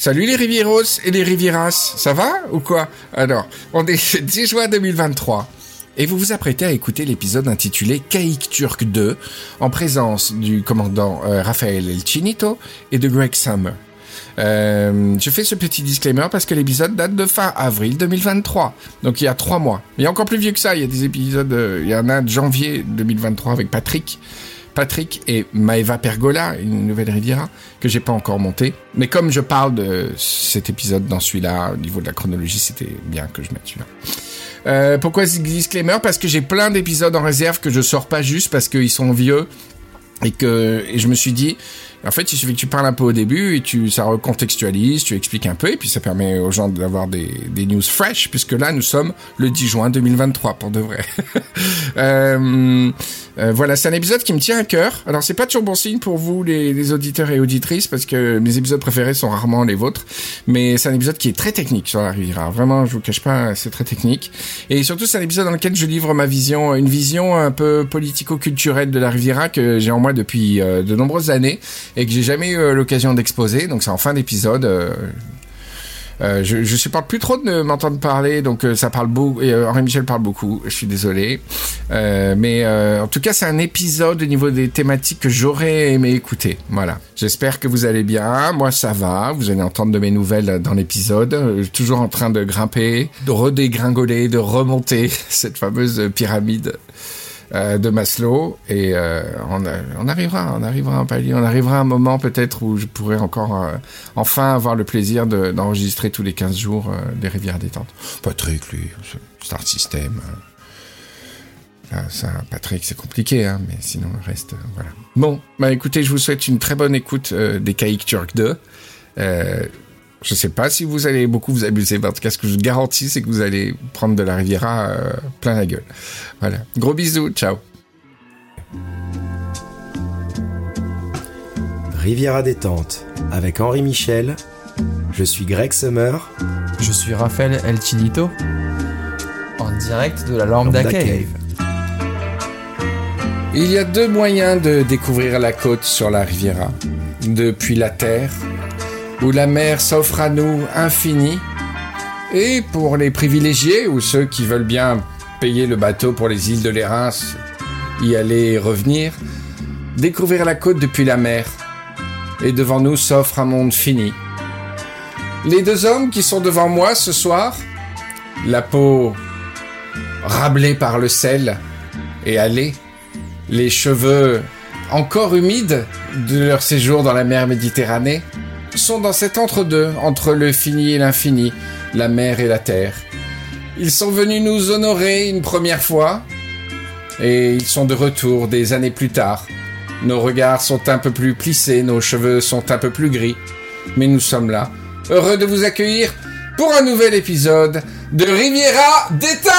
Salut les Rivieros et les Rivieras, ça va ou quoi? Alors, on est 10 juin 2023 et vous vous apprêtez à écouter l'épisode intitulé Caïque Turc 2 en présence du commandant euh, Raphaël El Chinito et de Greg Summer. Euh, je fais ce petit disclaimer parce que l'épisode date de fin avril 2023, donc il y a trois mois. Il y a encore plus vieux que ça, il y a des épisodes, euh, il y en a de janvier 2023 avec Patrick, Patrick et Maeva Pergola, une nouvelle Riviera, que j'ai pas encore montée. Mais comme je parle de cet épisode dans celui-là, au niveau de la chronologie, c'était bien que je mette celui-là. Euh, pourquoi ce disclaimer Parce que j'ai plein d'épisodes en réserve que je sors pas juste parce qu'ils sont vieux et que et je me suis dit en fait, il suffit que tu parles un peu au début et tu, ça recontextualise, tu expliques un peu et puis ça permet aux gens d'avoir des, des news fresh puisque là, nous sommes le 10 juin 2023 pour de vrai. euh, euh, voilà, c'est un épisode qui me tient à cœur. Alors, c'est pas toujours bon signe pour vous, les, les, auditeurs et auditrices, parce que mes épisodes préférés sont rarement les vôtres. Mais c'est un épisode qui est très technique sur la Riviera. Vraiment, je vous cache pas, c'est très technique. Et surtout, c'est un épisode dans lequel je livre ma vision, une vision un peu politico-culturelle de la Riviera que j'ai en moi depuis euh, de nombreuses années et que j'ai jamais eu l'occasion d'exposer. Donc, c'est en fin d'épisode. Euh, euh, je, je supporte plus trop de m'entendre parler, donc euh, ça parle beaucoup. Euh, Henri Michel parle beaucoup. Je suis désolé, euh, mais en tout cas, c'est un épisode au niveau des thématiques que j'aurais aimé écouter. Voilà. J'espère que vous allez bien. Moi, ça va. Vous allez entendre de mes nouvelles dans l'épisode. toujours en train de grimper, de redégringoler, de remonter cette fameuse pyramide euh, de Maslow et euh, on, on, arrivera, on arrivera à un palier, on arrivera à un moment peut-être où je pourrais encore euh, enfin avoir le plaisir d'enregistrer de, tous les 15 jours des rivières détentes. Patrick, lui, Star System. ça, Patrick, c'est compliqué, hein, mais sinon le reste, voilà. Bon, bah écoutez, je vous souhaite une très bonne écoute des Caïques Turk 2. Je sais pas si vous allez beaucoup vous amuser, mais en tout cas, ce que je vous garantis, c'est que vous allez prendre de la Riviera euh, plein la gueule. Voilà. Gros bisous, ciao. Riviera détente avec Henri Michel. Je suis Greg Summer. Je suis Raphaël El Chinito. En direct de la Lambda, Lambda Cave. Cave. Il y a deux moyens de découvrir la côte sur la Riviera. Depuis la terre où la mer s'offre à nous infinie, et pour les privilégiés ou ceux qui veulent bien payer le bateau pour les îles de l'Érins, y aller et revenir, découvrir la côte depuis la mer, et devant nous s'offre un monde fini. Les deux hommes qui sont devant moi ce soir, la peau rablée par le sel et allée, les cheveux encore humides de leur séjour dans la mer Méditerranée, sont dans cet entre-deux, entre le fini et l'infini, la mer et la terre. Ils sont venus nous honorer une première fois, et ils sont de retour des années plus tard. Nos regards sont un peu plus plissés, nos cheveux sont un peu plus gris, mais nous sommes là, heureux de vous accueillir pour un nouvel épisode de Riviera d'état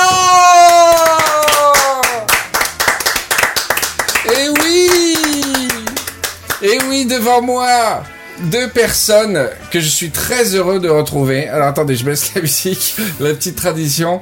Et oui Et oui, devant moi deux personnes que je suis très heureux de retrouver. Alors attendez, je baisse la musique, la petite tradition.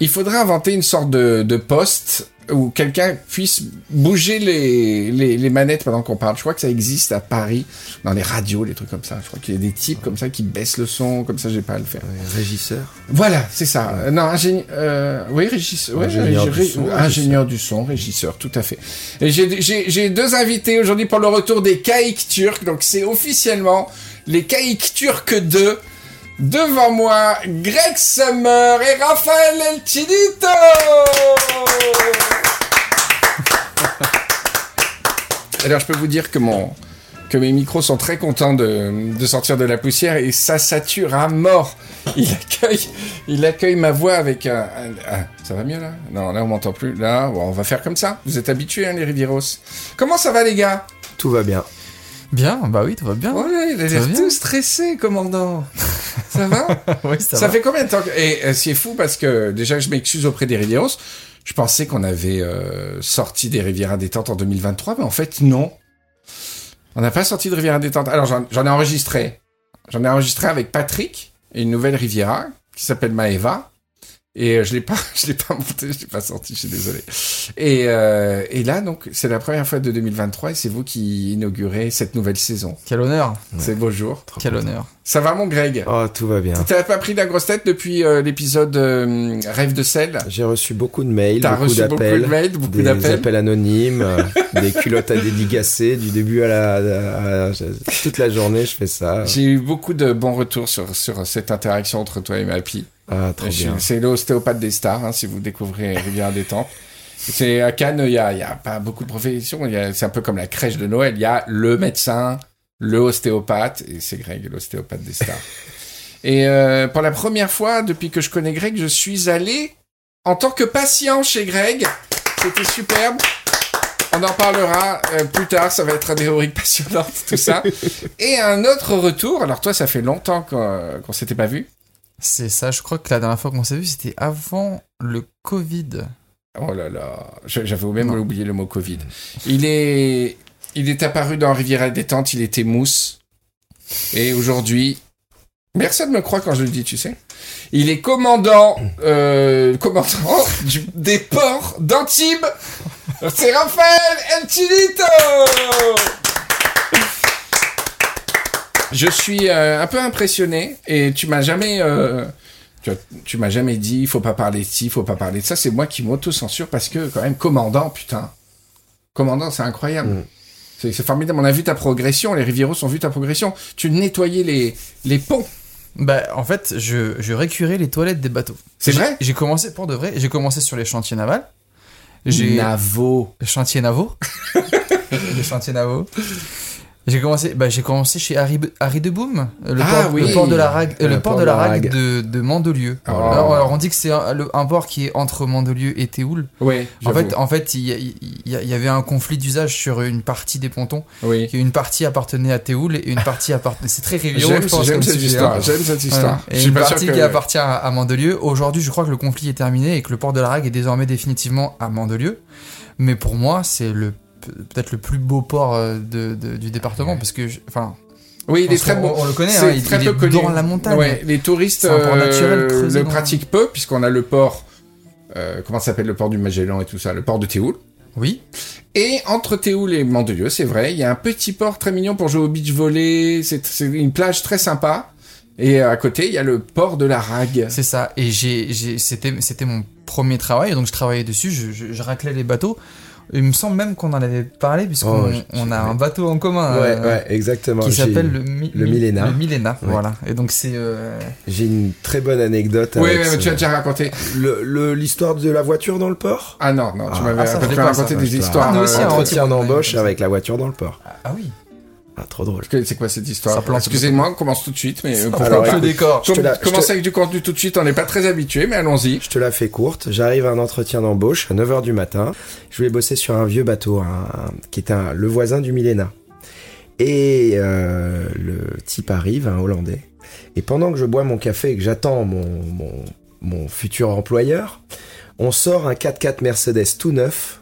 Il faudrait inventer une sorte de, de poste où quelqu'un puisse bouger les, les, les manettes pendant qu'on parle. Je crois que ça existe à Paris, dans les radios, les trucs comme ça. Je crois qu'il y a des types comme ça qui baissent le son, comme ça j'ai pas à le faire. régisseur Voilà, c'est ça. Ouais. Non, ingénieur... Euh, oui, régisseur. Ouais, ingénieur, du son, ingénieur du son, régisseur, tout à fait. Et j'ai deux invités aujourd'hui pour le retour des Caïques Turcs. Donc c'est officiellement les Caïques Turcs 2. Devant moi, Greg Summer et Raphaël El Alors je peux vous dire que mon que mes micros sont très contents de, sortir de la poussière et ça sature à mort. Il accueille, il accueille ma voix avec un, ça va mieux là? Non, là on m'entend plus. Là, on va faire comme ça. Vous êtes habitués, hein, les Rivieros. Comment ça va, les gars? Tout va bien. Bien, bah oui, tout va bien. Ouais, il a l'air tout stressé, commandant. Ça va Oui, ça, ça va. fait combien de temps que... Et euh, c'est fou parce que déjà, je m'excuse auprès des Rivieros. Je pensais qu'on avait euh, sorti des Riviera détente en 2023, mais en fait, non. On n'a pas sorti de Riviera détente. Alors, j'en ai enregistré. J'en ai enregistré avec Patrick, une nouvelle Riviera, qui s'appelle Maeva. Et euh, je l'ai pas, je l'ai pas monté, je l'ai pas sorti, je suis désolé. Et, euh, et là, donc, c'est la première fois de 2023 et c'est vous qui inaugurez cette nouvelle saison. Quel honneur. C'est beau jour. Trop Quel content. honneur. Ça va, mon Greg? Oh, tout va bien. T'as pas pris la grosse tête depuis euh, l'épisode euh, Rêve de sel? J'ai reçu beaucoup de mails, T'as beaucoup reçu beaucoup de d'appels. mails, beaucoup des d'appels. appels anonymes, euh, des culottes à dédicacer du début à la, à- à- toute la journée, je fais ça. J'ai eu beaucoup de bons retours sur, sur cette interaction entre toi et Mappy. Ah, suis- bien. C'est l'ostéopathe des stars, hein, si vous découvrez Rivière des Temps. C'est à Cannes, il y a, a pas beaucoup de professions. Il y a- C'est un peu comme la crèche de Noël. Il y a le médecin, le ostéopathe, et c'est Greg, l'ostéopathe des stars. et euh, pour la première fois depuis que je connais Greg, je suis allé en tant que patient chez Greg. C'était superbe. On en parlera euh, plus tard, ça va être des rubriques passionnantes, tout ça. Et un autre retour, alors toi, ça fait longtemps qu'on qu'on s'était pas vu. C'est ça, je crois que la dernière fois qu'on s'est vu, c'était avant le Covid. Oh là là, j'avais même Non. oublié le mot Covid. Il est, il est apparu dans Riviera détente, il était mousse. Et aujourd'hui, personne ne me croit quand je le dis, tu sais. Il est commandant, euh, commandant du- des ports d'Antibes. C'est Raphaël El Chilito Je suis euh, un peu impressionné et tu m'as jamais, euh, tu, tu m'as jamais dit, il faut pas parler de ci, il faut pas parler de ça. C'est moi qui m'auto-censure parce que quand même, commandant, putain, commandant, c'est incroyable. Mm. C'est formidable. On a vu ta progression. Les Rivieros ont vu ta progression. Tu nettoyais les les ponts. Bah, en fait, je, je récurais les toilettes des bateaux. C'est J'ai- vrai? J'ai commencé, pour de vrai, j'ai commencé sur les chantiers navals. Navo. les chantiers navaux. les chantiers navaux. J'ai commencé, bah, j'ai commencé chez Harry, Harry de Boom, le, Ah port, oui. le port de la Rague, le, Le port port de la Rague de, de Mandelieu. Oh. Alors, alors, on dit que c'est un, port qui est entre Mandelieu et Théoul. Oui. En fait, en fait, il y, avait un conflit d'usage sur une partie des pontons. oui. Une partie appartenait à Théoul et une partie appartenait. C'est très Riviero, J'aime cette sujet, histoire. hein. J'aime cette histoire. Et une pas partie que- qui appartient à, à Mandelieu. Aujourd'hui, je crois que le conflit est terminé et que le port de la Rague est désormais définitivement à Mandelieu. Mais pour moi, c'est le peut-être le plus beau port euh, de, de- du département parce que, enfin, Oui, il est très on- beau. on le connaît, hein, il, très il peu est connu. dans la montagne. Ouais, les touristes naturel euh, le pratiquent peu puisqu'on a le port. euh, comment ça s'appelle le port du Magellan et tout ça, le port de Théoul. Oui, Et entre Théoul et Mandelieu, c'est vrai, il y a un petit port très mignon pour jouer au beach volley. C'est une plage très sympa. Et à côté, il y a le port de la Rague. c'est ça. Et j'ai, j'ai- c'était, c'était mon premier travail, donc je travaillais dessus, je, je, je raclais les bateaux. Il me semble même qu'on en avait parlé puisqu'on Oh, on a un bateau en commun. Ouais, euh, ouais, exactement. Qui s'appelle le, Mi- le Mi- Milléna. Le Milléna, Ouais. voilà. Et donc c'est. euh, J'ai une très bonne anecdote. Oui, avec mais ce- tu as déjà raconté. Le- le- L'histoire de la voiture dans le port? Ah non, non, tu Ah, m'avais ah, ça raconté ça des histoires. Ah, nous aussi, euh, Entretien d'embauche avec la voiture dans le port. Ah oui. Ah, trop drôle. C'est quoi cette histoire. Excusez-moi, on commence tout de suite, mais euh, pourquoi le décor. la- Com- je te- avec du contenu tout de suite, on n'est pas très habitué, mais allons-y. Je te la fais courte. J'arrive à un entretien d'embauche à 9h du matin. Je voulais bosser sur un vieux bateau, qui est un, le voisin du Milléna. Et euh, le type arrive, un Hollandais. Et pendant que je bois mon café et que j'attends mon, mon, mon futur employeur, on sort un 4x4 Mercedes tout neuf,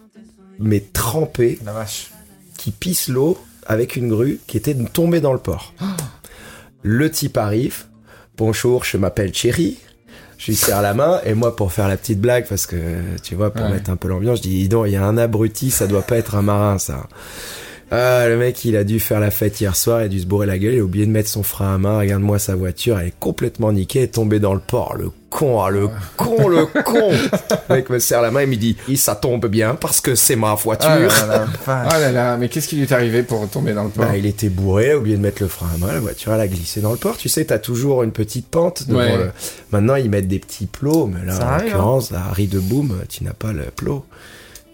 mais trempé, La vache. qui pisse l'eau avec une grue qui était tombée dans le port. Le type arrive. Bonjour, je m'appelle Thierry. Je lui serre la main et moi pour faire la petite blague parce que tu vois pour Ouais. mettre un peu l'ambiance, je dis dis donc il y a un abruti, ça doit pas être un marin ça. Ah, le mec, il a dû faire la fête hier soir, il a dû se bourrer la gueule, il a oublié de mettre son frein à main, regarde-moi sa voiture, elle est complètement niquée, tombée dans le port, le con, ah, le con, le con. Le mec me serre la main et me dit, "Et ça tombe bien parce que c'est ma voiture. Ah. Ah là là, mais qu'est-ce qui lui est arrivé pour tomber dans le port Bah, il était bourré, il a oublié de mettre le frein à main, la voiture elle a glissé dans le port. Tu sais, t'as toujours une petite pente devant Ouais. le... Maintenant, ils mettent des petits plots, mais là, Ça en hein. l'occurrence, à Harry de Boom, tu n'as pas le plot.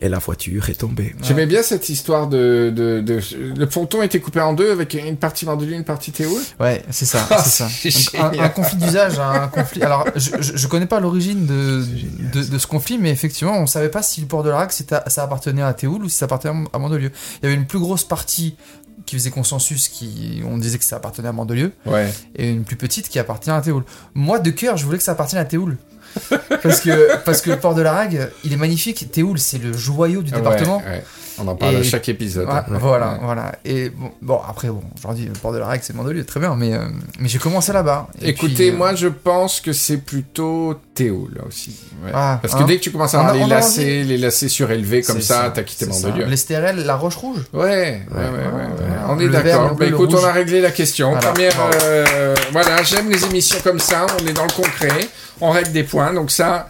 Et la voiture est tombée. J'aimais bien cette histoire de, de, de, Le ponton était coupé en deux avec une partie Mandelieu, une partie Théoul. Ouais, c'est ça, c'est ça. un, conflit d'usage, un conflit. Alors, je, je, je connais pas l'origine de, de, de ce conflit, mais effectivement, on savait pas si le port de la Rague, c'était- ça appartenait à Théoul ou si ça appartenait à Mandelieu. Il y avait une plus grosse partie qui faisait consensus, qui on disait que ça appartenait à Mandelieu, Ouais. et une plus petite qui appartient à Théoul. Moi, de cœur, je voulais que ça appartienne à Théoul. Parce que parce que le port de la Rague, il est magnifique. Théoul, c'est le joyau du département. Ouais, ouais. On en parle Et- à chaque épisode. Ouais, Ouais. Voilà, Ouais. voilà. Et bon, bon, après, bon, aujourd'hui, le port de la Rague, c'est Mandelieu, très bien, mais, euh, mais j'ai commencé là-bas. Écoutez, puis, euh, moi je pense que c'est plutôt Théo là aussi. Ah, Parce que hein. dès que tu commences à avoir les lacets, les lacets surélevés comme ça, t'as quitté. Mandelieu. L'Estérel, la Roche Rouge. Ouais, ouais, ouais. On est d'accord. Bah écoute, on a réglé la question. Voilà. Première, euh, voilà, j'aime les émissions comme ça. On est dans le concret. On règle des points. Donc ça,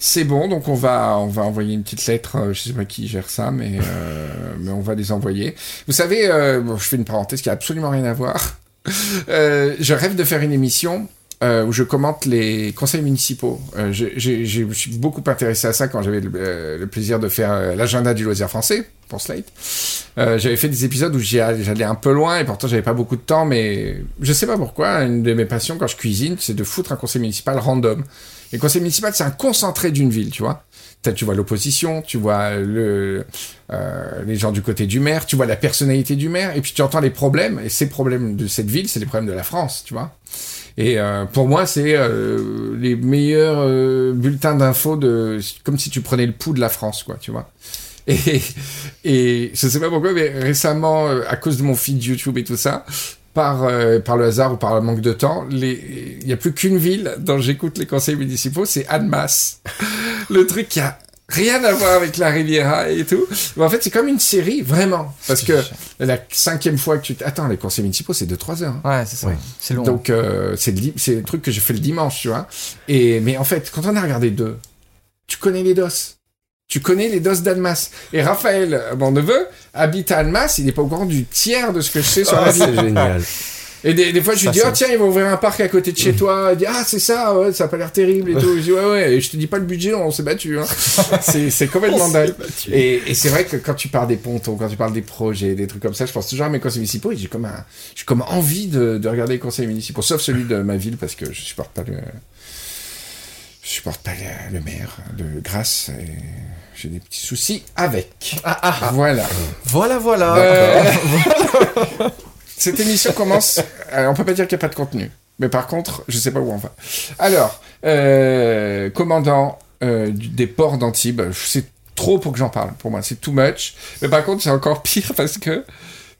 c'est bon. Donc on va, on va envoyer une petite lettre. euh, Je sais pas qui gère ça, mais euh, mais on va les envoyer. Vous savez, euh, bon, je fais une parenthèse qui a absolument rien à voir. Euh, je rêve de faire une émission euh, où je commente les conseils municipaux. Euh, Je me suis beaucoup intéressé à ça quand j'avais le, euh, le plaisir de faire l'agenda du loisir français pour Slate. J'avais fait des épisodes où j'allais un peu loin et pourtant j'avais pas beaucoup de temps, mais je sais pas pourquoi. Une de mes passions quand je cuisine, c'est de foutre un conseil municipal random. Et le conseil municipal, c'est un concentré d'une ville, tu vois. Tu vois l'opposition, tu vois le, euh, les gens du côté du maire, tu vois la personnalité du maire, et puis tu entends les problèmes, et ces problèmes de cette ville, c'est les problèmes de la France, tu vois. Et euh, pour moi, c'est euh, les meilleurs euh, bulletins d'infos de, comme si tu prenais le pouls de la France, quoi, tu vois. Et, et je sais pas pourquoi, mais récemment, euh, à cause de mon feed YouTube et tout ça, par, euh, par le hasard ou par le manque de temps, les- il n'y a plus qu'une ville dont j'écoute les conseils municipaux, c'est Annemasse. le truc qui a rien à voir avec la Riviera et tout. Mais en fait, c'est comme une série, vraiment. Parce que la cinquième fois que tu... t- Attends, les conseils municipaux, c'est 2-3 heures. hein. Ouais, c'est ça. Ouais. C'est long. Donc, euh, c'est le, di- c'est le truc que j'ai fait le dimanche, tu vois. Et, mais en fait, quand on a regardé deux, tu connais les DOS. Tu connais les DOS d'Almas. Et Raphaël, euh, mon neveu, habite à Almas, il n'est pas au courant du tiers de ce que je sais sur Ah, la ville. c'est génial. Et des, des fois, je lui dis, oh tiens, ils vont ouvrir un parc à côté de chez toi. Il dit, ah, c'est ça, ouais, ça a pas l'air terrible et tout. Je dis, ouais, ouais, et je te dis pas le budget, on s'est battu. Hein. c'est, complètement dingue. Et, et c'est vrai que quand tu parles des pontons, quand tu parles des projets, des trucs comme ça, je pense toujours à mes conseils municipaux et j'ai comme, un, comme envie de, de regarder les conseils municipaux, sauf celui de ma ville parce que je supporte pas le, je supporte pas le, le maire de Grasse et j'ai des petits soucis avec. Ah, ah, ah. Voilà. Voilà, voilà. Euh, Cette émission commence. Alors, on peut pas dire qu'il n'y a pas de contenu. Mais par contre, je sais pas où on va. Alors, euh, commandant euh, du- des ports d'Antibes, c'est trop pour que j'en parle. Pour moi, c'est too much. Mais par contre, c'est encore pire parce que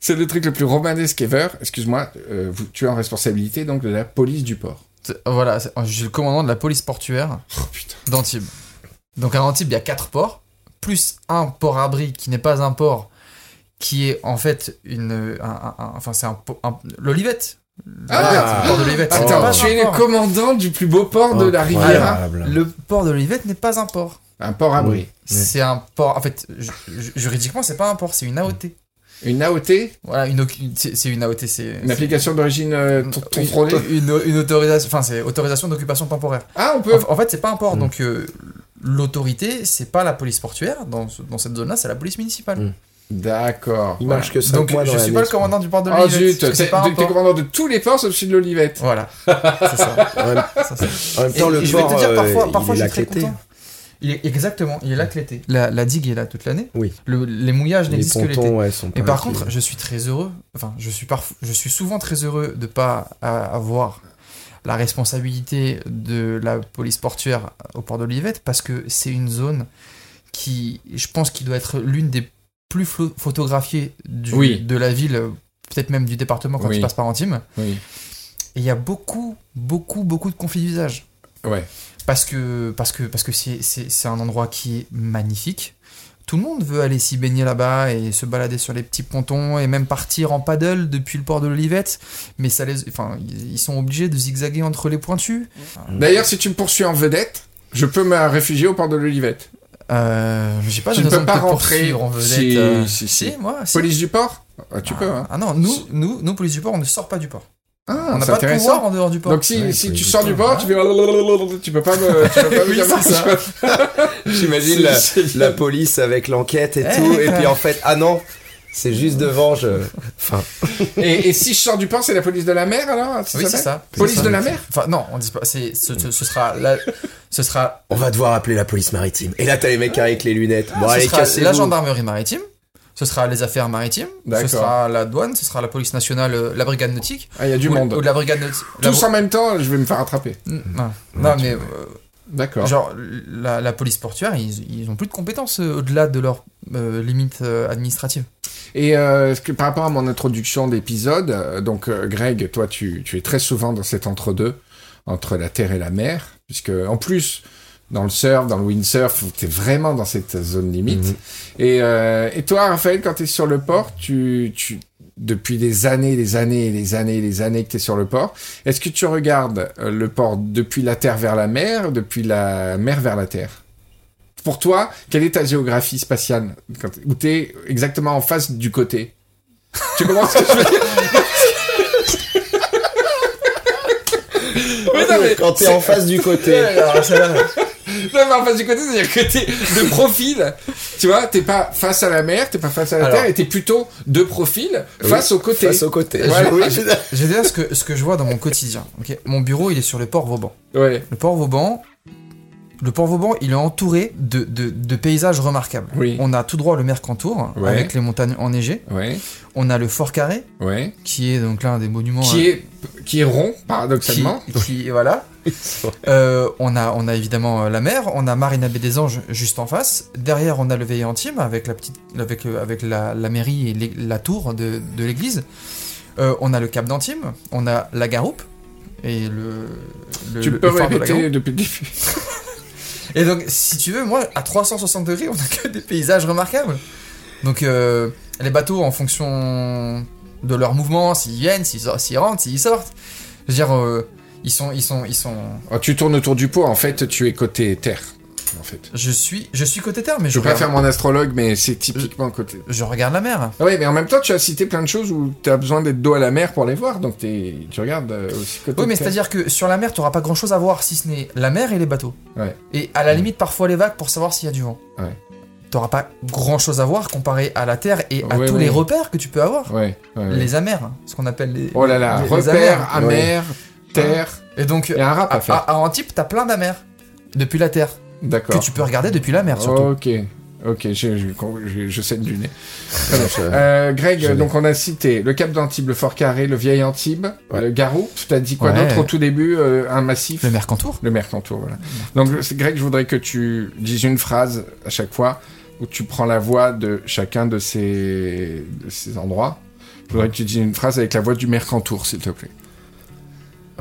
c'est le truc le plus romanesque ever. Excuse-moi, euh, vous- tu es en responsabilité donc de la police du port. C'est- Voilà, je suis le commandant de la police portuaire Oh putain. d'Antibes. Donc à Antibes, il y a quatre ports, plus un port abri qui n'est pas un port, qui est en fait une. un- un- un- enfin, c'est un, L'Olivette. Ah le port de l'Olivette. Attends, pas tu es le commandant du plus beau port de la Riviera. Incroyable. Le port de l'Olivette n'est pas un port. Un port abri. C'est un port. En fait, ju- ju- juridiquement, c'est pas un port, c'est une AOT. Une AOT, Voilà, une, c'est une AOT, c'est. une application d'origine euh, contrôlée. Une, une, une autorisation, enfin, c'est autorisation d'occupation temporaire. Ah, on peut. En, en fait, c'est pas un port, Mm. donc euh, l'autorité, c'est pas la police portuaire dans, ce- dans cette zone-là, c'est la police municipale. Mm. D'accord. Il marche que 5 Donc, mois je suis pas le commandant du port de Oh l'Olivette. zut, parce que t'es commandant de tous les ports sauf celui de l'Olivette. Voilà, c'est ça. En même, ça. temps, Et- le et je vais te dire, euh, parfois, il parfois est je suis très clété. content. Il est, exactement, il est là clété. La, la digue est là toute l'année. Oui. Le- les mouillages Les n'existent que l'été. pontons, ouais, sont pas Et par contre, je suis très heureux. Enfin, je suis parfois, je suis souvent très heureux de pas avoir la responsabilité de la police portuaire au port d'Olivette parce que c'est une zone qui, je pense, qui doit être l'une des plus photographiées du- Oui. de la ville, peut-être même du département quand Oui. tu passes par Antibes. Oui. Et il y a beaucoup, beaucoup, beaucoup de conflits d'usage. Ouais. Parce que parce que parce que c'est un endroit qui est magnifique. Tout le monde veut aller s'y baigner là-bas et se balader sur les petits pontons et même partir en paddle depuis le port de l'Olivette. Mais ça les, enfin, ils sont obligés de zigzaguer entre les pointus. D'ailleurs, si tu me poursuis en vedette, je peux me réfugier au port de l'Olivette. Euh, j'ai pas Tu de ne peux pas rentrer. en vedette. Si, euh. si, si. moi. Police du port? Ah, Tu ah, peux, hein. Ah non, nous, nous, nous, police du port, on ne sort pas du port. Ah, on n'a pas de pouvoir en dehors du port. Donc si, Ouais, si tu sors du port, tu fais... Tu peux pas me... Tu peux pas Oui. J'imagine la, la police avec l'enquête et Eh, tout, et puis en fait, ah non, c'est juste devant, je. Enfin, Et, et si je sors du port, c'est la police de la mer, alors oui, c'est ça. Police de la mer Enfin, non, on dit pas. C'est, ce, ce- ce sera la, ce sera on va devoir appeler la police maritime. Et là, t'as les mecs avec les lunettes. Bon, ce allez, la gendarmerie maritime, ce sera les affaires maritimes, ce D'accord. sera la douane, ce sera la police nationale, euh, la brigade nautique. Ah, il y a du ou, monde. ou de la brigade nautique. Tous en même temps, je vais me faire attraper. Non, non, mais euh, D'accord. Genre, la, la police portuaire, ils, ils ont plus de compétences euh, au-delà de leurs euh, limites euh, administratives. Et euh, que, par rapport à mon introduction d'épisode, euh, donc euh, Greg, toi, tu, tu es très souvent dans cet entre-deux, entre la terre et la mer, puisque en plus, dans le surf, dans le windsurf, tu es vraiment dans cette zone limite. Mhm. et, euh, et toi, Raphaël, quand tu es sur le port, tu, tu, depuis des années, des années, des années, des années que tu es sur le port, est-ce que tu regardes euh, le port depuis la terre vers la mer, depuis la mer vers la terre? Pour toi, quelle est ta géographie spatiale? Quand, Où tu es exactement en face du côté? Tu comprends ce que je veux dire? Oui, non, mais Quand t'es en face du côté. Non, mais en face du côté, c'est-à-dire que t'es de profil. Tu vois, t'es pas face à la mer, t'es pas face à la Alors. terre, et t'es plutôt de profil face au côté. Face au côté. Voilà. Oui, je- Je vais dire ce que, ce que je vois dans mon quotidien. ok? Mon bureau, il est sur le port Vauban. Ouais. Le port Vauban, le port Vauban, il est entouré de, de, de paysages remarquables. Oui. On a tout droit le Mercantour, Ouais. avec les montagnes enneigées. Ouais. On a le Fort Carré, Ouais. qui est donc l'un des monuments... Qui euh, est, qui est rond, paradoxalement. qui, qui- voilà. Euh, on a on a évidemment euh, la mer, on a Marina Baie des Anges juste en face. Derrière, on a le Veillé Antime avec la petite avec le- avec la, la mairie et la tour de, de l'église. Euh, on a le Cap d'Antime, on a la Garoupe et le, le Tu le- peux de répéter depuis le début. Et donc, si tu veux, moi, à 360 degrés, on a que des paysages remarquables. Donc, euh, les bateaux, en fonction de leur mouvement, s'ils viennent, s'ils rentrent, s'ils sortent, je veux dire, euh, ils sont, ils sont, ils sont. Oh, tu tournes autour du pot, en fait, tu es côté terre. En fait. Je suis, je suis côté terre, mais Je je, veux pas faire mon astrologue, mais c'est typiquement côté. je regarde la mer. Ah ouais, mais en même temps, tu as cité plein de choses où tu as besoin d'être dos à la mer pour les voir, donc t'es- tu regardes euh, aussi côté Oui, mais c'est-à-dire que sur la mer, tu pas grand chose à voir si ce n'est la mer et les bateaux. Ouais. Et à la limite, parfois les vagues pour savoir s'il y a du vent. Ouais. T'auras pas grand chose à voir comparé à la terre et à Ouais, tous ouais. les repères que tu peux avoir. Ouais. Les amers, hein, ce qu'on appelle les. Oh là là, les- les repère, amers. amer, terre. Et donc, Il y a un rap à à- à Antibes, t'as plein d'amers depuis la terre que D'accord. tu peux regarder depuis la mer surtout. Ok, ok, je, je, je, je saigne du nez. Euh, Greg, donc on a cité le Cap d'Antibes, le Fort Carré, le Vieil Antibes, Ouais. le Garou. Tu t'as dit quoi Ouais. d'autre au tout début euh, Un massif? Le Mercantour. Le Mercantour, voilà. Donc Greg, je voudrais que tu dises une phrase à chaque fois où tu prends la voix de chacun de ces, de ces endroits. Je voudrais que tu dises une phrase avec la voix du Mercantour, s'il te plaît.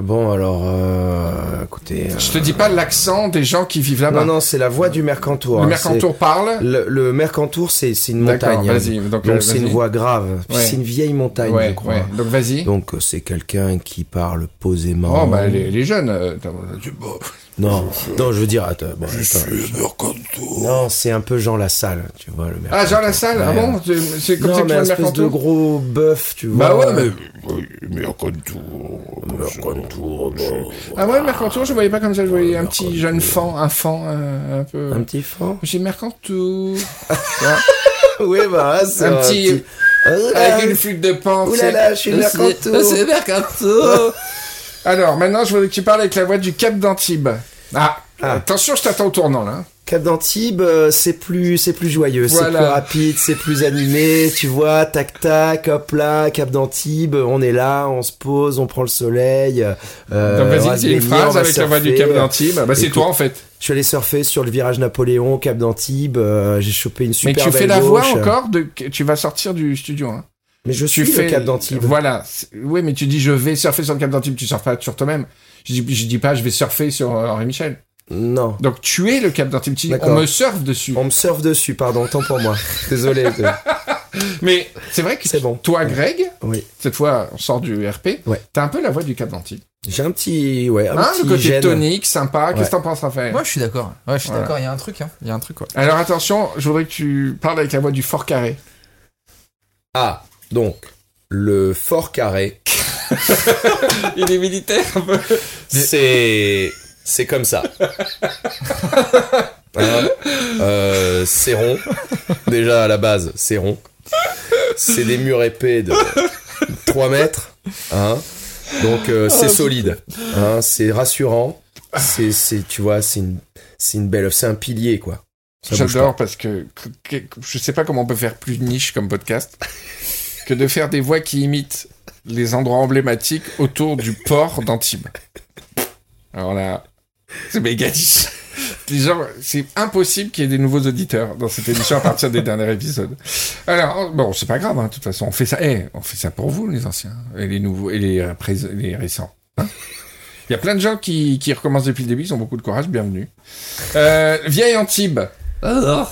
Bon, alors, euh, écoutez. euh, Je te dis pas l'accent des gens qui vivent là-bas. Non, non, c'est la voix du Mercantour. le hein, Mercantour parle. Le, le Mercantour, c'est une montagne. vas-y. Donc, euh, Donc c'est une voix grave. Ouais. C'est une vieille montagne, Ouais, je crois. ouais. Donc vas-y. Donc euh, c'est quelqu'un qui parle posément. Oh, bah, les, les jeunes. euh, bon, Non, non, je veux dire, attends, bon, je attends. suis. Non, c'est un peu Jean Lassalle, tu vois le Ah, Mercantour. Jean Lassalle, ah bon C'est comme non, ça que tu mais vois un le espèce de gros bœuf, tu vois. Bah ouais, mais... Mercantour, Mercantour, bon. Ah ouais, le Mercantour, je voyais pas comme ça, je voyais un petit jeune fan, un fan euh, un peu... Un petit fan? J'ai Mercantour. Oui, bah, c'est Un petit- Avec une flûte de pan. Ouh là là, je suis le Mercantour. C'est Mercantour. Alors, maintenant, je voudrais que tu parles avec la voix du Cap d'Antibes. Ah, Ah. attention, je t'attends au tournant, là. Cap d'Antibes, euh, c'est plus, c'est plus joyeux, c'est plus rapide, c'est plus animé, tu vois, tac tac, hop là, Cap d'Antibes, on est là, on se pose, on prend le soleil. euh, Donc on va vas-y, dis une phrase avec la voix du. Cap d'Antibes. Bah, c'est toi, en fait. Je suis allé surfer sur le virage Napoléon, Cap d'Antibes, euh, j'ai chopé une Mais super tu fais la voix encore de... Tu vas sortir du studio, hein. Mais je tu suis fais le Cap d'Antibes. Voilà. Oui, mais tu dis je vais surfer sur le Cap d'Antibes, tu surfes pas sur toi-même. Je dis, je dis pas je vais surfer sur euh, Henri Michel. Non. Donc tu es le Cap d'Antibes. Tu on me surfe dessus. On me surfe dessus, pardon, tant pour moi. Désolé. Mais c'est vrai que C'est bon. toi, Greg, Oui. cette fois on sort du RP, Ouais. t'as un peu la voix du Cap d'Antibes. J'ai un petit, ouais, un Hein, petit le côté tonique, sympa. Qu'est-ce que t'en penses, Raphaël? Moi, je suis d'accord. Ouais, je suis Voilà. d'accord. Il y a un truc. Hein. Il y a un truc quoi. Alors attention, je voudrais que tu parles avec la voix du Fort Carré. Ah, donc, le fort carré, Il est militaire un peu. c'est, c'est comme ça. Hein Euh, c'est rond. Déjà, à la base, c'est rond. C'est des murs épais de 3 mètres. Hein Donc, euh, c'est solide. Hein c'est rassurant. C'est, c'est, tu vois, c'est une, c'est une belle, c'est un pilier, quoi. Ça J'adore parce que, que- que- je sais pas comment on peut faire plus niche comme podcast que de faire des voix qui imitent les endroits emblématiques autour du port d'Antibes. Alors là, c'est méga c'est impossible qu'il y ait des nouveaux auditeurs dans cette émission à partir des derniers épisodes. Alors, bon, c'est pas grave, hein, de toute façon, on fait ça, eh, on fait ça pour vous, les anciens, et les nouveaux, et les, euh, récents. hein. Il y a plein de gens qui, qui recommencent depuis le début, ils ont beaucoup de courage, bienvenue. Euh, vieille Antibes. Alors.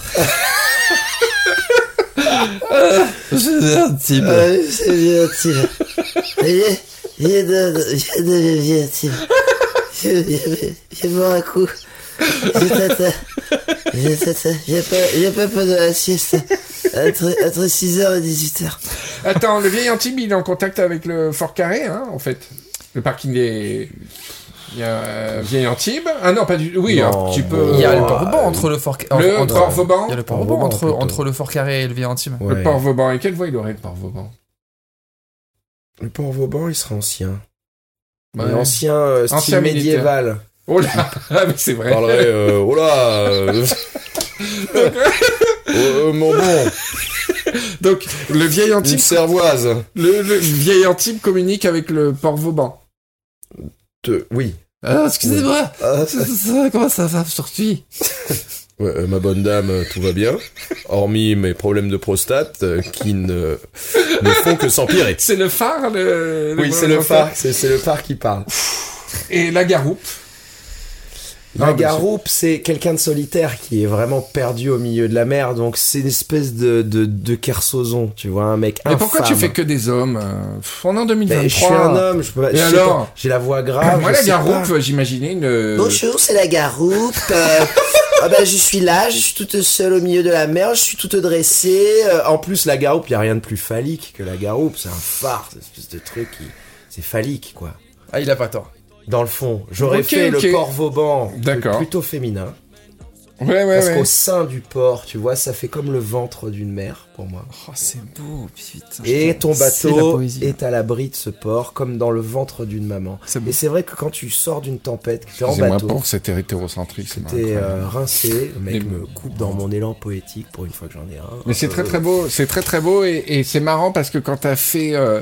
Euh, C'est un type. Euh, c'est bien, Tim. Viens, viens de, viens de, viens, Tim. Viens, viens, viens boire un coup. Viens, tata. Viens, tata. Viens pas, viens pas pendant la sieste. Entre, entre 6h et 18h. Attends, le vieil Antibes, il est en contact avec le Fort Carré, hein, en fait. Le parking des... Il y a euh, vieil Antibes. Ah non, pas du Oui, Non, un petit peu... Il y a le Oh, port Vauban euh, entre le fort. Le entre- Port Vauban. Il y a le port Vauban entre, entre le fort carré et le vieil intime. Le Port Vauban. Et quelle voie il aurait, le Port Vauban Le port Vauban, il sera ancien. Ouais. Mais ancien, euh, style Ancien militaire. médiéval. Oh là Ah, mais c'est vrai. parlerait, euh, oh là, euh, euh, mon bon, Donc, le vieil une Antibes... cervoise. Le, le vieil Antibes communique avec le Port Vauban. Te- oui. Ah, excusez-moi. Ah, comment ça va aujourd'hui Ouais, euh, ma bonne dame, euh, tout va bien. Hormis mes problèmes de prostate euh, qui ne, ne font que s'empirer. C'est le phare, le... Oui, c'est le phare, c'est le phare qui parle. Et la garoupe. La Ah, mais garoupe, c'est quelqu'un de solitaire qui est vraiment perdu au milieu de la mer, donc c'est une espèce de, de, de Kersozon, tu vois, un mec Mais pourquoi tu fais que des hommes euh, On est en 2023. Mais je suis un homme, je peux pas. Et je alors J'ai la voix grave. Moi, je la garoupe, j'imaginais une... euh, Bonjour, c'est la garoupe. Euh, ah ben, je suis là, je suis toute seule au milieu de la mer, je suis toute dressée. Euh, en plus, la garoupe, il y a rien de plus phallique que la garoupe. C'est un phare, cette espèce de truc qui, c'est phallique, quoi. Ah, il a pas tort. Dans le fond, j'aurais fait le port Vauban plutôt féminin. Ouais, ouais, Parce ouais. qu'au sein du port, tu vois, ça fait comme le ventre d'une mer pour moi. Oh, c'est beau, putain. Et ton bateau est à l'abri de ce port, comme dans le ventre d'une maman. Et c'est vrai que quand tu sors d'une tempête, que t'es en bateau, pour cet hétérocentrisme. t'es incroyable. euh, rincé, le mec me coupe dans mon élan poétique pour une fois que j'en ai un. Mais c'est très Euh, très beau, c'est très très beau et, et c'est marrant parce que quand t'as fait euh,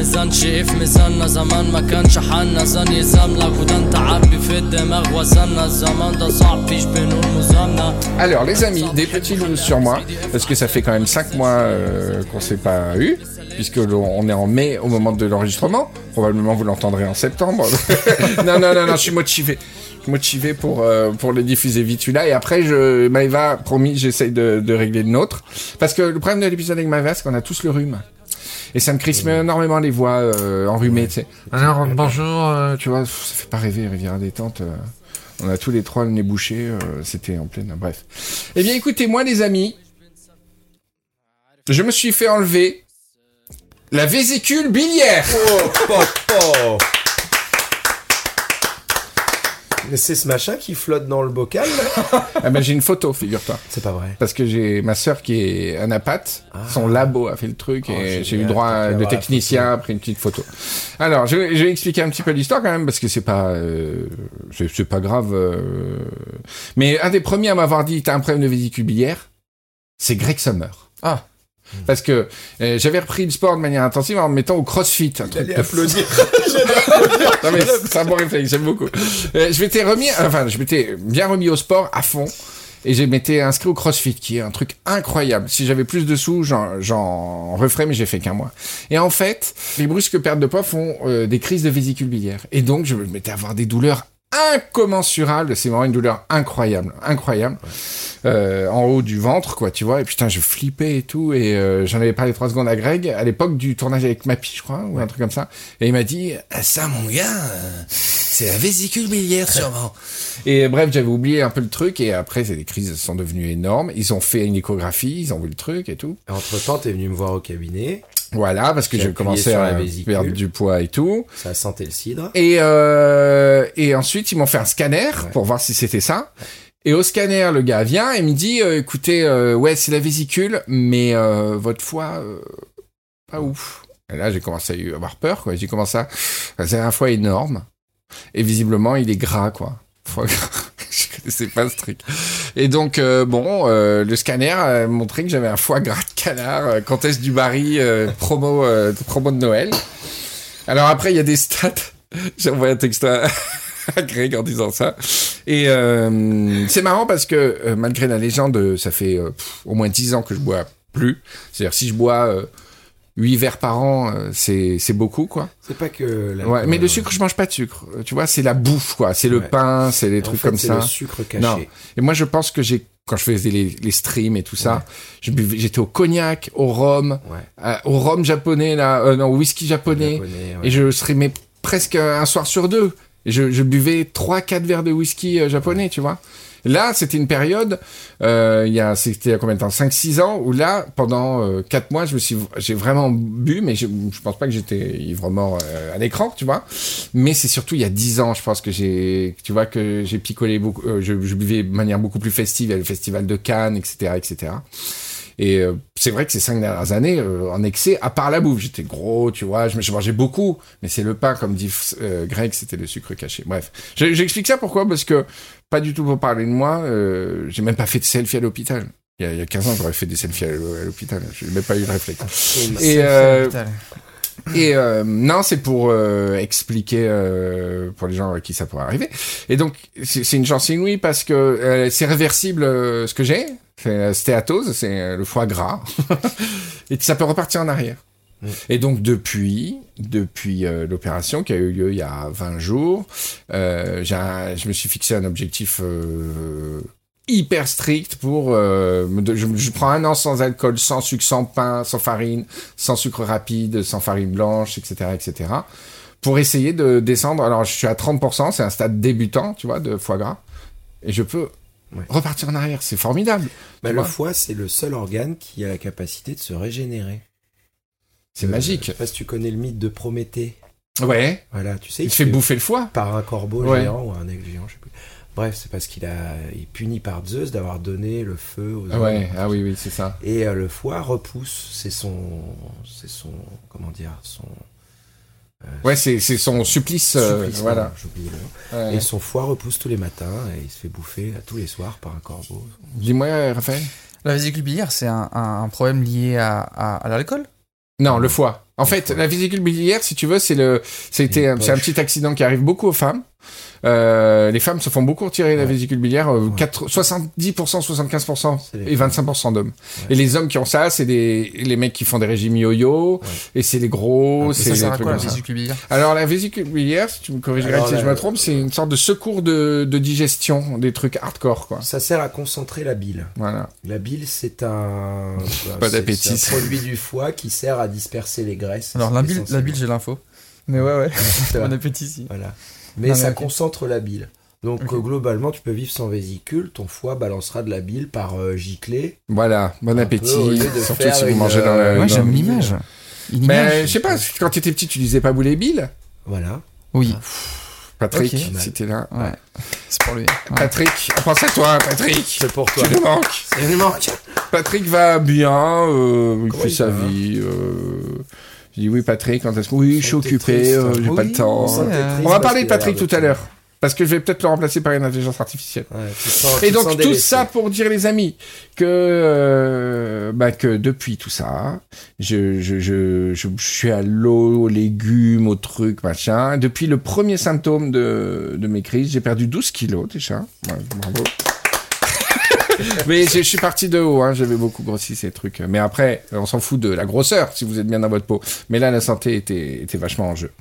بعد ما الميزان شاف ميزاننا زمان ما كان شحنا زان يزاملك وده تعبي في الدماغ وزننا الزمان ده صعب فيش بنور مزامنة Alors les amis, des petits loups sur moi, parce que ça fait quand même 5 mois euh, qu'on s'est pas eu, puisque l'on- on est en mai au moment de l'enregistrement. Probablement vous l'entendrez en septembre. non, non, non, non, je suis motivé. Je suis motivé pour, euh, pour le diffuser vite celui-là. Et après, je, Maëva, promis, j'essaye de, de régler le nôtre. Parce que le problème de l'épisode avec Maëva, c'est qu'on a tous le rhume. Et ça me crispe énormément les voix euh, enrhumées, tu sais. Alors, bonjour, euh, tu vois, ça fait pas rêver, Rivière détente. euh. On a tous les trois le nez bouché, euh, c'était en pleine... Bref. Eh bien, écoutez, moi, les amis, je me suis fait enlever la vésicule biliaire. Oh, po, po. Mais c'est ce machin qui flotte dans le bocal, là ah ben, j'ai une photo, figure-toi. C'est pas vrai. Parce que j'ai ma sœur qui est anapathe, son labo a fait le truc Oh, et j'ai eu droit de technicien a pris une petite photo. Alors, je, vais- je vais expliquer un petit peu l'histoire quand même parce que c'est pas euh, c'est c'est pas grave. euh. Mais un des premiers à m'avoir dit t'as un problème de vésicule biliaire, c'est Greg Summer. Ah. Parce que euh, j'avais repris le sport de manière intensive en me mettant au crossfit. Un truc de applaudir. non mais c'est un bon réflexe, j'aime beaucoup. Euh, je m'étais remis, enfin je m'étais bien remis au sport à fond. Et je m'étais inscrit au CrossFit, qui est un truc incroyable. Si j'avais plus de sous, j'en, j'en referais, mais j'ai fait qu'un mois. Et en fait, les brusques pertes de poids font euh, des crises de vésicule biliaire. Et donc, je me mettais à avoir des douleurs incommensurables. C'est vraiment une douleur incroyable, incroyable. Euh, en haut du ventre, quoi, tu vois. Et putain, je flippais et tout. Et euh, j'en avais parlé trois secondes à Greg, à l'époque du tournage avec Mappy, je crois, ou un truc comme ça. Et il m'a dit, Ah, ça, mon gars, euh, c'est la vésicule biliaire, sûrement. Et bref, j'avais oublié un peu le truc. Et après, les crises sont devenues énormes. Ils ont fait une échographie, ils ont vu le truc et tout. Entre temps, t'es venu me voir au cabinet, Voilà, parce que J'ai commencé à perdre du poids et tout. ça sentait le cidre. Et, euh, et ensuite, ils m'ont fait un scanner pour voir si c'était ça. Et au scanner, le gars vient et me dit, euh, écoutez, euh, ouais, c'est la vésicule, mais euh, votre foie, euh, pas ouf. Et là, j'ai commencé à avoir peur, quoi. J'ai commencé à, c'est un foie énorme. Et visiblement, il est gras, quoi. Foie gras. Je connaissais pas ce truc. Et donc, euh, bon, euh, le scanner a montré que j'avais un foie gras de canard, euh, Comtesse du Barry, euh, promo, promo de Noël. Alors après, il y a des stats. J'ai envoyé un texte à, à Greg en disant ça. Et c'est marrant parce que malgré la légende, ça fait au moins 10 ans que je bois plus. C'est-à-dire si je bois 8 verres par an, euh, c'est c'est beaucoup quoi. C'est pas que la. Ouais, mais le sucre, je mange pas de sucre. Euh, Tu vois, c'est la bouffe quoi, c'est le Ouais. pain, c'est des trucs fait, comme c'est ça. le sucre caché. Non. Et moi je pense que j'ai quand je faisais les, les streams et tout ça, je buvais- j'étais au cognac, au rhum, Ouais. euh, au rhum japonais là, euh, non, au whisky japonais. Japonais, ouais. Et je streamais presque un soir sur deux. Et je, je buvais 3-4 verres de whisky euh, japonais, tu vois. Là, c'était une période, euh, il y a, c'était il combien de temps? 5-6 ans, où là, pendant euh, 4 mois, je me suis, j'ai vraiment bu, mais je, je pense pas que j'étais ivre-mort euh, à l'écran, tu vois. Mais c'est surtout il y a 10 ans, je pense que j'ai, tu vois, que j'ai picolé beaucoup, euh, je, je buvais de manière beaucoup plus festive, il y a le festival de Cannes, etc., etc. Et euh, c'est vrai que ces cinq dernières années, euh, en excès, à part la bouffe, j'étais gros, tu vois, je, je mangeais beaucoup, mais c'est le pain, comme dit euh, Greg, c'était le sucre caché. Bref, Je- j'explique ça pourquoi? Parce que, pas du tout pour parler de moi, euh, j'ai même pas fait de selfie à l'hôpital. Il y, a, il y a 15 ans, j'aurais fait des selfies à, l'hôpital, j'ai même pas eu le réflexe. Et, euh, et euh, non, c'est pour euh, expliquer pour les gens à qui ça pourrait arriver. Et donc, c'est une chance inouïe parce que c'est réversible ce que j'ai. C'est la stéatose, c'est le foie gras. et ça peut repartir en arrière. Et donc depuis, depuis euh, l'opération qui a eu lieu il y a 20 jours, euh, j'ai un- je me suis fixé un objectif euh, hyper strict pour... euh, de- je, je prends un an sans alcool, sans sucre, sans pain, sans farine, sans sucre rapide, sans farine blanche, etc., etc. Pour essayer de descendre. Alors je suis à 30%, c'est un stade débutant, tu vois, de foie gras, et je peux Ouais. repartir en arrière. C'est formidable. Bah, le foie, c'est le seul organe qui a la capacité de se régénérer. C'est Euh, magique. Je sais pas si tu connais le mythe de Prométhée. Ouais. Voilà, tu sais. Il fait fait bouffer le foie. par un corbeau Ouais. géant ou un aigle géant, je sais plus. Bref, c'est parce qu'il a, il est puni par Zeus d'avoir donné le feu aux hommes. Ouais. Ah oui, oui, c'est ça. Et euh, le foie repousse, c'est son, c'est son, comment dire, son. Ouais, c'est c'est son supplice. euh, supplice, voilà. j'oublie le nom. Ouais. Et son foie repousse tous les matins et il se fait bouffer tous les soirs par un corbeau. Dis-moi, Raphaël. La vésicule biliaire, c'est un, un- un problème lié à, à- à l'alcool? Non, le foie. En fait, la vésicule biliaire, si tu veux, c'est le, c'était, un- c'est un poche. petit accident qui arrive beaucoup aux femmes. Euh, les femmes se font beaucoup retirer la Ouais. vésicule biliaire, euh, Ouais. 4 70%, 75% C'est les et 25% d'hommes. Ouais. Et les hommes qui ont ça, c'est des, les mecs qui font des régimes yo-yo, et c'est les gros, Ah, c'est les trucs quoi la vésicule biliaire? Alors, la vésicule biliaire, si tu me corrigerais Alors, si je la- me trompe, c'est une sorte de secours de, de digestion, des trucs hardcore, quoi. Ça sert à concentrer la bile. Voilà. La bile, c'est un, Pas d'appétit. produit du foie qui sert à disperser les graisses. Alors la bile, la bile j'ai l'info. Mais ouais, ouais. Bon appétit si. Voilà. Mais Non, mais ça concentre la bile. Donc euh, globalement, tu peux vivre sans vésicule, ton foie balancera de la bile par euh, giclée. Voilà. Bon appétit. Surtout si vous mangez dans euh. Ouais, dans- j'aime l'image. Mais je sais pas, quand t'étais petit, tu disais pas boulet Bill Voilà. Oui, Patrick, Ok. si t'es là. ouais. C'est pour lui. Ouais. Patrick, pense à toi, Patrick. C'est pour toi. Tu nous manques. C'est une manque. Patrick va bien, euh, il fait il sa va? vie. Euh... Oui, Patrick, quand est-ce que. Oui, je suis occupé, euh, j'ai pas le temps. On va parler de Patrick tout à l'heure. Parce que je vais peut-être le remplacer par une intelligence artificielle. Ouais, tu sens- Et donc tout délaissé. ça pour dire les amis que euh, bah, que depuis tout ça, je je, je, je, je suis à l'eau, aux légumes, aux trucs machin. Depuis le premier symptôme de, de mes crises, j'ai perdu 12 kilos déjà. Ouais, bravo. Mais je, je suis parti de haut, hein, j'avais beaucoup grossi ces trucs. Mais après, on s'en fout de la grosseur si vous êtes bien dans votre peau. Mais là, la santé était, était vachement en jeu.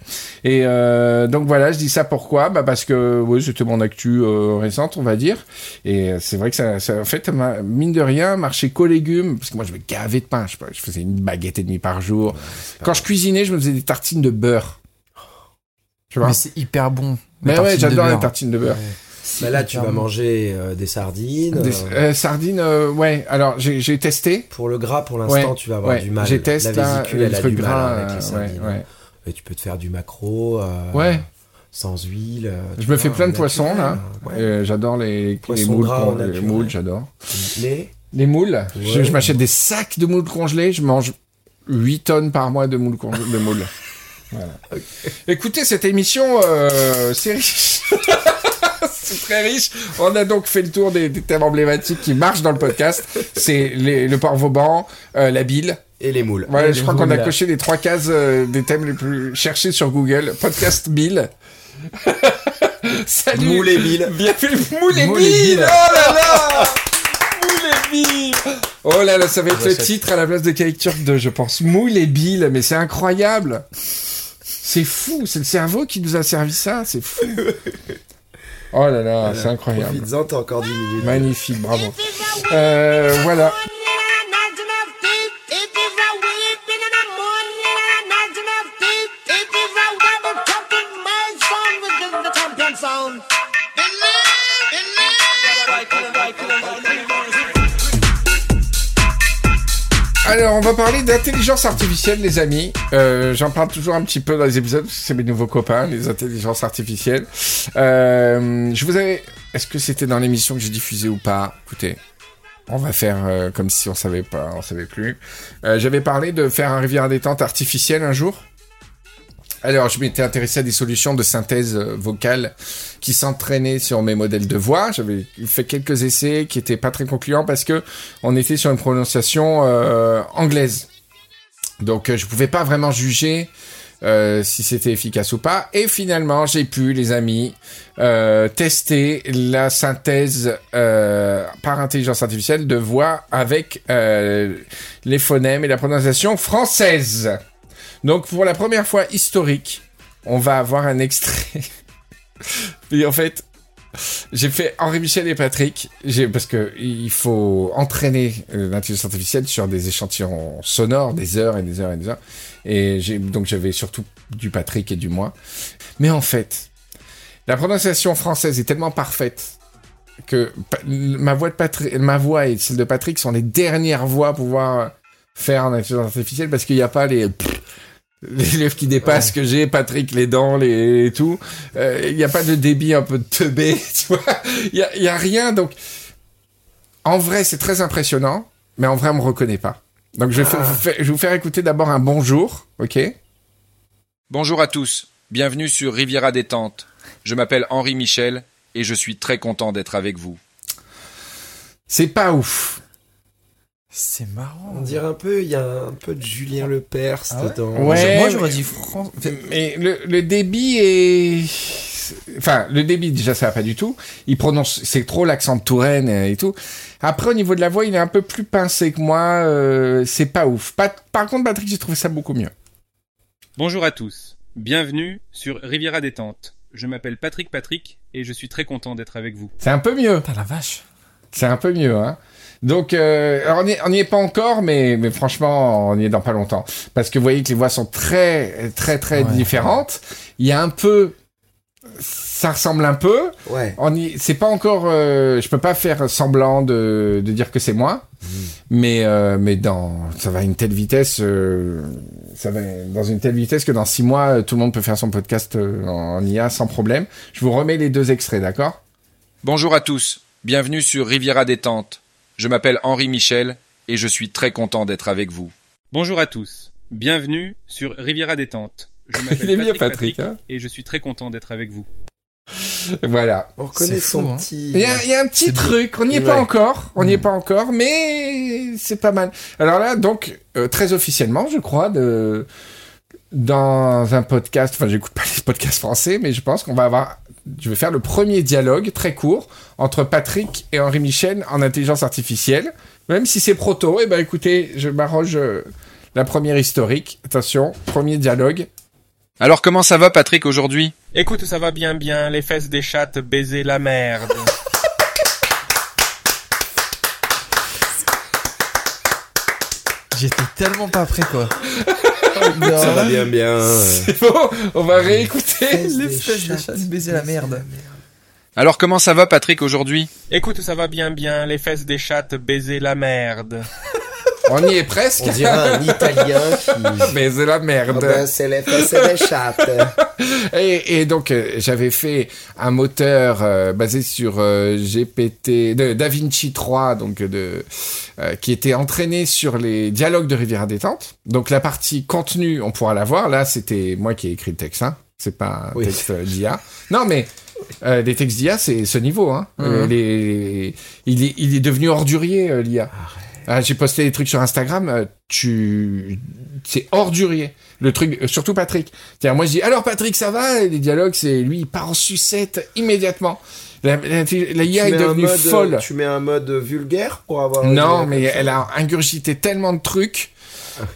Et euh, donc voilà, je dis ça pourquoi? Bah Parce que oui, c'était mon actu euh, récente, on va dire. Et euh, c'est vrai que ça, ça en fait, mine de rien, marché qu'aux légumes. Parce que moi, je me gavais de pain. Je, faisais une baguette et demie par jour. Quand je cuisinais, je me faisais des tartines de beurre. Tu vois? Mais c'est hyper bon. Mais ouais, j'adore les tartines de beurre. Bah là, tu vas manger euh, des sardines. Des- euh, euh, sardines, euh, ouais. Alors, j'ai, testé. Pour le gras, pour l'instant, Ouais, tu vas avoir Ouais, du mal. j'ai testé la vésicule, elle a mal gras. avec les ouais, sardines. ouais. Et tu peux te faire du maquereau. Ouais. Sans huile. Je me fais plein de poissons là. J'adore les, les moules, gras les moules, j'adore. Les Les moules, je, m'achète des sacs de moules congelés, je mange 8 tonnes par mois de moules. De moules. Voilà. Écoutez, cette émission, euh, c'est riche. c'est très riche. On a donc fait le tour des, des thèmes emblématiques qui marchent dans le podcast. C'est les- le porc vauban, euh, la bile. Et les moules. Voilà, Et je crois qu'on a coché les trois cases euh, des thèmes les plus cherchés sur Google. Podcast Bill. Salut. Moules et billes. Bienvenue. Moule et Moule et Bill. Bill. Oh là là. Moule et Bill. Oh là là, ça va être le J'achète. titre à la place de Cake Turk 2, je pense. Moule et Bill, mais c'est incroyable. C'est fou, c'est le cerveau qui nous a servi ça, c'est fou. Oh là là, c'est incroyable. Profites-en, t'as encore 10 minutes. Magnifique, bravo. Euh, voilà. Alors, on va parler d'intelligence artificielle, les amis. Euh, J'en parle toujours un petit peu dans les épisodes, parce que c'est mes nouveaux copains, les intelligences artificielles. Euh, je vous avais... Est-ce que c'était dans l'émission que j'ai diffusée ou pas? Écoutez, on va faire euh, comme si on savait pas, on savait plus. Euh, J'avais parlé de faire un rivière détente artificielle un jour. Alors, je m'étais intéressé à des solutions de synthèse euh, vocale qui s'entraînaient sur mes modèles de voix. J'avais fait quelques essais qui étaient pas très concluants parce que on était sur une prononciation euh, anglaise. Donc, euh, je pouvais pas vraiment juger si c'était efficace ou pas. Et finalement, j'ai pu, les amis, tester la synthèse par intelligence artificielle de voix avec les phonèmes et la prononciation française. Donc pour la première fois historique, on va avoir un extrait. Et en fait, j'ai fait Henri Michel et Patrick, parce que il faut entraîner euh, l'intelligence artificielle sur des échantillons sonores, des heures et des heures et des heures. Et donc j'avais surtout du Patrick et du moi. Mais en fait, la prononciation française est tellement parfaite que ma voix de Patrick, ma voix et celle de Patrick sont les dernières voix à pouvoir faire en intelligence artificielle parce qu'il n'y a pas les les lèvres qui dépassent que j'ai, Patrick, les dents, les et tout. Euh, Il n'y a pas de débit un peu de teubé, tu vois. Il y a, il y a rien, donc en vrai c'est très impressionnant, mais en vrai on me reconnaît pas. Donc je vais, fa- vous faire- je vais vous faire écouter d'abord un bonjour, ok? Bonjour à tous, bienvenue sur Riviera Détente. Je m'appelle Henri Michel et je suis très content d'être avec vous. C'est pas ouf. C'est marrant. On dirait un peu, il y a un peu de Julien Lepers Ah ouais dedans. Ouais. Moi, j'aurais dit France. Mais le, le débit est... Enfin, le débit, déjà, ça va pas du tout. Il prononce... C'est trop l'accent de Touraine et tout. Après, au niveau de la voix, il est un peu plus pincé que moi. euh, c'est pas ouf. Pas- Par contre, Patrick, j'ai trouvé ça beaucoup mieux. Bonjour à tous, bienvenue sur Riviera Détente. Je m'appelle Patrick Patrick et je suis très content d'être avec vous. C'est un peu mieux. Putain, la vache. C'est un peu mieux, hein. Donc, euh, alors on n'y on n'y est pas encore, mais, mais franchement, on y est dans pas longtemps. Parce que vous voyez que les voix sont très, très, très Ouais. différentes. Il y a un peu... Ça ressemble un peu. Ouais. On y... C'est pas encore... euh, Je peux pas faire semblant de, de dire que c'est moi. Mais, euh, mais dans... Ça va à une telle vitesse... euh, Ça va dans une telle vitesse que dans six mois, euh, tout le monde peut faire son podcast euh, en IA sans problème. Je vous remets les deux extraits, d'accord? Bonjour à tous, bienvenue sur Riviera Détente. Je m'appelle Henri Michel et je suis très content d'être avec vous. Bonjour à tous, bienvenue sur Riviera Détente. Je m'appelle Patrick, Patrick, hein. et je suis très content d'être avec vous. Voilà. On reconnaît son fou, hein. petit. Il y, a, il y a un petit truc, on n'y est Ouais. pas encore, on n'y est pas encore, mais c'est pas mal. Alors là, donc, euh, très officiellement, je crois, de, dans un podcast, enfin, j'écoute pas les podcasts français, mais je pense qu'on va avoir, je vais faire le premier dialogue très court entre Patrick et Henri Michel en intelligence artificielle. Même si c'est proto, eh ben écoutez, je m'arroge euh, la première historique. Attention, premier dialogue. Alors comment ça va Patrick aujourd'hui? Écoute, ça va bien bien, les fesses des chattes baiser la merde. J'étais tellement pas prêt, quoi. Ça va bien, bien. C'est bon, on va réécouter. Les Des fesses des chattes chattes baiser la merde. Alors comment ça va Patrick aujourd'hui? Écoute, ça va bien bien, les fesses des chattes baiser la merde. On y est presque. On dirait un Italien qui... Mais c'est la merde. ben, c'est les chattes. Et, et donc euh, j'avais fait un moteur euh, basé sur euh, GPT, de DaVinci 3, donc de euh, qui était entraîné sur les dialogues de Riviera détente. Donc la partie contenu, on pourra la voir. Là, c'était moi qui ai écrit le texte. Hein. C'est pas un Oui. texte euh, d'IA. Non, mais euh, les textes d'IA, c'est ce niveau. Hein. Euh, les- il, est, il est devenu ordurier, euh, l'IA. Ah, J'ai posté des trucs sur Instagram, euh, tu, c'est ordurier. Le truc, euh, surtout Patrick. Tiens, moi je dis, alors Patrick, ça va? Et les dialogues, c'est lui, il part en sucette immédiatement. La, la, la IA est devenue mode- folle. Tu mets un mode vulgaire pour avoir... Non, mais elle a ingurgité tellement de trucs.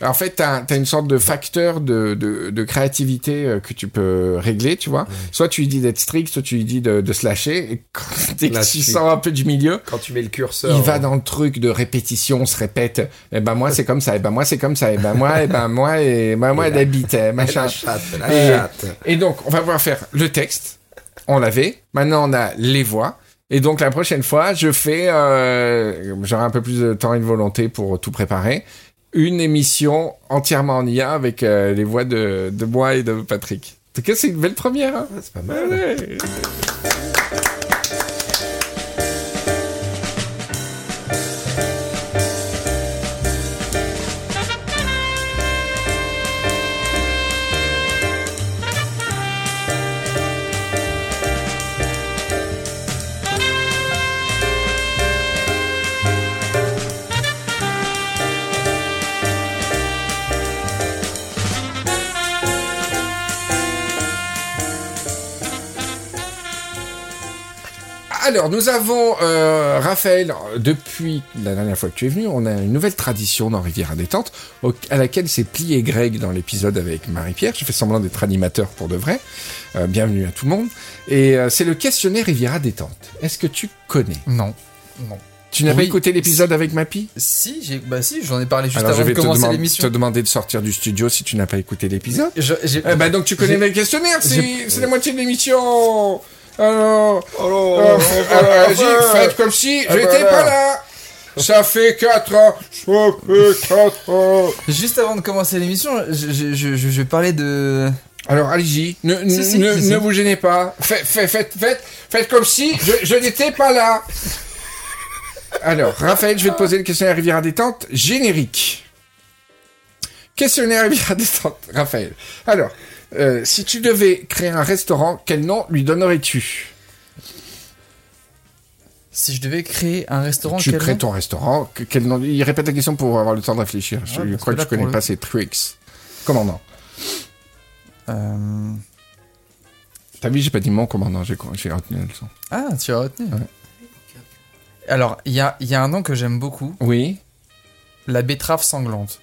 En fait, t'as as une sorte de facteur de, de, de créativité euh, que tu peux régler, tu vois. Soit tu lui dis d'être strict, soit tu lui dis de, de se lâcher. Et quand dès que tu sors un peu du milieu, Quand tu mets le curseur... il va dans le truc de répétition, on se répète. Eh ben moi c'est comme ça. Eh ben moi c'est comme ça. Eh ben moi, eh ben moi, et ben moi Et la- d'habite, eh, machin. Et-. Et donc on va pouvoir faire le texte. On l'avait. Maintenant on a les voix. Et donc la prochaine fois, je fais, euh, j'aurai un peu plus de temps et de volonté pour tout préparer, une émission entièrement en IA avec euh, les voix de, de moi et de Patrick. En tout cas, c'est une belle première. Hein Ah, C'est pas mal. Ouais. Alors, nous avons euh, Raphaël, depuis la dernière fois que tu es venu, on a une nouvelle tradition dans Riviera Détente, au- à laquelle s'est plié Greg dans l'épisode avec Marie-Pierre. J'ai fait semblant d'être animateur pour de vrai. Euh, bienvenue à tout le monde. Et euh, c'est le questionnaire Riviera Détente. Est-ce que tu connais? Non. Non. Tu n'as pas écouté l'épisode avec Mappy Si, j'ai, bah si, j'en ai parlé juste Alors, je avant vais de commencer l'émission. te demander de sortir du studio si tu n'as pas écouté l'épisode. Je- Eh ben, donc tu connais le questionnaire, c'est la moitié de l'émission. Alors, Oh Euh, euh, vas-y, faites comme si Ah j'étais pas là. Ça fait 4 ans. Ça fait 4 ans. Juste avant de commencer l'émission, je, je, je, parler de. Alors, allez-y. Ne, ne- Si, si, ne, si, si. ne vous gênez pas. Faites, faites, faites, faites, faites comme si je, je n'étais pas là. Alors, Raphaël, je vais te poser le questionnaire Riviera Détente générique. Questionnaire Riviera Détente, Raphaël. Alors, euh, si tu devais créer un restaurant, quel nom lui donnerais-tu Si je devais créer un restaurant. Tu quel crées nom ton restaurant. que- Quel nom Il répète la question pour avoir le temps de réfléchir. Je Ouais, parce crois que que, là, tu connais pas ces tricks. Commandant. Euh, T'as vu, j'ai pas dit mon commandant, j'ai j'ai retenu la leçon. Ah, tu as retenu. Ouais. Alors, il y a, il y a un nom que j'aime beaucoup Oui. la betterave sanglante.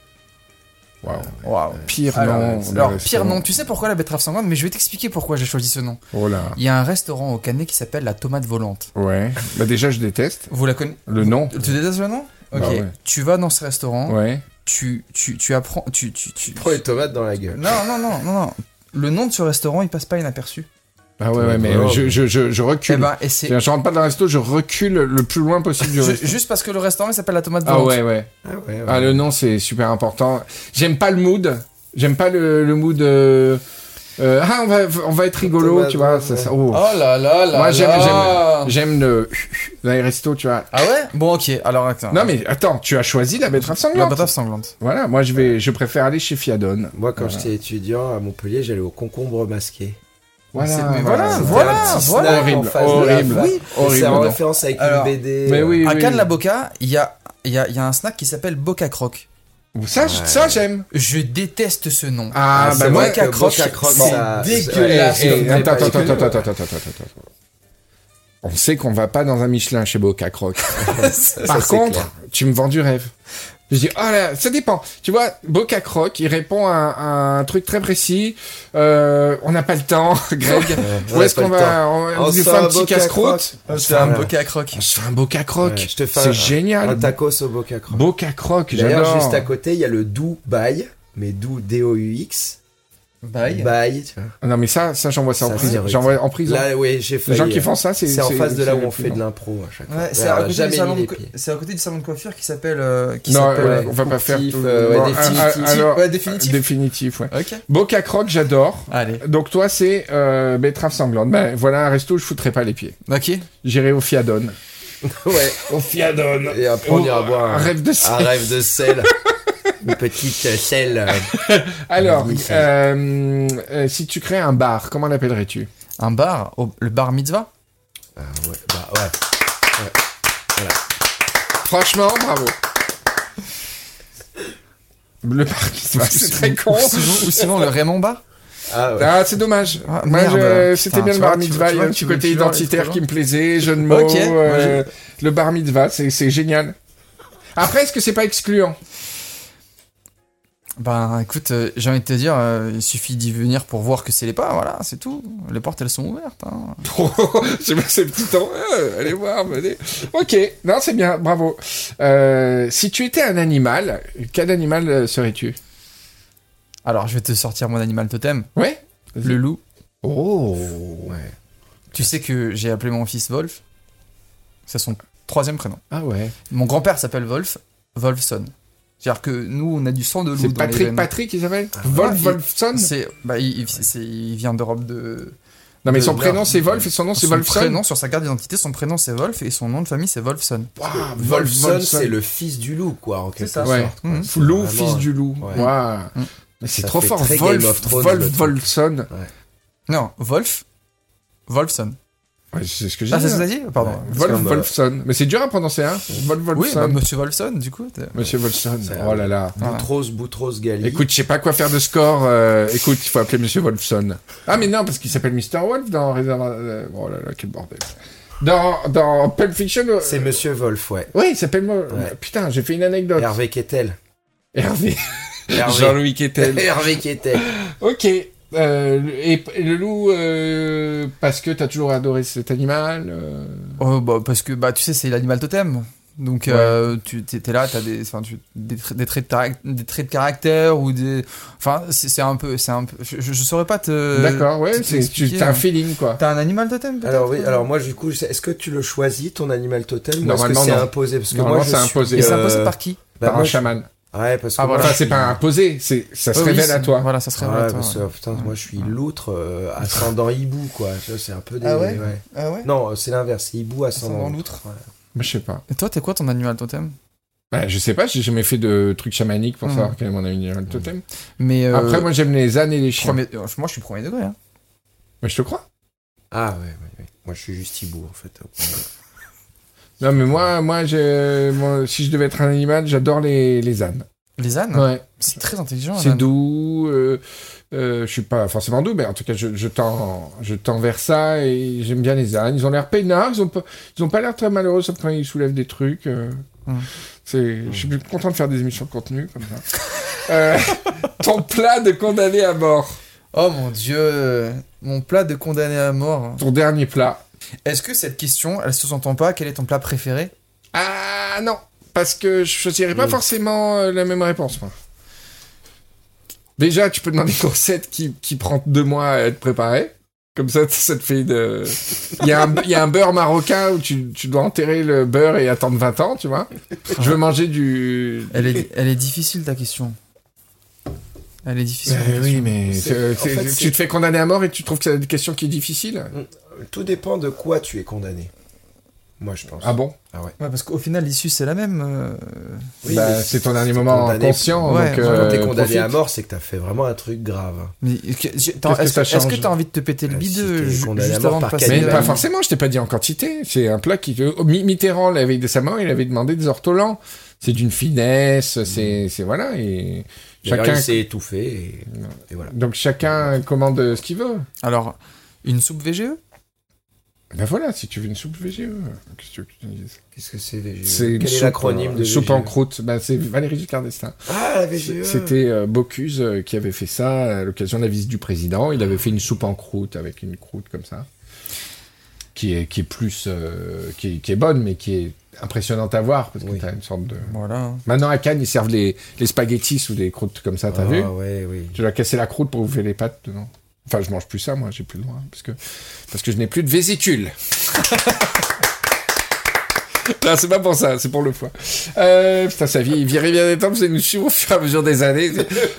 Waouh. Waouh. Pire Alors, nom. de alors, pire nom, tu sais pourquoi la betterave sanglante, mais je vais t'expliquer pourquoi j'ai choisi ce nom. Oh là. Il y a un restaurant au Canet qui s'appelle la tomate volante. Ouais. Bah déjà, je déteste. Vous la connaissez Le nom. Tu détestes le nom? Ok. Bah ouais. Tu vas dans ce restaurant, Ouais. tu, tu, tu apprends. Tu, tu, tu... Prends les tomates dans la gueule. Non, non, non, non, non. Le nom de ce restaurant, il passe pas inaperçu. Ah ouais, ouais, mais D'accord. je, je, je, je Eh recule. ben, et c'est. Je rentre pas dans le resto, je recule le plus loin possible du resto. Juste parce que le restaurant il s'appelle la tomate Ah volante. ouais, ouais. Ah ouais, ouais. Ah, le nom, c'est super important. J'aime pas le mood. J'aime pas le, le mood. euh, euh, ah, on va, on va être rigolo, Tomate, tu vois. ouais. Ça, ça- oh. Oh là là là Moi, j'aime, j'aime, j'aime le, dans les restos, tu vois. Ah ouais? Bon, ok. Alors attends. Non, mais attends, tu as choisi la betterave La sanglante. betterave sanglante. Voilà, moi, je vais, je préfère aller chez Fiadone. Moi, quand Voilà. j'étais étudiant à Montpellier, j'allais au concombre masqué. Voilà, mais voilà, voilà, voilà, Horrible, horrible. Oui, horrible, C'est en référence avec Alors, une BD. Mais oui, À oui. Cannes la Boca, il y a, il y, a, il y a un snack qui s'appelle Boca Croc. Ça, je- ça, j'aime. Je déteste ce nom. Ah, Ah, bah c'est moi, Boca que Croc, c'est ça- dégueulasse. attends, attends, attends, ouais. attends, attends, attends, attends, attends. On sait qu'on va pas dans un Michelin chez Boca Croc. Par contre, clair. tu me vends du rêve. Je dis, ah là, ça dépend. Tu vois, Boca Croc, il répond à, à un truc très précis. Euh, on n'a pas le temps, Greg. on Où est-ce qu'on va On, on On lui se fait fait un un petit casse-croûte. Croc. C'est un Voilà. Boca Croc. On se fait un Boca Croc. Ouais, je te fais C'est un- génial. Un tacos au Boca Croc. Boca Croc, D'ailleurs, juste à côté, il y a le Doux Bail, mais Doux D-O-U-X. Bye. Bail, tu vois. Non, mais ça, ça j'envoie ça, en Ça, prison. c'est J'envoie en prison. Là, oui, j'ai Les fait. gens qui font ça, c'est. C'est en face de là où on fait prison. de l'impro à chaque fois. Ouais, c'est à, côté du salon de les co- pieds. c'est à côté du salon de coiffure qui s'appelle. euh, qui Non, s'appelle. ouais, on va pas faire tout. euh, ouais, définitif. ah, alors, Ouais, définitif. Définitif, ouais. Ok. Boca Croc, j'adore. Allez. Donc toi, c'est euh, betterave sanglante. Ben voilà un resto où je foutrais pas les pieds. Ok. J'irai au Fiadon. Ouais. Au Fiadon. Et après, on ira boire un un, rêve de un sel. rêve de sel. Une petite euh, sel. euh, Alors, euh, si tu crées un bar, comment l'appellerais-tu Un bar, au- le bar mitzvah? Ah ouais, bah ouais. Franchement, bravo. Le bar mitzvah, c'est très con. Ou sinon, ou sinon le Raymond Bar? Ah ouais. Ah, c'est dommage. Ah, c'était bien le bar mitzvah. Il y a un petit côté identitaire qui me plaisait, jeu de mots. Ok, euh, le bar mitzvah, c'est c'est génial. Après, est-ce que c'est pas excluant? Ben écoute, euh, j'ai envie de te dire, euh, il suffit d'y venir pour voir que c'est les pas, voilà, c'est tout. Les portes elles sont ouvertes. Hein. J'ai pas ces petits temps. Euh, allez voir, venez. Ok, non, c'est bien, bravo. Si tu étais un animal, quel animal serais-tu? Alors je vais te sortir mon animal totem, Ouais le loup. Oh Ouais. Tu sais que j'ai appelé mon fils Wolf. C'est son troisième prénom. Ah ouais. Mon grand-père s'appelle Wolf, Wolfson. C'est-à-dire que nous on a du sang de loup C'est dans les Patrick. Patrick, il s'appelle Ah, Wolf il- Wolfson? bah, il, il- c'est- il vient d'Europe de. Non, mais son prénom c'est Wolf et son nom c'est son Wolfson? prénom sur sa carte d'identité, son prénom c'est Wolf et son nom de famille c'est Wolfson. Waouh, Wolfson, c'est le fils du loup, quoi, en quelque ça. sorte. Ouais. quoi. Loup, vraiment- fils du loup. Ouais. Waouh. Mm. Mais c'est trop fort. Wolf, Wolf. Wolfson. Non, Wolf, Wolfson. Ouais, c'est ce que j'ai Ah, dit. c'est ce que t'as dit Pardon. Ouais. Wolf Comme, euh, Wolfson. Mais c'est dur à prononcer, hein Wolf Oui, Wolfson. bah, Monsieur Wolfson, du coup. Monsieur Wolfson. Oh là là. Boutros, Boutros Ghali. Écoute, je sais pas quoi faire de score. euh, écoute, il faut appeler Monsieur Wolfson. Ah, mais non, parce qu'il s'appelle Mr. Wolf dans Reservoir. euh, Oh là là, quel bordel. Dans, dans Pulp Fiction. euh, C'est Monsieur Wolf, ouais. Oui, il s'appelle moi. Ouais. Putain, j'ai fait une anecdote. Hervé Kettel. Hervé. Hervé. Jean-Louis Quetel. Hervé Kettel. ok. Euh, et, et le loup, euh, parce que t'as toujours adoré cet animal. euh, Oh, bah, parce que bah, tu sais, c'est l'animal totem. Donc, euh, tu t'es là, t'as des, enfin, tu- des, des, traits de des traits de caractère ou des. Enfin, c'est un peu. c'est un peu je, je saurais pas te. D'accord, ouais, te c'est, tu l'expliquer, as un hein. feeling, quoi. T'as un animal totem peut-être Alors oui, alors moi du coup, est-ce que tu le choisis ton animal totem ou est-ce que Normalement, c'est imposé? Parce que moi je c'est suis, imposé. Et c'est imposé par qui? bah, par moi, un je- chaman. Ouais, parce que Ah, voilà. je Enfin, c'est suis- pas imposé, c'est, ça se révèle c'est- à toi. Voilà, ça se révèle à toi. parce que putain, moi je suis loutre euh, ascendant hibou quoi. C'est un peu des. Ah ouais Ah ouais Non, c'est l'inverse, c'est hibou ascendant, Ascendant loutre. Ouais. Je sais pas. Et toi, t'es quoi ton animal totem? Bah, je sais pas, j'ai jamais fait de trucs chamaniques pour Mhm. savoir quel est mon animal totem. Mais euh, Après, moi, j'aime les ânes et les chiens. premier- euh, moi, je suis premier degré. Hein. Mais je te crois. Ah ouais, ouais, ouais. Moi je suis juste hibou en fait. Non, mais moi, moi, moi, si je devais être un animal, j'adore les, les ânes. Les ânes, Ouais. c'est très intelligent. C'est doux. Euh, euh, je suis pas forcément doux, mais en tout cas, je, je tends, je tends vers ça et j'aime bien les ânes. Ils ont l'air peinards. Ils ont pas, ils ont pas l'air très malheureux, sauf quand ils soulèvent des trucs. euh. Mm. C'est, je suis content de faire des émissions de contenu comme ça. Euh, ton plat de condamné à mort. Oh mon dieu, mon plat de condamné à mort. Ton dernier plat. Est-ce que cette question, elle se s'entend pas Quel est ton plat préféré? Ah non, parce que je choisirais pas forcément euh, la même réponse, moi. Déjà, tu peux demander une recette qui, qui prend deux mois à être préparée. Comme ça, ça te fait de... Il y, a un- il y a un beurre marocain où tu, tu dois enterrer le beurre et attendre 20 ans, tu vois. Je veux manger du... elle est, elle est difficile ta question. Elle est difficile. Euh, question. oui, mais C'est- c'est- en c'est- fait, tu te fais condamner à mort et tu trouves que c'est une question qui est difficile? Tout dépend de quoi tu es condamné. Moi je pense. Ah bon? Ah ouais. Ouais, parce qu'au final, l'issue c'est la même. euh, Oui, Bah, C'est ton dernier moment conscient, Ouais, donc voilà, Quand euh, t'es condamné profite. à mort, c'est que t'as fait vraiment un truc grave. Est-ce que est-ce que change t'as envie de te péter le Bah, bide si euh, à juste mort avant de passer Mais pas forcément, je t'ai pas dit en quantité. C'est un plat qui... Mi- Mitterrand, la veille de sa mort, il avait demandé des ortolans. C'est d'une finesse, c'est... c'est voilà, et... Chacun s'est étouffé et, et voilà. Donc chacun commande ce qu'il veut. Alors, une soupe VGE Ben voilà, si tu veux une soupe VGE. Qu'est-ce que tu veux que je te dise? Qu'est-ce que c'est VGE C'est Quel est l'acronyme euh, de soupe VGE en croûte. Ben, c'est Valérie Giscard d'Estaing. Ah la VGE. C'était euh, Bocuse euh, qui avait fait ça à l'occasion de la visite du président. Il avait fait une soupe en croûte avec une croûte comme ça, qui est qui est plus euh, qui, est, qui est bonne, mais qui est impressionnante à voir parce que Oui. t'as une sorte de. Voilà. Maintenant à Cannes ils servent les, les spaghettis sous des croûtes comme ça, t'as Ah, vu ouais, oui. Tu dois casser la croûte pour ouvrir les pâtes dedans. Enfin, je mange plus ça, moi, j'ai plus le droit, parce que parce que je n'ai plus de vésicule. non, c'est pas pour ça, c'est pour le foie. Euh, putain, sa vie, il virait bien des temps, c'est nous suivre au fur et à mesure des années.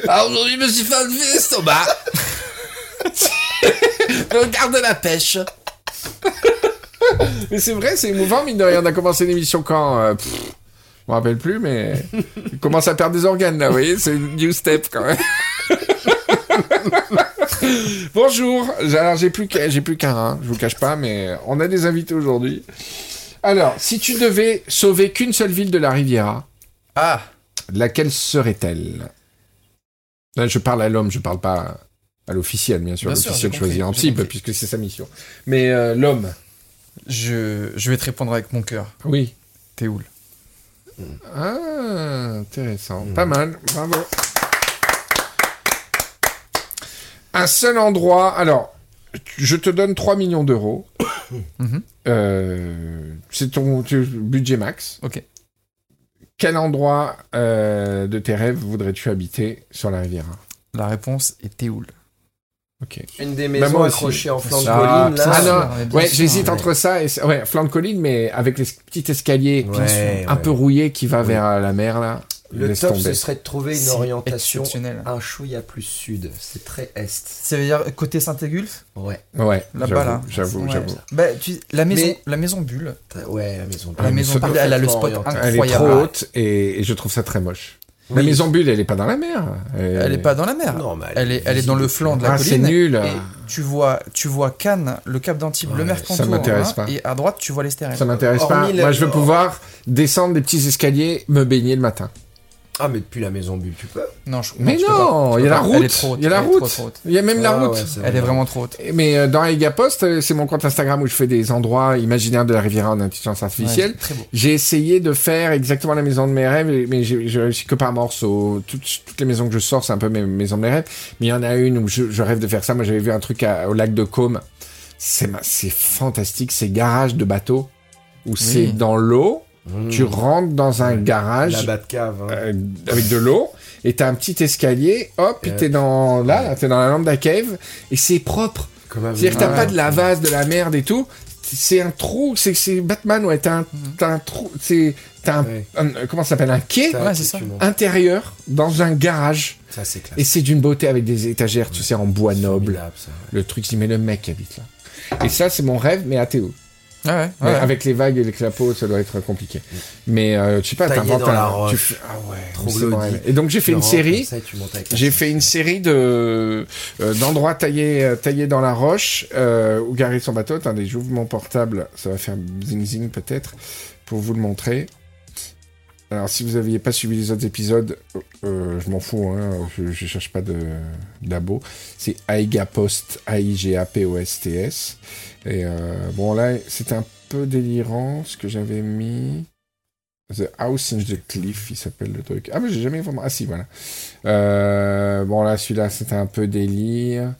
Ah, aujourd'hui, je me suis fait un l'estomac. Le garde de la pêche. mais c'est vrai, c'est émouvant, mine de rien. On a commencé l'émission quand euh, pff, Je me rappelle plus, mais il commence à perdre des organes, là, vous voyez C'est une new step, quand même. Bonjour. Alors j'ai plus qu'un, j'ai plus qu'un, hein, je vous cache pas, mais on a des invités aujourd'hui. Alors, si tu devais sauver qu'une seule ville de la Riviera, Ah laquelle serait-elle? Là, je parle à l'homme, je parle pas à l'officiel, bien sûr. L'officiel choisit type, compris. puisque c'est sa mission. Mais euh, l'homme, je, je vais te répondre avec mon cœur. oui. Théoul. Ah, intéressant. Pas mal, bravo. Un seul endroit. Alors, je te donne 3 millions d'euros. Mhm. Euh, c'est ton budget max. Ok. Quel endroit euh, de tes rêves voudrais-tu habiter sur la Riviera La réponse est Théoul. Une des Bah, maisons aussi. accrochées en flanc de Ah, colline, là. Ah non, bien ouais, j'hésite ouais. entre ça et ouais, flanc de colline, mais avec les petits escaliers Ouais, un ouais. peu rouillés qui va vers euh, la mer là. Le Laisse top, tomber. ce serait de trouver une orientation un chouïa plus sud. C'est très est. Ça veut dire côté Saint-Égulphe Ouais. Ouais, Là-bas, là. J'avoue, Ouais. j'avoue. Bah, tu, la, maison, Mais- la maison bulle. Ouais, la maison. La maison bulle, elle a le spot orientée. Elle est incroyable. trop haute et, et je trouve ça très moche. La Oui. maison bulle, elle est pas dans la mer. Elle est pas dans la mer. Non, mais Elle est, elle est dans le flanc de la Ah, c'est colline. nul. Et tu vois, tu vois Cannes, le Cap d'Antibes, le Mercantour. ça m'intéresse hein, pas. Et à droite, tu vois l'Estérel. Ça m'intéresse pas. Moi, je veux pouvoir descendre des petits escaliers, me baigner le matin. Ah, mais depuis la maison bulle, tu peux. Non, je, Mais je non. Je il y a la pas. Elle est route. trop haute. Il y a la route. Il y a même la Ah, route. ouais, Elle est vraiment trop haute. Mais euh, dans Egapost, euh, c'est mon compte Instagram où je fais des endroits imaginaires de la Riviera en intelligence artificielle. Ouais, très beau. J'ai essayé de faire exactement la maison de mes rêves, mais j'ai j'ai réussi que par morceaux. Toutes, toutes les maisons que je sors, c'est un peu mes maisons de mes rêves. Mais il y en a une où je, je rêve de faire ça. Moi, j'avais vu un truc à- au lac de Côme. C'est fantastique. C'est garage de bateau où c'est dans l'eau. Mmh. Tu rentres dans un La garage Batcave. Hein. euh, avec de l'eau et t'as un petit escalier. Hop, Ouais. t'es dans là, t'es dans la lampe cave et c'est propre. Comme un C'est-à-dire que t'as Ouais. pas de la vase, de la merde et tout. C'est un trou, c'est c'est Batman, ouais. T'as un, t'as un trou, c'est t'as un, Ouais. un- euh, comment ça s'appelle un quai Ouais, ça. intérieur dans un garage Ça, c'est classe. et c'est d'une beauté avec des étagères, tu sais, en bois noble. Formidable, ça, ouais. Le truc, j'y mets le mec qui habite là. Et ça, c'est mon rêve, mais à Théo. Ouais, ouais. Mais ouais. Avec les vagues et les clapots, ça doit être compliqué. Mais euh, je sais pas, t'inventes un. roche. tu fais- Ah ouais, Trop. Et donc j'ai fait une série. tu J'ai fait une série de euh, d'endroits taillés euh, taillés dans la roche euh, où garer son bateau. Attendez, j'ouvre mon portable, ça va faire zing zing peut-être pour vous le montrer. Alors si vous n'aviez pas suivi les autres épisodes, euh, je m'en fous, hein, je, je cherche pas de d'abo. C'est Aiga Post, Et euh, bon là, c'est un peu délirant ce que j'avais mis. The House in the Cliff, il s'appelle le truc. Ah, mais j'ai jamais vraiment. Ah, si, voilà. Euh, bon, là, celui-là, c'était un peu délire.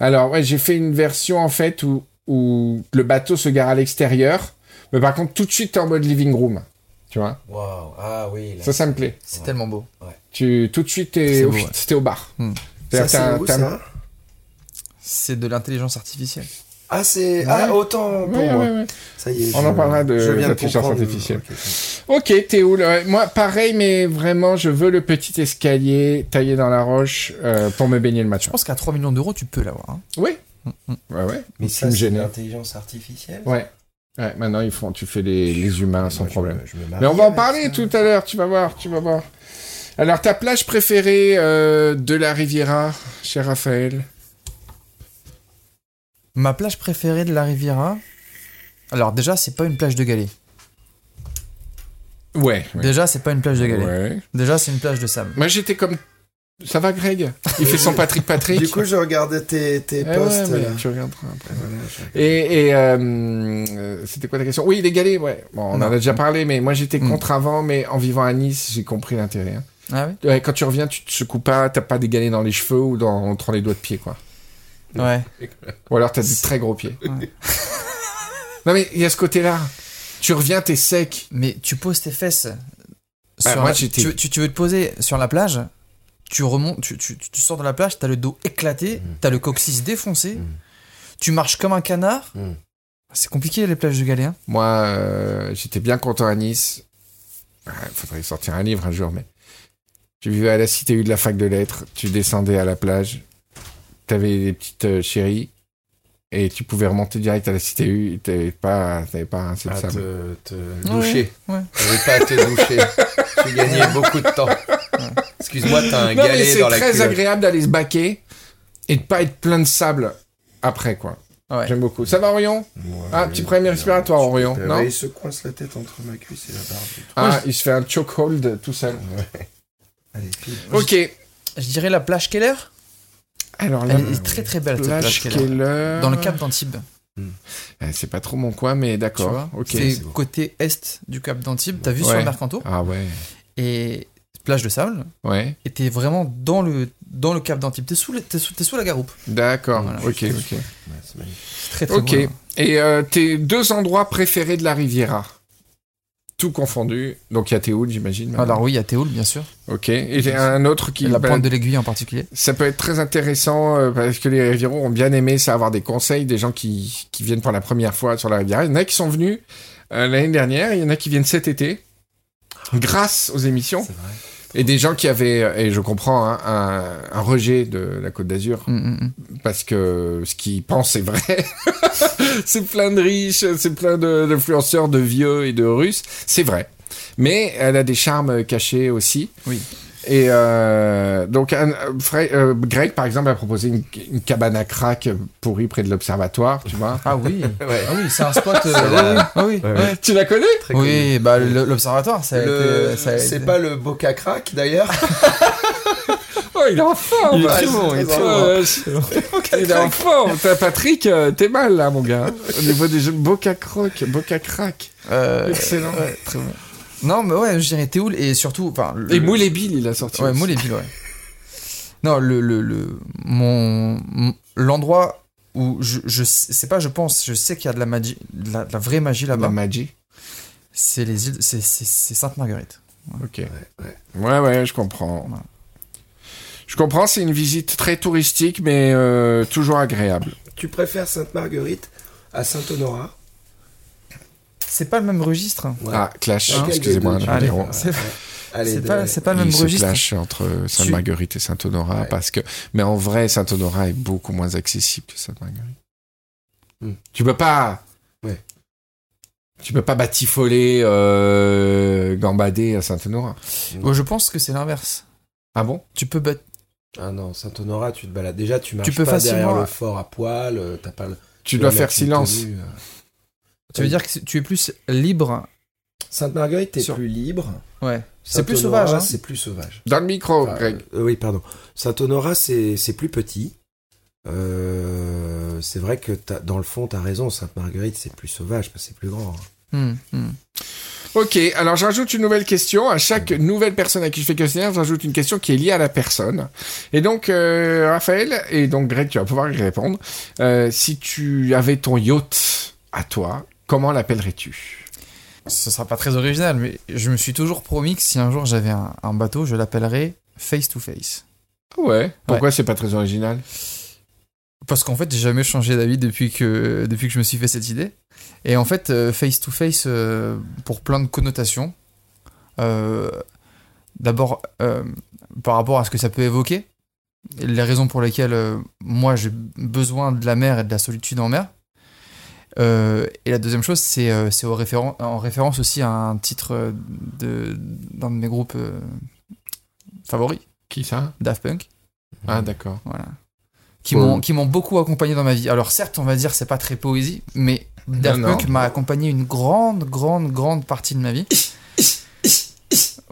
Alors, ouais, j'ai fait une version, en fait, où, où le bateau se gare à l'extérieur. Mais par contre, tout de suite, t'es en mode living room. Tu vois Waouh. Ah oui. là. Ça, ça me plaît. C'est tellement beau. Tu, tout de suite, t'es au, ouais. au bar. Hmm. C'est de l'intelligence artificielle. Ah, c'est. Ah, autant pour Ouais, moi. ouais, ouais. Ça y est. On je- en parlera de je l'intelligence artificielle. Ok, Théo, le- moi pareil, mais vraiment, je veux le petit escalier taillé dans la roche euh, pour me baigner le Je matin. pense qu'à 3 millions d'euros, tu peux l'avoir. hein. Oui. Mm, Ouais, ouais. Mais ça, c'est l'intelligence artificielle Ouais. Ouais, maintenant ils font, tu fais les, les humains sans Moi, je problème. me- je me Mais on va en parler ça. tout à l'heure, tu vas voir, tu vas voir. Alors, ta plage préférée euh, de la Riviera, cher Raphaël? Ma plage préférée de la Riviera. Alors, déjà, c'est pas une plage de galets. Ouais. ouais. Déjà, c'est pas une plage de galets. Ouais. Déjà, c'est une plage de sable. Moi j'étais comme. Ça va, Greg? Il fait son Patrick Patrick. Du coup, je regardais tes, tes Eh ouais, posts. mais là. tu regarderas après. Voilà, je- Et, et euh, euh, c'était quoi ta question? Oui, les galets, ouais. Bon, on en Non. a déjà parlé, mais moi j'étais Mm. contre avant, mais en vivant à Nice, j'ai compris l'intérêt. hein. Ah oui Ouais, quand tu reviens, tu te secoues pas, t'as pas des galets dans les cheveux ou dans, entre les doigts de pied, quoi. Ouais. Ou alors t'as des très gros pieds. non mais il y a ce côté-là. Tu reviens, t'es sec. Mais tu poses tes fesses. Bah, sur moi, la- tu, tu, tu veux te poser sur la plage, tu remontes, tu, tu, tu sors de la plage, t'as le dos éclaté, t'as le coccyx défoncé, Mm. tu marches comme un canard. Mm. C'est compliqué les plages de Galéen. Moi, euh, j'étais bien content à Nice. Il faudrait sortir un livre un jour, mais. Tu vivais à la cité U de la fac de lettres, tu descendais à la plage, t'avais des petites euh, chéries, et tu pouvais remonter direct à la cité U, et t'avais pas, t'avais pas un seul À sable. te, te doucher. ouais. T'avais pas à te doucher. tu gagnais beaucoup de temps. Excuse-moi, t'as un Non, galet c'est dans la très culotte. agréable d'aller se baquer et de pas être plein de sable après, quoi. Ouais. J'aime beaucoup. Ça va, Orion? Ouais, Ah, petit problème respiratoire, Orion, euh, non? ouais, Il se coince la tête entre ma cuisse et la barbe. Ah, il se fait un chokehold tout seul. Allez. Ok. Je dirais la plage Keller. Alors là, Elle est très très belle cette plage Keller. Dans le cap d'Antibes. Eh, C'est pas trop mon coin, mais d'accord. C'est côté est du cap d'Antibes. T'as vu sur le Mercanto Ah ouais. et plage de sable. Ouais. Et t'es vraiment dans le dans le cap d'Antibes. T'es sous, le- t'es sous, t'es sous la garoupe. D'accord. Voilà. Ok, ok. C'est très très Ok. beau. Et euh, tes deux endroits préférés de la Riviera? Tout confondu. Donc il y a Théoul, j'imagine. maintenant. Alors oui, il y a Théoul bien sûr. Ok. Et j'ai un autre qui. La bah, pointe de l'aiguille en particulier. Ça peut être très intéressant euh, parce que les Rivieros ont bien aimé ça, avoir des conseils des gens qui, qui viennent pour la première fois sur la Riviera. Il y en a qui sont venus euh, l'année dernière, il y en a qui viennent cet été, grâce aux émissions. C'est vrai. Et des gens qui avaient, et je comprends, hein, un, un rejet de la Côte d'Azur, Mm, mm, mm. parce que ce qu'ils pensent est vrai. c'est plein de riches, c'est plein de- d'influenceurs, de vieux et de russes. C'est vrai. Mais elle a des charmes cachés aussi. Oui. Et euh, donc, un- euh, euh, Greg, par exemple, a proposé une, une cabane à crack pourrie près de l'observatoire, tu vois. Ah oui. Ouais. Ah oui, c'est un spot. euh, C'est la- ah oui. Ouais, ouais. ouais. Tu la connais Très connu. Oui, bah l'observatoire, a Le- C'est pas le Boca Crack d'ailleurs? Oh, il est en forme Il est Ah, très bon, c'est il est très très bon. Il est en forme Patrick, euh, t'es mal là, mon gars. Au niveau des jeux Boca Croc, Boca Crack. Euh, Excellent. ouais, très bon. Non, mais ouais, je dirais Théoul et surtout. Enfin, le- Et Moule et Bill, il a sorti. Ouais, aussi. Moule et Bill, ouais. Non, le, le, le, mon, l'endroit où je, je sais pas, je pense, je sais qu'il y a de la magie, de la, de la vraie magie La là-bas. magie. C'est les îles, c'est, c'est, c'est Sainte-Marguerite. Ok. Ouais, ouais, je comprends. Je comprends, c'est une visite très touristique, mais euh, toujours agréable. Tu préfères Sainte-Marguerite à Saint-Honorat C'est pas le même registre. Ouais. Ah, clash, excusez-moi, c'est, pas, c'est pas le Il même se registre. clash entre Sainte-Marguerite et Saint-Honorat, Ouais. parce que... Mais en vrai, Saint-Honorat est beaucoup moins accessible que Sainte-Marguerite. Hmm. Tu peux pas... Ouais. Tu peux pas batifoler, euh, gambader à Saint-Honorat. Ouais, je pense que c'est l'inverse. Ah bon? Tu peux battre. Ah non, Saint-Honorat, tu te balades. Déjà, tu marches peux pas derrière facilement- le fort à poil, euh, t'as pas le... Tu dois faire silence. tenue, euh. Tu veux dire que tu es plus libre. Sainte-Marguerite, t'es Sur- plus libre. Ouais. C'est plus Saint-Honorat, sauvage. Hein. C'est plus sauvage. Dans le micro, Greg. euh, oui, pardon. Saint-Honorat, c'est c'est plus petit. Euh, c'est vrai que t'as- dans le fond, t'as raison. Sainte-Marguerite, c'est plus sauvage parce que c'est plus grand. hein. Hum, hum. Ok, alors j'ajoute une nouvelle question. À chaque nouvelle personne à qui je fais questionnaire, j'ajoute une question qui est liée à la personne. Et donc, euh, Raphaël, et donc Greg, tu vas pouvoir y répondre. Euh, si tu avais ton yacht à toi, comment l'appellerais-tu? Ce sera pas très original, mais je me suis toujours promis que si un jour j'avais un, un bateau, je l'appellerais Face to Face. Ouais. Pourquoi c'est pas très original? Parce qu'en fait, j'ai jamais changé d'avis depuis que, depuis que je me suis fait cette idée. Et en fait, euh, face to face, euh, pour plein de connotations. Euh, D'abord, par rapport à ce que ça peut évoquer, les raisons pour lesquelles moi j'ai besoin de la mer et de la solitude en mer. Euh, et la deuxième chose, c'est euh, référen- en référence aussi à un titre euh, de- d'un de mes groupes euh, favoris, Qui ça? Daft Punk. Ah, d'accord. Voilà. Qui m'ont qui m'ont beaucoup accompagné dans ma vie. Alors certes, on va dire c'est pas très poésie, mais Daft non. Punk m'a accompagné une grande grande grande partie de ma vie.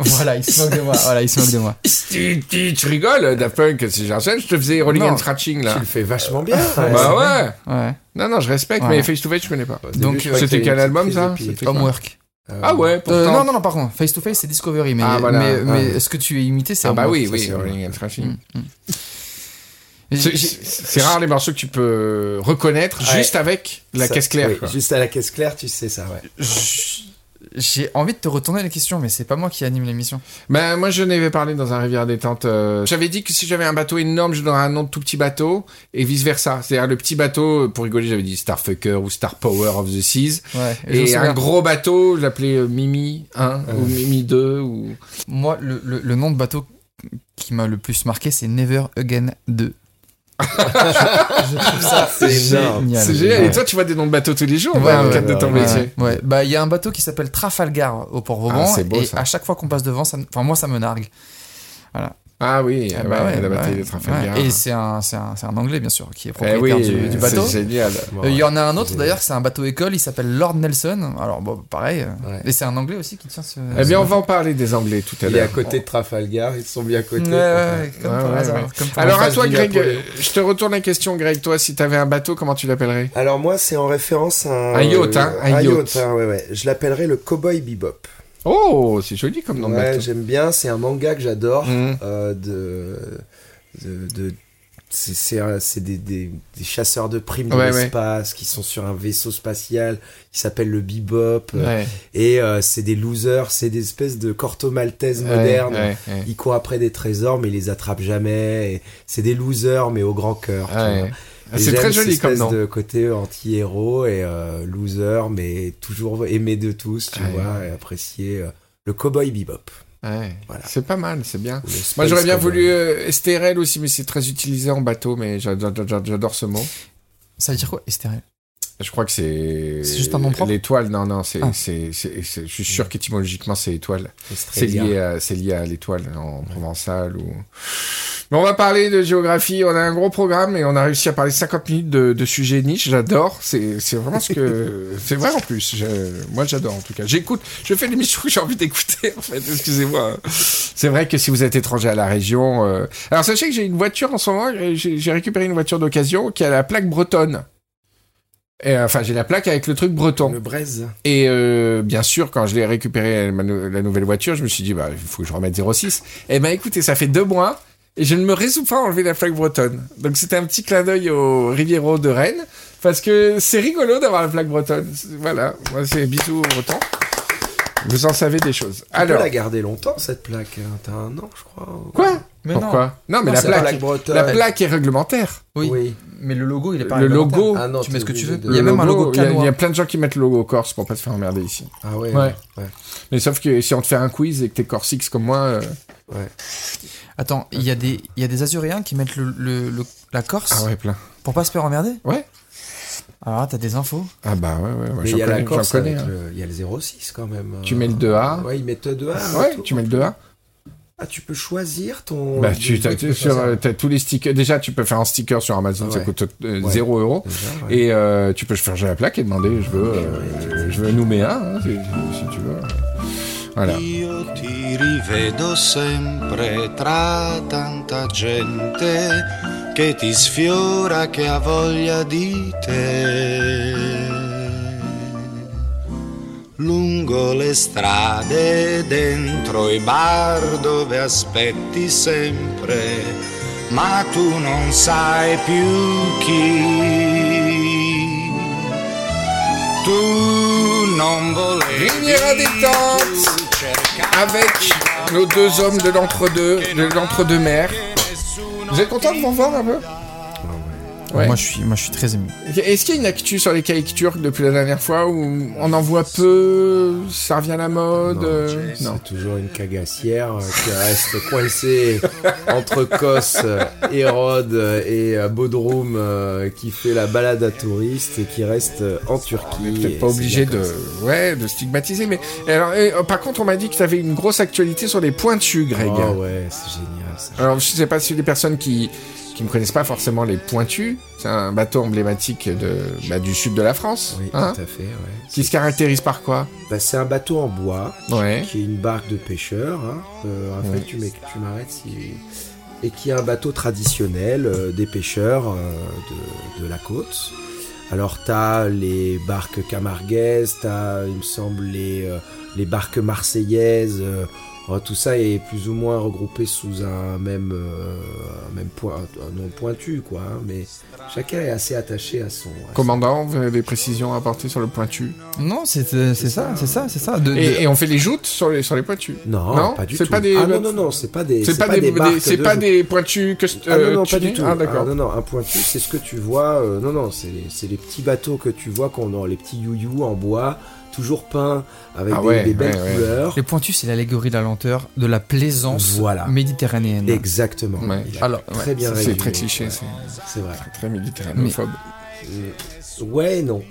voilà, il se moque de moi. Voilà, il se moque de moi. Tu, tu, tu rigoles, Daft Punk, c'est Jarcel, je te faisais Rolling Non. and Scratching là. Tu le fais vachement bien. Bah ouais. Ouais. Non, non, je respecte, Ouais. mais Face to Face, je connais pas. Au début, Donc, je croyais c'était quel album, ça. C'était quoi Homework. Ah ouais, Euh, pourtant. non non non par contre, Face to Face c'est Discovery, mais Ah, voilà. mais, mais Ah. ce que tu as imité c'est Ah bah Homework. oui, ça, oui, c'est Rolling and Scratching. Mm, mm. C'est- C'est rare les morceaux que tu peux reconnaître Ouais. juste avec la Ça- caisse claire. oui, quoi. juste à la caisse claire, tu sais ça, ouais. Je- J'ai envie de te retourner la question, mais c'est pas moi qui anime l'émission. Ben, moi, je n'avais parlé dans un rivière détente. euh, J'avais dit que si j'avais un bateau énorme, je donnerais un nom de tout petit bateau et vice versa. C'est-à-dire le petit bateau, pour rigoler, j'avais dit Starfucker ou Star Power of the Seas. Ouais. Et, un gros bateau, je l'appelais euh, Mimi 1 ou Mimi 2 ou. Moi, le, le- le nom de bateau qui m'a le plus marqué, c'est Never Again 2. Je, je trouve ça C'est génial. C'est génial. Ouais. Et toi, tu vois des noms de bateaux tous les jours, Ouais, dans le ouais, cadre de ton ouais, métier. Ouais, bah il y a un bateau qui s'appelle Trafalgar au Port Vauban Ah, c'est beau, et ça. à chaque fois qu'on passe devant, ça, enfin moi ça me nargue. Ah oui, Ah bah ouais, la bataille ouais. de Trafalgar. Ouais, Et c'est un, c'est un, c'est un anglais bien sûr qui est Eh propriétaire oui, du, du bateau. c'est génial. Euh, Il y en a un autre d'ailleurs, c'est un bateau école, il s'appelle Lord Nelson. Alors bon, pareil. euh, Ouais. Et c'est un anglais aussi qui tient ce. Eh ce bien, on va en parler des Anglais tout à Il est à l'heure. côté de Trafalgar, ils sont bien à côté. Ouais, ouais, comme Ouais, par ouais, hasard, ouais. comme par Alors à toi, Greg, euh, je te retourne la question, Greg. Toi, si t'avais un bateau, comment tu l'appellerais? Alors moi, c'est en référence à un, Un yacht, hein, un yacht. hein, ouais, ouais. Je l'appellerais le Cowboy Bebop. Oh, c'est joli comme nom de Ouais, j'aime bien. C'est un manga que j'adore. Mhm. euh, de, de, de- c'est c'est un- c'est des, des, des chasseurs de primes de Ouais, ouais. l'espace qui sont sur un vaisseau spatial qui s'appelle le Bebop. euh, Ouais, Et euh, c'est des losers, c'est des espèces de corto ouais, modernes. Ils courent après des trésors, mais ils les attrapent jamais. Et C'est des losers, mais au grand cœur. tu Ouais. vois. Ah, C'est très joli comme nom. de côté anti-héros et euh, loser, mais toujours aimé de tous, tu Ouais. vois, et apprécié. euh, le cowboy bebop. Ouais. Voilà. C'est pas mal, c'est bien. Moi, j'aurais bien voulu euh, STRL aussi, mais c'est très utilisé en bateau, mais j'adore ce mot. Ça veut dire quoi, Estérel? Je crois que c'est. C'est juste un nom propre L'étoile, non, non, c'est, Ah. c'est, c'est- c'est- je suis sûr qu'étymologiquement c'est étoile. C'est lié, à, c'est lié à l'étoile en provençal ou. Mais on va parler de géographie. On a un gros programme et on a réussi à parler 50 minutes de, de sujets niche. J'adore. C'est, c'est vraiment ce que. c'est vrai en plus. Je- moi, j'adore en tout cas. J'écoute. Je fais l'émission que j'ai envie d'écouter en fait. Excusez-moi. C'est vrai que si vous êtes étranger à la région. euh, Alors sachez que j'ai une voiture en ce moment. J'ai, j'ai récupéré une voiture d'occasion qui a la plaque bretonne. Et, euh, enfin, j'ai la plaque avec le truc breton. Le braise. Et euh, bien sûr, quand je l'ai récupéré nou- la nouvelle voiture, je me suis dit bah il faut que je remette 06. Et ben écoutez, ça fait deux mois et je ne me résous pas à enlever la plaque bretonne. Donc c'était un petit clin d'œil au Riviero de Rennes parce que c'est rigolo d'avoir la plaque bretonne. Voilà, moi c'est bisous aux Bretons. Vous en savez des choses. Tu Alors peux la garder longtemps, cette plaque. hein. T'as un an, je crois. quoi? Mais Pourquoi non. mais Non, la plaque, la plaque est réglementaire. Oui. Oui. Mais le logo, il est pas Le réglementaire. logo, Ah non, tu mets ce que tu veux. Il y a même un logo il y a- il y, canois. a plein de gens qui mettent le logo corse pour pas se faire emmerder ici. Ah ouais. Ouais. ouais. Mais sauf que si on te fait un quiz et que t'es corsix comme moi, euh, Attends, il y, a des- il y a des Azuréens qui mettent le, le- le- la Corse ah ouais plein. pour pas se faire emmerder? Ouais. Alors là, t'as des infos. Ah bah ouais, ouais, moi Mais j'en il y a connais, Corse hein. le... Il y a le 06 quand même. Tu euh, mets le 2A. Ouais, ils mettent le 2A. Ouais, tout. tu mets le 2A. Ah, tu peux choisir ton. Bah, tu t'as, peux sur, ça. t'as tous les stickers. Déjà, tu peux faire un sticker sur Amazon, ça Ouais. coûte euh, Ouais. 0 euros. Ouais. Et euh, tu peux changer la plaque et demander, je veux, euh, je veux Nouméa, hein, si, si tu veux. Voilà. Io ti rivedo sempre tra tanta gente che ti sfiora, che ha voglia di te. Lungo le strade, dentro i bar dove aspetti sempre, ma tu non sai più chi. Tu non volevi cercare avec nos deux hommes de l'entre-deux, de l'entre-deux-mer. Vous êtes content de m'en voir un peu? Ouais. Moi, je suis, moi, je suis très ému. Est-ce qu'il y a une actu sur les caïques turcs depuis la dernière fois où on en voit peu, ça revient à la mode Non, euh, c'est toujours une cagassière euh, qui reste coincée entre Kos, euh, Hérode et Bodrum, euh, qui fait la balade à touristes et qui reste en Turquie. Peut-être pas obligé de, ouais, de stigmatiser, mais alors, et, euh, par contre, on m'a dit que tu avais une grosse actualité sur les pointus, Greg. Oh ouais, c'est génial. ça. Alors, je sais pas si les personnes qui qui ne connaissent pas forcément les pointus, c'est un bateau emblématique de bah, du sud de la France, Oui, hein, tout à fait. Ouais. qui se caractérise par quoi? Bah, c'est un bateau en bois Ouais. qui est une barque de pêcheurs. Hein. Euh, Raphaël, Ouais. tu m'arrêtes si. Et qui est un bateau traditionnel euh, des pêcheurs euh, de, de la côte. Alors, t'as les barques camarguaises, t'as, il me semble, les, euh, les barques marseillaises euh, Alors, tout ça est plus ou moins regroupé sous un même, euh, un même point, un nom pointu, quoi. hein, mais chacun est assez attaché à son. à Commandant, vous avez des précisions à apporter sur le pointu? Non, c'est euh, c'est ça, c'est ça, c'est ça. De- de- et, on fait les joutes sur les, sur les pointus? Non, Non, pas du c'est tout. pas des- Ah non, non, non, c'est pas des. C'est pas, des, marques c'est de pas des pointus que Ah non, non, pas tunés du tout. Ah, d'accord. Ah, non, non, un pointu, c'est ce que tu vois. euh, non, non, c'est les, petits bateaux que tu vois qu'on a, les petits you en bois, toujours peints avec Ah des, ouais, des belles ouais, ouais. couleurs. Les pointus, c'est l'allégorie de la lenteur, de la plaisance Voilà. méditerranéenne. Exactement. Alors, très Ouais, bien c'est- très cliché, Ouais, c'est vrai. très méditerranéophobe. Euh, Ouais, non,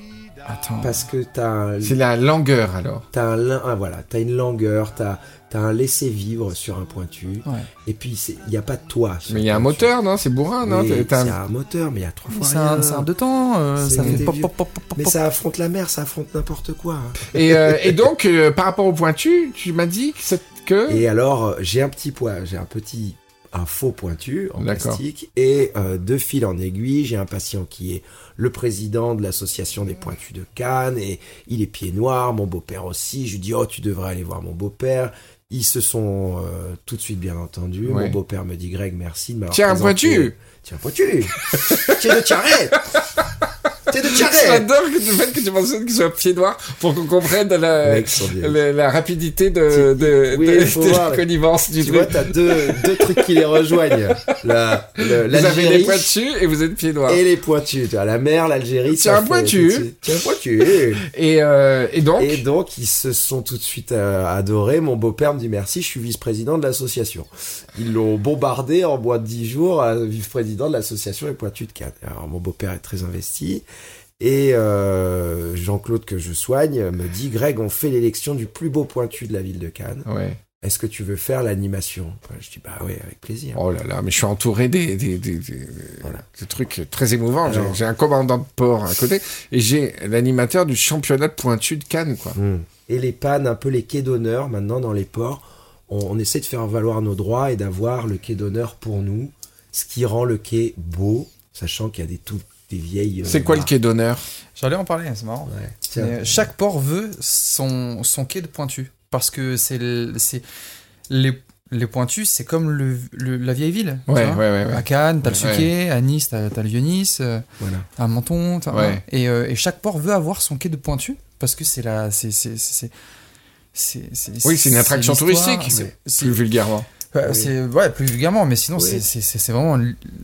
Attends. parce que t'as un, C'est la langueur alors. t'as un, ah, voilà, t'as une langueur, t'as as un laisser vivre sur un pointu, Ouais. et puis c'est- il y a pas de toit. Mais il y a un pointu. moteur, non C'est bourrin, non T'as- t'as C'est un- un moteur, mais il y a trois fois C'est un, rien. c'est un deux temps, euh, ça fait des pop, vieux- pop, pop, pop, Mais pop. ça affronte la mer, ça affronte n'importe quoi. hein. Et, euh, et donc, euh, par rapport au pointu, tu m'as dit que... c'est- que... Et alors, euh, j'ai un petit poids, j'ai un petit, un faux pointu en D'accord. plastique et euh, deux fils en aiguille. J'ai un patient qui est le président de l'association des pointus de Cannes et il est pied noir. Mon beau-père aussi. Je lui dis, oh, tu devrais aller voir mon beau-père. Ils se sont euh, tout de suite bien entendus. Ouais. Mon beau-père me dit, Greg, merci de m'avoir Tiens, un présenté- pointu Tiens, un pointu Tiens, de Tiaret Tiens, de Tiaret J'adore que- le fait que tu mentionnes qu'il soit pied noir pour qu'on comprenne la, rapidité de, de, Oui, de, faut de voir. la connivence du Tu vois, t'as deux, deux trucs qui les rejoignent. La, le- Vous avez les pointus et vous êtes pied noir. et les pointus. Tu vois, la mer, l'Algérie. Tiens, ça un pointu. Tiens, un pointu. Et, euh, et donc, Et donc, ils se sont tout de suite euh, adorés. Mon beau-père me dit merci, je suis vice-président de l'association. Ils l'ont bombardé en moins de dix jours à vice-président de l'association Les Pointus de Cannes. Alors, mon beau-père est très investi. Et euh, Jean-Claude, que je soigne, me dit Greg, on fait l'élection du plus beau pointu de la ville de Cannes. ouais. Est-ce que tu veux faire l'animation? Je dis bah oui, avec plaisir. Oh là là, mais je suis entouré des, des, des, des- Voilà. trucs très émouvants. J'ai- Alors. J'ai un commandant de port à côté et j'ai l'animateur du championnat de pointu de Cannes, quoi. Hmm. Et les pannes, un peu les quais d'honneur, maintenant dans les ports, on, on essaie de faire valoir nos droits et d'avoir le quai d'honneur pour nous, ce qui rend le quai beau, sachant qu'il y a des, tout, des vieilles... euh, C'est quoi le quai d'honneur? J'allais en parler, c'est marrant. Ouais. Mais chaque port veut son, son quai de pointu. Parce que c'est le- c'est les, les pointus, c'est comme le, le- la vieille ville. tu Ouais, vois. ouais, ouais, ouais. À Cannes, t'as le Ouais. Suquet, à Nice, t'as t'as le Vieux-Nice, euh, Voilà. à Menton. Et, euh, et chaque port veut avoir son quai de pointu parce que c'est la. c'est- c'est- c'est- c'est- c'est- Oui, c'est une attraction touristique, c'est- c'est- Plus vulgairement. Ouais, Oui. c'est ouais, plus vulgairement, mais sinon Oui. c'est- c'est c'est- c'est vraiment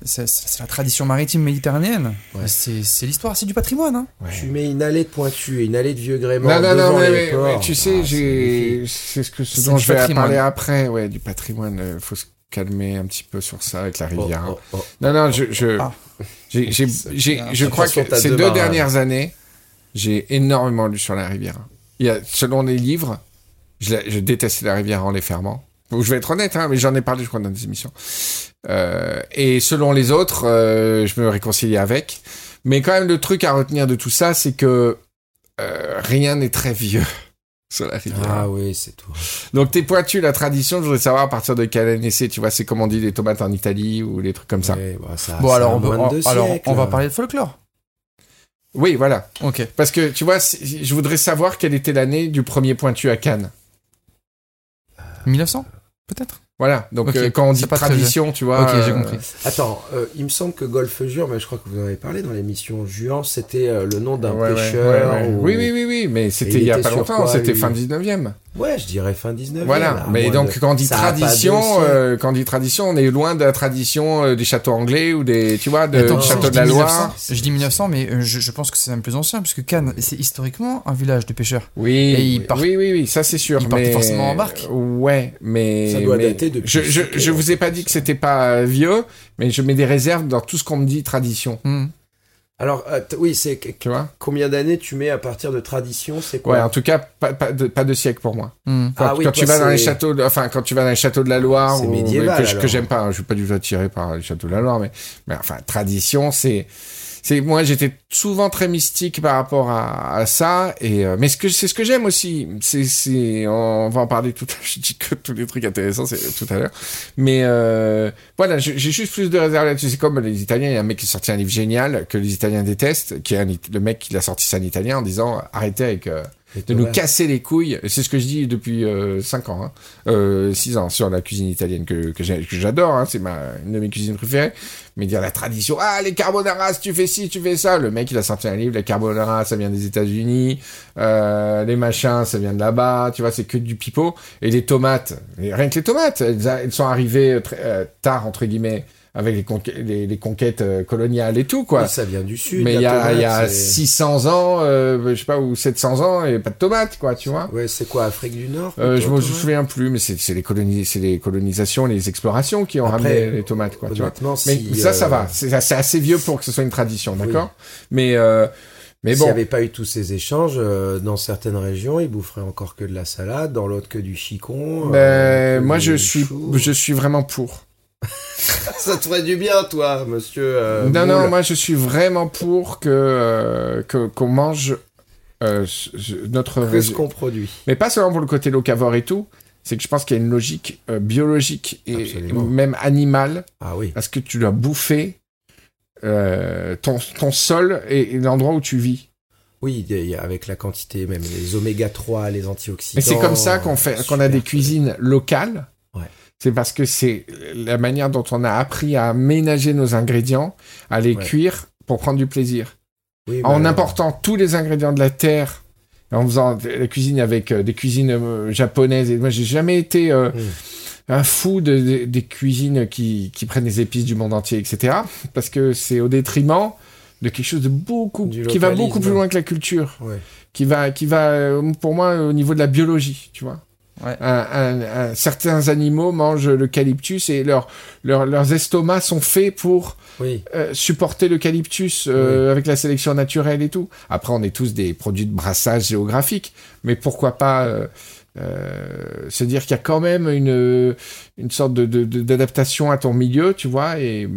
c'est la tradition maritime méditerranéenne. Ouais. C'est c'est l'histoire, c'est du patrimoine. Hein. Tu mets une allée de pointu et une allée de vieux gréement Non, non, devant non, mais, les mais- ports. mais tu sais, Ah, c'est j'ai, magnifique. c'est ce que ce dont je vais patrimoine. parler après, ouais, du patrimoine. euh, faut se calmer un petit peu sur ça avec la Oh, rivière. hein. oh, oh. Non, non, je, je, Ah. je crois que ces deux dernières années, j'ai énormément lu sur la rivière. Il y a, selon les livres, je, je détestais la rivière en les fermant. Je vais être honnête, hein, mais j'en ai parlé, je crois, dans des émissions. Euh, et selon les autres, euh, je me réconciliais avec. Mais quand même, le truc à retenir de tout ça, c'est que euh, rien n'est très vieux sur la rivière. Ah oui, c'est tout. Donc tes pointus, la tradition, je voudrais savoir à partir de quelle année c'est. Tu vois, c'est comme on dit les tomates en Italie ou les trucs comme ça. Ouais, bah, ça Bon alors on, alors siècles. on va parler de folklore. Oui, voilà. Ok. Parce que tu vois, je voudrais savoir quelle était l'année du premier pointu à Cannes. 1900 peut-être. Voilà. Donc euh, quand on dit tradition, tu vois. ok, j'ai euh, compris. Attends, euh, il me semble que Golfe Juan, mais je crois que vous en avez parlé dans l'émission Juan, c'était euh, le nom d'un ouais, pêcheur. ouais, ouais. ou- Oui, oui, oui, oui, mais c'était il y a pas longtemps, c'était fin 19e. Ouais, je dirais fin 19e. Voilà. là, mais donc de- quand on dit ça tradition, euh, quand on dit tradition, on est loin de la tradition euh, des châteaux anglais ou des, tu vois, de, Attends, du si château je de la Loire. 1900, Je dis 1900, mais euh, je, je pense que c'est même plus ancien, puisque Cannes, c'est historiquement un village de pêcheurs. Oui, Et ils oui, partent- oui, oui, oui, ça c'est sûr. ils partent mais... forcément en barque. Ouais, mais Ça doit mais dater depuis Je, je, je vous ai pas dit que c'était pas vieux, mais je mets des réserves dans tout ce qu'on me dit tradition. Hmm. Alors, euh, oui, c'est que- Tu vois combien d'années tu mets à partir de tradition C'est Ouais, quoi en tout cas, pas, pas, de, pas de siècle pour moi. Hmm. Quand, Ah oui, quand toi, tu vas dans les châteaux, de- enfin quand tu vas dans les châteaux de la Loire, C'est ou- médiéval, que, j'aime pas, hein, je suis pas du tout attiré par les châteaux de la Loire, mais, mais enfin tradition, c'est, c'est moi j'étais souvent très mystique par rapport à, à ça, et euh, mais ce que c'est ce que j'aime aussi, c'est c'est on va en parler tout à l'heure. Je dis que tous les trucs intéressants c'est tout à l'heure, mais euh, voilà, j'ai juste plus de réserve là-dessus. C'est comme les Italiens, il y a un mec qui a sorti un livre génial que les Italiens détestent, qui est un, le mec qui l'a sorti ça en italien en disant arrêtez avec euh, de nous casser les couilles. C'est ce que je dis depuis 5 ans, hein. euh, 6 ans sur la cuisine italienne que, que j'adore. Hein. C'est ma une de mes cuisines préférées. Mais dire la tradition, ah les carbonara, tu fais ci, tu fais ça. Le mec il a sorti un livre, les carbonara, ça vient des États-Unis. Euh, les machins, ça vient de là-bas. Tu vois, c'est que du pipeau. Et les tomates, rien que les tomates, elles, elles sont arrivées euh, très, euh, tard entre guillemets avec les, conquêtes- les, les conquêtes euh, coloniales et tout quoi. Ça vient du sud. Mais il y a, tomate, y a c'est- 600 ans, euh, je sais pas, ou 700 ans, et pas de tomates, quoi, tu vois. Ouais, c'est quoi, Afrique du Nord Euh, je me souviens plus, mais c'est les, colonis, c'est les colonisations, les explorations qui ont Après, ramené les tomates, quoi, tu vois. Mais si, ça, ça euh, va. C'est assez vieux pour que ce soit une tradition, d'accord? Mais, euh, mais S'il bon. n'y avait pas eu tous ces échanges, euh, dans certaines régions, ils boufferaient encore que de la salade, dans l'autre que du chicon. ben, euh, que moi, du je suis, chou. je suis vraiment pour. Ça te ferait du bien, toi, monsieur. euh, non, non, moi, je suis vraiment pour que euh, qu'on mange euh, notre Que ce qu'on produit. Mais pas seulement pour le côté locavore et tout, c'est que je pense qu'il y a une logique biologique et Absolument. même animale Ah oui. parce que tu dois bouffer ton, ton sol et, et l'endroit où tu vis. Oui, avec la quantité, même les oméga 3, les antioxydants. Et c'est comme ça qu'on fait, qu'on a des cuisines locales. C'est parce que c'est la manière dont on a appris à ménager nos ingrédients, à les Ouais. cuire pour prendre du plaisir. Oui, en bah, important tous les ingrédients de la terre, en faisant la cuisine avec euh, des cuisines euh, japonaises. Et moi, j'ai jamais été euh, Mm. un fou de, de- des cuisines qui, qui prennent des épices du monde entier, etc. Parce que c'est au détriment de quelque chose de beaucoup, qui va beaucoup plus loin que la culture, Ouais. qui va, qui va, pour moi, au niveau de la biologie, tu vois. Ouais. Un- un- un- certains animaux mangent l'eucalyptus et leur, leur- leurs estomacs sont faits pour Oui. euh, supporter l'eucalyptus euh, avec la sélection naturelle et tout. Après, on est tous des produits de brassage géographique, mais pourquoi pas euh, euh, se dire qu'il y a quand même une, une sorte de, de- de- d'adaptation à ton milieu, tu vois. Et,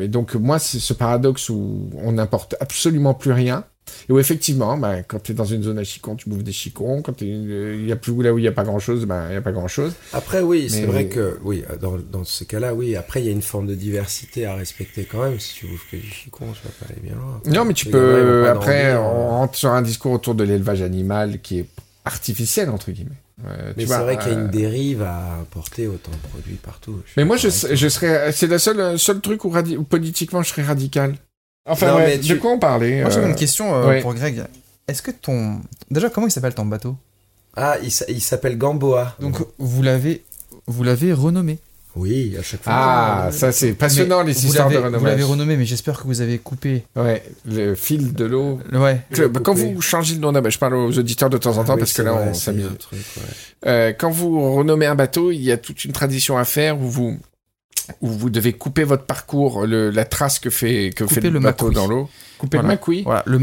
et donc, moi, c'est ce paradoxe où on n'importe absolument plus rien. Et où effectivement, bah, quand tu es dans une zone à chicons, tu bouffes des chicons. Quand t'es- euh, il y a plus là où il n'y a pas grand-chose, ben, il n'y a pas grand-chose. Après, oui, c'est vrai que, oui, dans, dans ce cas-là, oui. Après, il y a une forme de diversité à respecter quand même. Si tu bouffes que du chicon, tu vas pas aller bien loin. Non, mais tu peux. Après, on euh. rentre sur un discours autour de l'élevage animal qui est artificiel, entre guillemets. Euh, Mais c'est vrai qu'il y a une dérive à importer autant de produits partout. Mais moi, je, serais. C'est le seul, seul truc où politiquement je serais radical. Enfin, Non, ouais, mais de tu- quoi on parlait Moi, j'avais euh, une question euh, ouais. pour Greg. Est-ce que ton. Déjà, comment il s'appelle ton bateau? Ah, il, s'a- il s'appelle Gamboa. Donc, vous l'avez. Vous l'avez renommé. Oui, à chaque fois. Ah, ça c'est passionnant Mais les histoires de l'avez- Vous renommage. l'avez renommé, mais j'espère que vous avez coupé. Ouais, le fil de l'eau. Ouais. Que- bah, quand vous changez le nom d'un bateau, je parle aux auditeurs de temps en temps Ah oui, parce que là vrai, on s'amuse. ouais. Euh, quand vous renommez un bateau, il y a toute une tradition à faire où vous où vous devez couper votre parcours, le, la trace que fait que Couper fait le, bateau dans l'eau. Couper Voilà. le. Voilà, le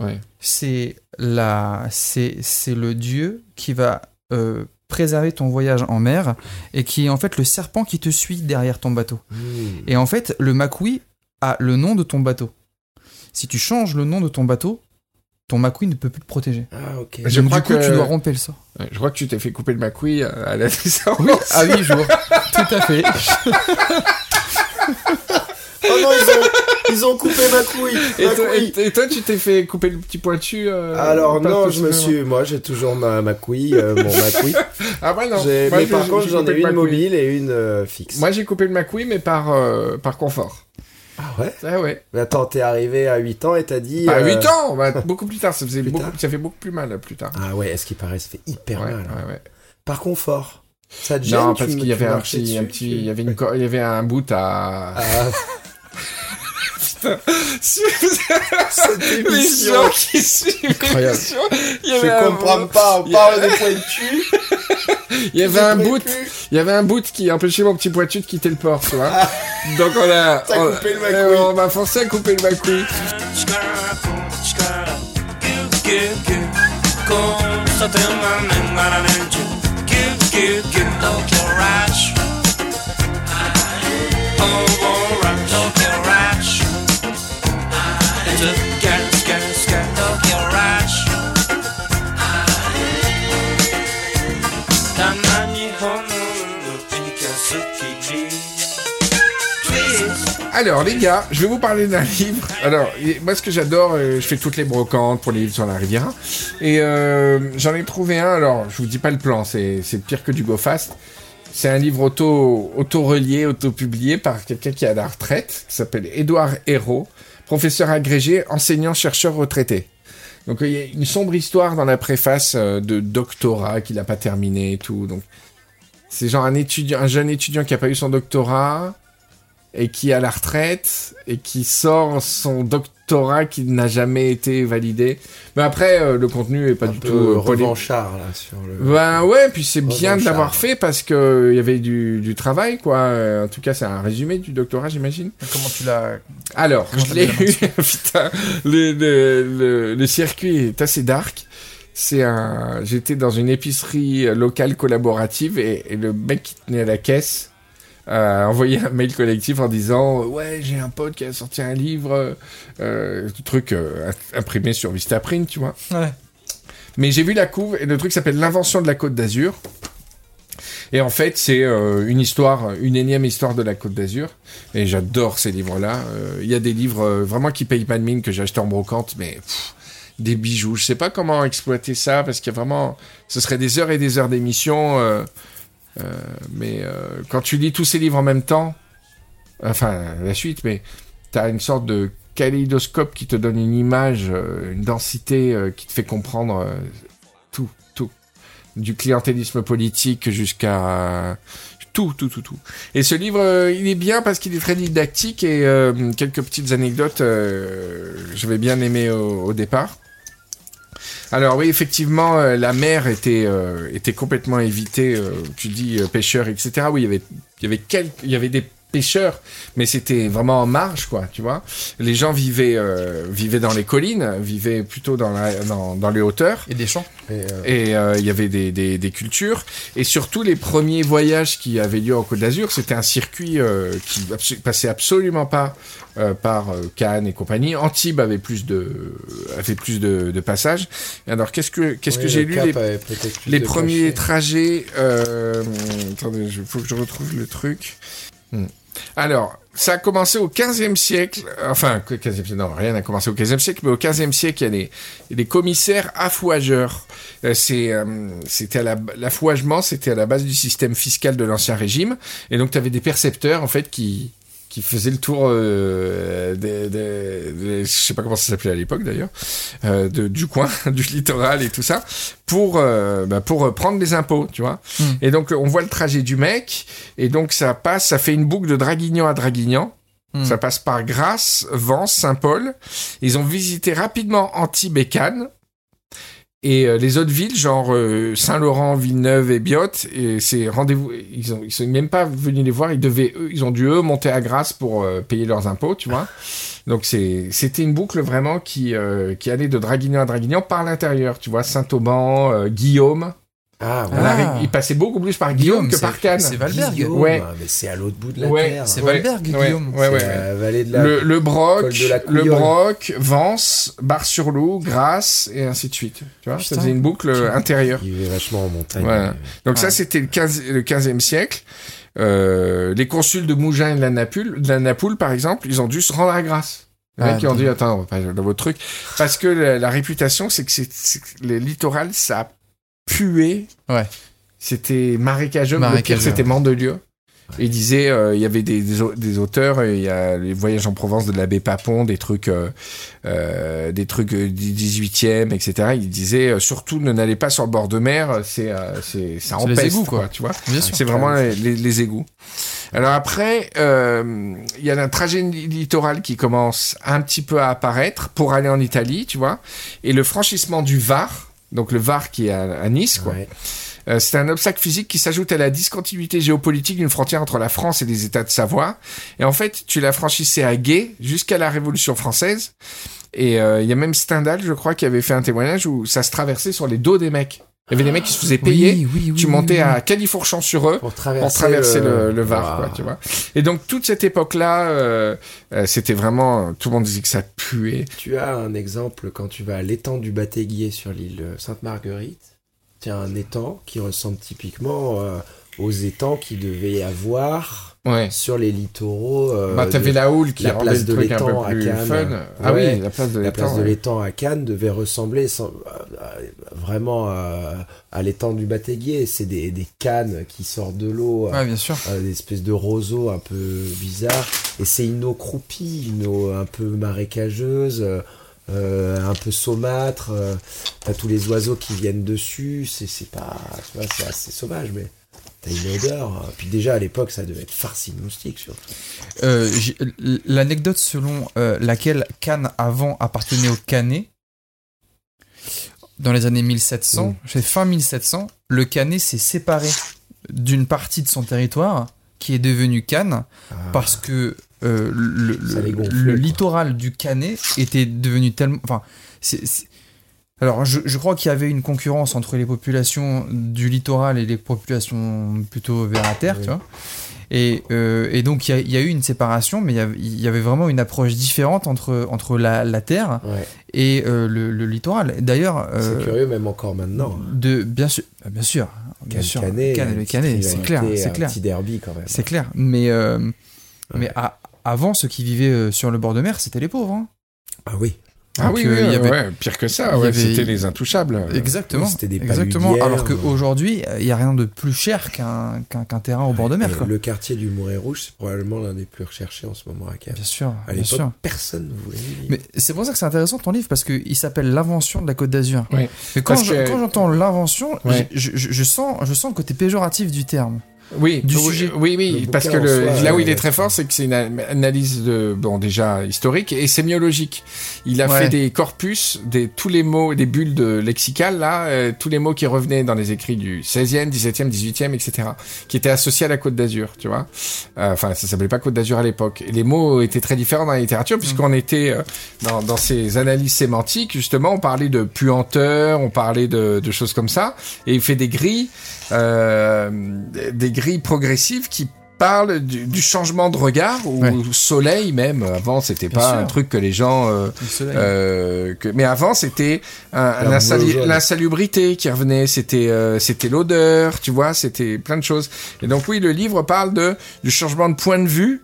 Ouais. c'est la, c'est, c'est le dieu qui va euh, préserver ton voyage en mer et qui est en fait le serpent qui te suit derrière ton bateau. Hmm. Et en fait, le Makui a le nom de ton bateau. Si tu changes le nom de ton bateau, ton Makui ne peut plus te protéger. Ah, ok. Je Donc, crois du coup, que- tu dois romper le sort. Ouais, Je crois que tu t'es fait couper le macouis euh, à la naissance. Oui, à 8 jours. Tout à fait. Oh non, ils ont, ils ont coupé ma couille. Et ma toi, couille. et- et toi, tu t'es fait couper le petit pointu euh, Alors non, je me suis, moi j'ai toujours ma, ma couille, euh, mon ma couille. Ah bah non. Mais par contre j'en ai une mobile et une euh, fixe. Moi, j'ai coupé le macouis, mais par par, par confort. Ah ouais? Ah ouais. Mais attends, t'es arrivé à 8 ans et t'as dit. Pas euh, 8 ans, bah, beaucoup plus tard. Ça faisait Plus beaucoup, tard. ça fait beaucoup plus mal plus tard. Ah ouais, est-ce qu'il paraît, ça fait hyper ouais, mal. hein. ouais, ouais. Par confort. Ça te gêne Non, parce qu'il y avait un petit, un il y avait une, co- il y avait un bout à. Ah, cette Les gens qui suivent l'émission, il y avait Je un- comprends pas, on parle des pointus. Il y avait un plus. il y avait un bout qui empêchait mon petit pointu de quitter le port, tu vois. Donc on a, on, coupé le on m'a forcé à couper le macouille. Alors les gars, je vais vous parler d'un livre. Alors moi ce que j'adore, euh, je fais toutes les brocantes pour les livres sur la Riviera. Et euh, j'en ai trouvé un, alors je vous dis pas le plan, c'est pire que du Go Fast. C'est un livre auto, auto-relié, auto-publié par quelqu'un qui est à la retraite, s'appelle Édouard Hérault, professeur agrégé, enseignant, chercheur retraité. Donc il y a une sombre histoire dans la préface euh, de doctorat qu'il n'a pas terminé et tout. Donc c'est genre un étudiant, un jeune étudiant qui a pas eu son doctorat et qui est à la retraite et qui sort son doctorat qui n'a jamais été validé. Mais après euh, le contenu est pas un du peu tout euh, revanchard là sur le. ben ouais, puis c'est bien de l'avoir fait parce que il y avait du, du travail, quoi. Euh, En tout cas, c'est un résumé du doctorat, j'imagine. Comment tu l'as. Alors, Comment je l'ai eu. Putain, le, le, le, le circuit est assez dark. C'est un. J'étais dans une épicerie euh, locale collaborative et, et le mec qui tenait à la caisse a envoyé un mail collectif en disant ouais j'ai un pote qui a sorti un livre, euh, truc euh, imprimé sur Vistaprint, tu vois. Ouais. Mais j'ai vu la couve et le truc s'appelle L'invention de la Côte d'Azur. Et en fait, c'est euh, une histoire, une énième histoire de la Côte d'Azur. Et j'adore ces livres-là. Euh, Il y a des livres euh, vraiment qui payent pas de mine que j'ai acheté en brocante, mais pff, des bijoux. Je sais pas comment exploiter ça parce qu'il y a vraiment, ce serait des heures et des heures d'émission. Euh, mais euh, quand tu lis tous ces livres en même temps, enfin la suite, mais t'as une sorte de kaléidoscope qui te donne une image, euh, une densité qui te fait comprendre tout, tout, du clientélisme politique jusqu'à tout, tout, tout, tout. Et ce livre, il est bien parce qu'il est très didactique et quelques petites anecdotes, euh, je vais bien au, au départ. Alors oui, effectivement, euh, la mer était euh, complètement évitée. euh, tu dis pêcheurs, etc. Oui, il y avait il y avait quelques, il y avait des pêcheurs, mais c'était vraiment en marge, quoi. Tu vois, les gens vivaient euh, vivaient dans les collines, vivaient plutôt dans la dans, dans les hauteurs. Et des champs. Et, euh, euh, il y avait des, des, des cultures. Et surtout, les premiers voyages qui avaient lieu en Côte d'Azur, c'était un circuit euh, qui abso- passait absolument pas euh, par euh, Cannes et compagnie. Antibes avait plus de, avait plus de, de passages. Et alors, qu'est-ce que, qu'est-ce oui, que j'ai le lu les, les premiers trajets. Euh, attendez, il faut que je retrouve le truc. Hmm. Alors, ça a commencé au 15e siècle, enfin, que 15e siècle, non, rien n'a commencé au 15e siècle, mais au 15e siècle, il y a des, commissaires affouageurs. Euh, euh, c'était l'affouagement, c'était à la base du système fiscal de l'ancien régime. Et donc, tu avais des percepteurs, en fait, qui, qui faisaient le tour euh, des, des- des- je sais pas comment ça s'appelait à l'époque d'ailleurs, euh, du coin, du littoral et tout ça, pour euh, bah, pour euh, prendre des impôts, tu vois. Hmm. Et donc on voit le trajet du mec, et donc ça passe, ça fait une boucle de Draguignan à Draguignan. Hmm. Ça passe par Grasse, Vence, Saint-Paul. Ils ont visité rapidement Antibes et euh, les autres villes, genre euh, Saint-Laurent, Villeneuve et Biot, et c'est rendez-vous. Ils ont, ils sont même pas venus les voir. Ils devaient, eux, ils ont dû eux monter à Grasse pour euh, payer leurs impôts, tu vois. Donc c'est, c'était une boucle vraiment qui, euh, qui allait de Draguignan à Draguignan par l'intérieur, tu vois. Saint-Auban, euh, Guillaume. Ah, ouais. arrive- il passait beaucoup plus par Guillaume, que par Cannes. C'est Valberg. Guillaume, Ouais. Mais c'est à l'autre bout de la Ouais, terre. C'est Valberg, ouais, Guillaume. ouais, ouais, C'est ouais. la vallée de la. Le, le Broc, Col de la le. Broc, Vence, Bar-sur-Loup, Grasse, et ainsi de suite. Tu vois, ça faisait une boucle euh, intérieure. Il vivait vachement en montagne. Voilà. Donc ça, c'était le 15, le 15e siècle. Euh, les consuls de Mougins et de la, Napule, de la Napoule, par exemple, ils ont dû se rendre à Grasse. Les Ah, mecs, ils ont dit, d'accord. attends, on va pas dans votre truc. Parce que la, la réputation, c'est que c'est, c'est le littoral, ça puait. Ouais. C'était marécageux. Marécageux, c'était. Mandelieu. Il disait, euh, il y avait des, des, au- des auteurs, il y a les voyages en Provence de l'abbé Papon, des trucs, euh, euh, des trucs du 18e, etc. Il disait, surtout, ne n'allez pas sur le bord de mer, c'est, c'est, ça C'est les égouts, quoi. tu vois. C'est vraiment les, les- les égouts. Alors après, il y a un trajet li- littoral qui commence un petit peu à apparaître pour aller en Italie, tu vois. Et le franchissement du Var, donc le Var qui est à, à Nice, quoi. Ouais. Euh, c'est un obstacle physique qui s'ajoute à la discontinuité géopolitique d'une frontière entre la France et les États de Savoie. Et en fait, tu la franchissais à Gay jusqu'à la Révolution française. Et euh, il y a même Stendhal, je crois, qui avait fait un témoignage où ça se traversait sur les dos des mecs. Il y avait des mecs qui se faisaient payer. Oui, oui, oui, tu montais à Califourchon sur eux Pour traverser, pour traverser le, le Var, quoi, tu vois. Et donc toute cette époque-là, euh, euh, c'était vraiment, tout le monde disait que ça puait. Tu as un exemple quand tu vas à l'étang du Batéguier sur l'île Sainte-Marguerite. Tu as un étang qui ressemble typiquement euh, aux étangs qu'il devait y avoir Ouais. sur les littoraux. euh, bah, t'avais la houle qui la rendait place le de l'étang à plus Cannes. fun. Ah Ouais. oui, la place de la l'étang. place de ouais. l'étang à Cannes devait ressembler sans- à- vraiment à, à l'étang du Batéguier. C'est des, des cannes qui sortent de l'eau, Ouais, bien sûr. euh, des espèces de roseaux un peu bizarres. Et c'est une eau croupie, une eau un peu marécageuse, euh, euh, un peu saumâtre. euh, T'as tous les oiseaux qui viennent dessus. C'est pas, c'est assez sauvage, mais t'as une odeur. Puis déjà à l'époque, ça devait être farci de moustiques surtout. Euh, L'anecdote selon euh, laquelle Cannes avant appartenait au Canet, dans les années 1700, Mm. c'est fin 1700, le Canet s'est séparé d'une partie de son territoire qui est devenu Cannes Ah. parce que euh, le, littoral du Canet était devenu tellement. Enfin, c'est- c'est- alors je, je crois qu'il y avait une concurrence entre les populations du littoral et les populations plutôt vers la terre, Oui. tu vois. Et, euh, et donc il y, a- il y a eu une séparation, mais il y avait, il y avait vraiment une approche différente entre, entre la, la terre Ouais. et euh, le, le littoral. D'ailleurs, euh, C'est curieux même encore maintenant. hein. de bien sûr, bien sûr, bien sûr, Canet, le Canet, c'est clair, c'est un clair. petit derby quand même. C'est clair. Mais, mais à- avant, ceux qui vivaient sur le bord de mer, c'était les pauvres. hein. Ah oui. Ah Donc, oui, euh, oui, il y ouais, avait- ouais, pire que ça, ouais, avait- c'était les intouchables. Exactement. c'était des Exactement. Alors euh. qu'aujourd'hui, il n'y a rien de plus cher qu'un qu'un qu'un terrain au bord de mer. Quoi. le quartier du Mouret Rouge, c'est probablement l'un des plus recherchés en ce moment à Cannes. Bien sûr, À bien l'époque, sûr. personne ne voulait y vivre. Mais c'est pour ça que c'est intéressant ton livre parce qu'il s'appelle L'invention de la Côte d'Azur. Ouais. Mais quand je- que- j'entends l'invention, Ouais. je, je- je sens, je sens le côté péjoratif du terme. Oui, Du oui, sujet. Oui, parce que le, soi, là où euh, il est très fort, c'est que c'est une analyse de, bon, déjà historique et sémiologique. Il a Ouais. fait des corpus, des, tous les mots, des bulles de lexicales, là, euh, tous les mots qui revenaient dans les écrits du 16e, 17e, 18e, etc., qui étaient associés à la Côte d'Azur, tu vois. Euh, Enfin, ça s'appelait pas Côte d'Azur à l'époque. Les mots étaient très différents dans la littérature, puisqu'on était euh, dans, dans ces analyses sémantiques, justement, on parlait de puanteur, on parlait de, de choses comme ça, et il fait des grilles, euh, des grilles progressives qui parlent du, du changement de regard ou Ouais. soleil même. Avant, c'était pas sûr. un truc que les gens. euh, Le euh, que, mais avant, c'était l'insalubrité qui revenait. C'était euh, c'était l'odeur, tu vois. C'était plein de choses. Et donc oui, le livre parle de du changement de point de vue,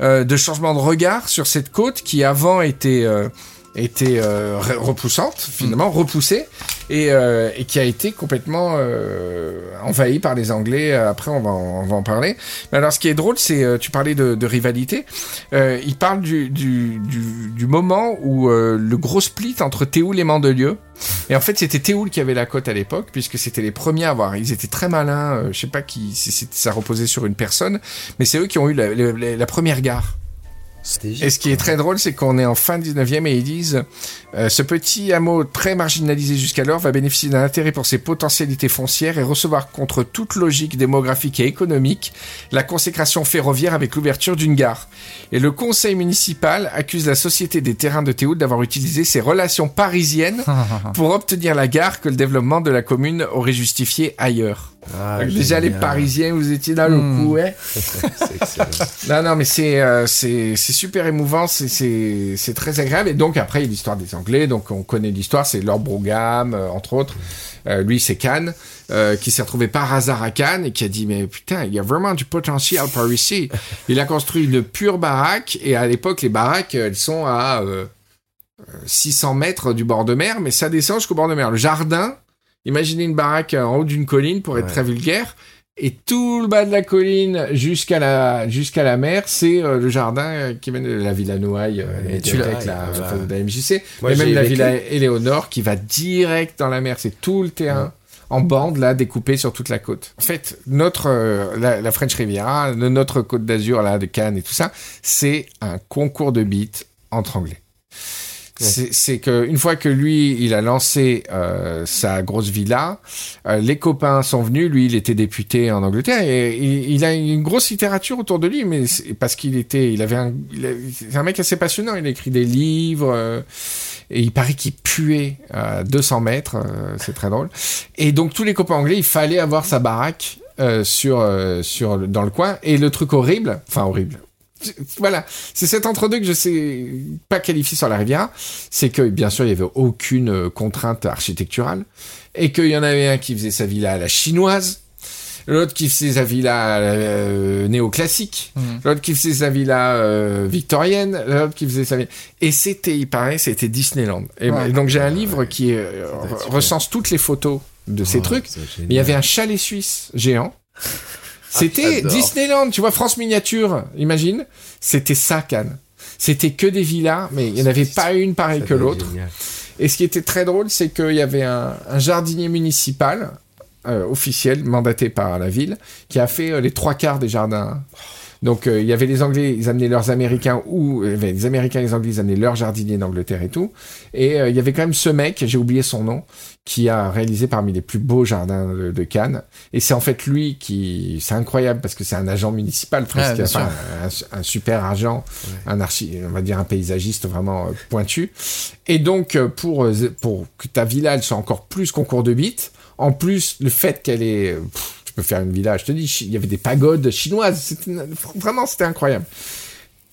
euh, de changement de regard sur cette côte qui avant était euh, était euh, re- repoussante, finalement repoussée, et, euh, et qui a été complètement euh, envahie par les Anglais. Après, on va on va en parler. Mais alors, ce qui est drôle, c'est euh, tu parlais de, de rivalité. Euh, il parle du, du, du, du moment où euh, le gros split entre Théoul et Mandelieu. Et en fait, c'était Théoul qui avait la cote à l'époque, puisque c'était les premiers à avoir. Ils étaient très malins. euh, je sais pas qui, si ça reposait sur une personne, mais c'est eux qui ont eu la- la première gare. Et ce qui est très drôle, c'est qu'on est en fin 19e et ils disent euh, ce petit hameau très marginalisé jusqu'alors va bénéficier d'un intérêt pour ses potentialités foncières et recevoir contre toute logique démographique et économique la consécration ferroviaire avec l'ouverture d'une gare. Et le conseil municipal accuse la société des terrains de Théoul d'avoir utilisé ses relations parisiennes pour obtenir la gare que le développement de la commune aurait justifié ailleurs. Ah, déjà les. Parisiens, vous étiez dans le Hmm. coup, excellent. Non, non, mais c'est euh, c'est super émouvant, c'est c'est c'est très agréable. Et donc après, il y a l'histoire des Anglais, donc on connaît l'histoire, c'est Lord Brougham, euh, entre autres. Euh, lui, c'est Cannes, euh, qui s'est retrouvé par hasard à Cannes et qui a dit mais putain, il y a vraiment du potentiel par ici. Il a construit une pure baraque et à l'époque, les baraques, elles sont à euh, euh, 600 mètres du bord de mer, mais ça descend jusqu'au bord de mer. Le jardin, imaginez une baraque en haut d'une colline pour être Ouais. très vulgaire. Et tout le bas de la colline jusqu'à la jusqu'à la mer, c'est euh, le jardin euh, qui mène de la Villa Noailles, euh, et tu la, voilà. de la MJC, Moi, mais même la vécu. Villa Éléonore qui va direct dans la mer. C'est tout le terrain en bande là découpé sur toute la côte. En fait, notre euh, la, la French Riviera, notre côte d'Azur là de Cannes et tout ça, c'est un concours de beats entre Anglais. C'est c'est que une fois que lui, il a lancé euh, sa grosse villa, euh, les copains sont venus. Lui, il était député en Angleterre et il, a une grosse littérature autour de lui, mais parce qu'il était, il avait un, c'est un mec assez passionnant. Il écrit des livres euh, et il paraît qu'il puait à 200 mètres. euh, c'est très drôle. Et donc tous les copains anglais, il fallait avoir sa baraque euh, sur euh, sur dans le coin. Et le truc horrible, enfin horrible. Voilà, c'est cet entre-deux que je sais pas qualifier sur la Riviera, c'est que bien sûr il y avait aucune euh, contrainte architecturale et qu'il y en avait un qui faisait sa villa à la chinoise L'autre qui faisait sa villa euh, néoclassique. Mhm. L'autre qui faisait sa villa euh, victorienne. L'autre qui faisait sa villa... Et c'était, il paraît, c'était Disneyland. Et, Ouais. donc j'ai un livre qui euh, recense toutes les photos de ces Oh, trucs. il y avait un chalet suisse géant. C'était j'adore. Disneyland, tu vois, France Miniature, imagine. C'était ça, Cannes. C'était que des villas, mais il n'y en avait pas une pareille que l'autre. Et ce qui était très drôle, c'est qu'il y avait un, un jardinier municipal, euh, officiel, mandaté par la ville, qui a fait euh, les trois quarts des jardins. Donc euh, il y avait les Anglais, ils amenaient leurs Américains, ou euh, les Américains et les Anglais, ils amenaient leurs jardiniers d'Angleterre et tout. Et euh, il y avait quand même ce mec, j'ai oublié son nom, qui a réalisé parmi les plus beaux jardins de, de Cannes. Et c'est en fait lui qui, c'est incroyable parce que c'est un agent municipal presque, bien enfin, un, un super agent, un archi, on va dire un paysagiste vraiment pointu. Et donc pour pour que ta villa elle soit encore plus concours de bits, en plus le fait qu'elle est, pff, peux faire une villa, je te dis, il y avait des pagodes chinoises, c'était vraiment c'était incroyable.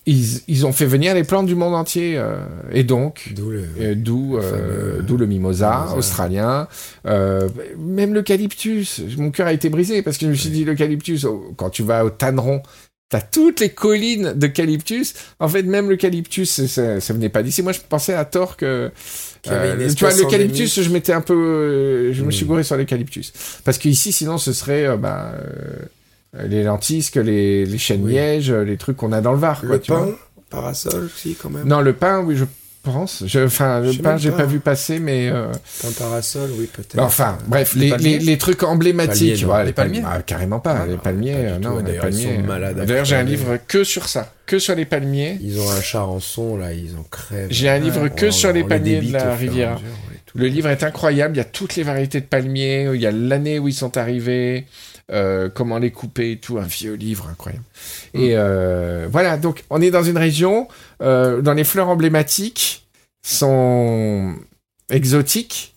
Ils, ils ont fait venir les plantes du monde entier euh, et donc D'où le. euh, d'où euh, d'où le mimosa, mimosa. australien, même l'eucalyptus. Mon cœur a été brisé parce que je me suis dit l'eucalyptus. oh, quand tu vas au Tanneron, t'as toutes les collines d'eucalyptus. En fait, même l'eucalyptus, ça, ça, ça venait pas d'ici. Moi, je pensais à tort que euh, tu vois l'eucalyptus, je m'étais un peu, euh, je me suis Mm. gouré sur l'eucalyptus parce qu'ici, sinon, ce serait euh, bah, euh, les lentisques, les les chênes Oui. lièges, les trucs qu'on a dans le Var. quoi, Le tu vois. pain, parasol aussi quand même. Non, le pain, oui, je pense. Je- Enfin, le Je même j'ai pas. pas vu passer, mais. euh, Pain parasol, oui peut-être. bah, Enfin, bref, Les les, palmiers les, les trucs emblématiques, Palmiers, voilà, Les palmiers ah, carrément pas, Ah, les palmiers, pas euh, tout. non, les D'ailleurs, ils sont palmiers. malades à D'ailleurs, j'ai un livre que sur ça, que sur les palmiers. Ils ont un charançon là, ils en crèvent. J'ai un livre On- que sur les palmiers de la mesure, ouais, tout. Le livre est incroyable, il y a toutes les variétés de palmiers, il y a l'année où ils sont arrivés, euh, comment les couper et tout, un vieux livre incroyable. Et euh, voilà, donc on est dans une région, euh, dans les fleurs emblématiques sont exotiques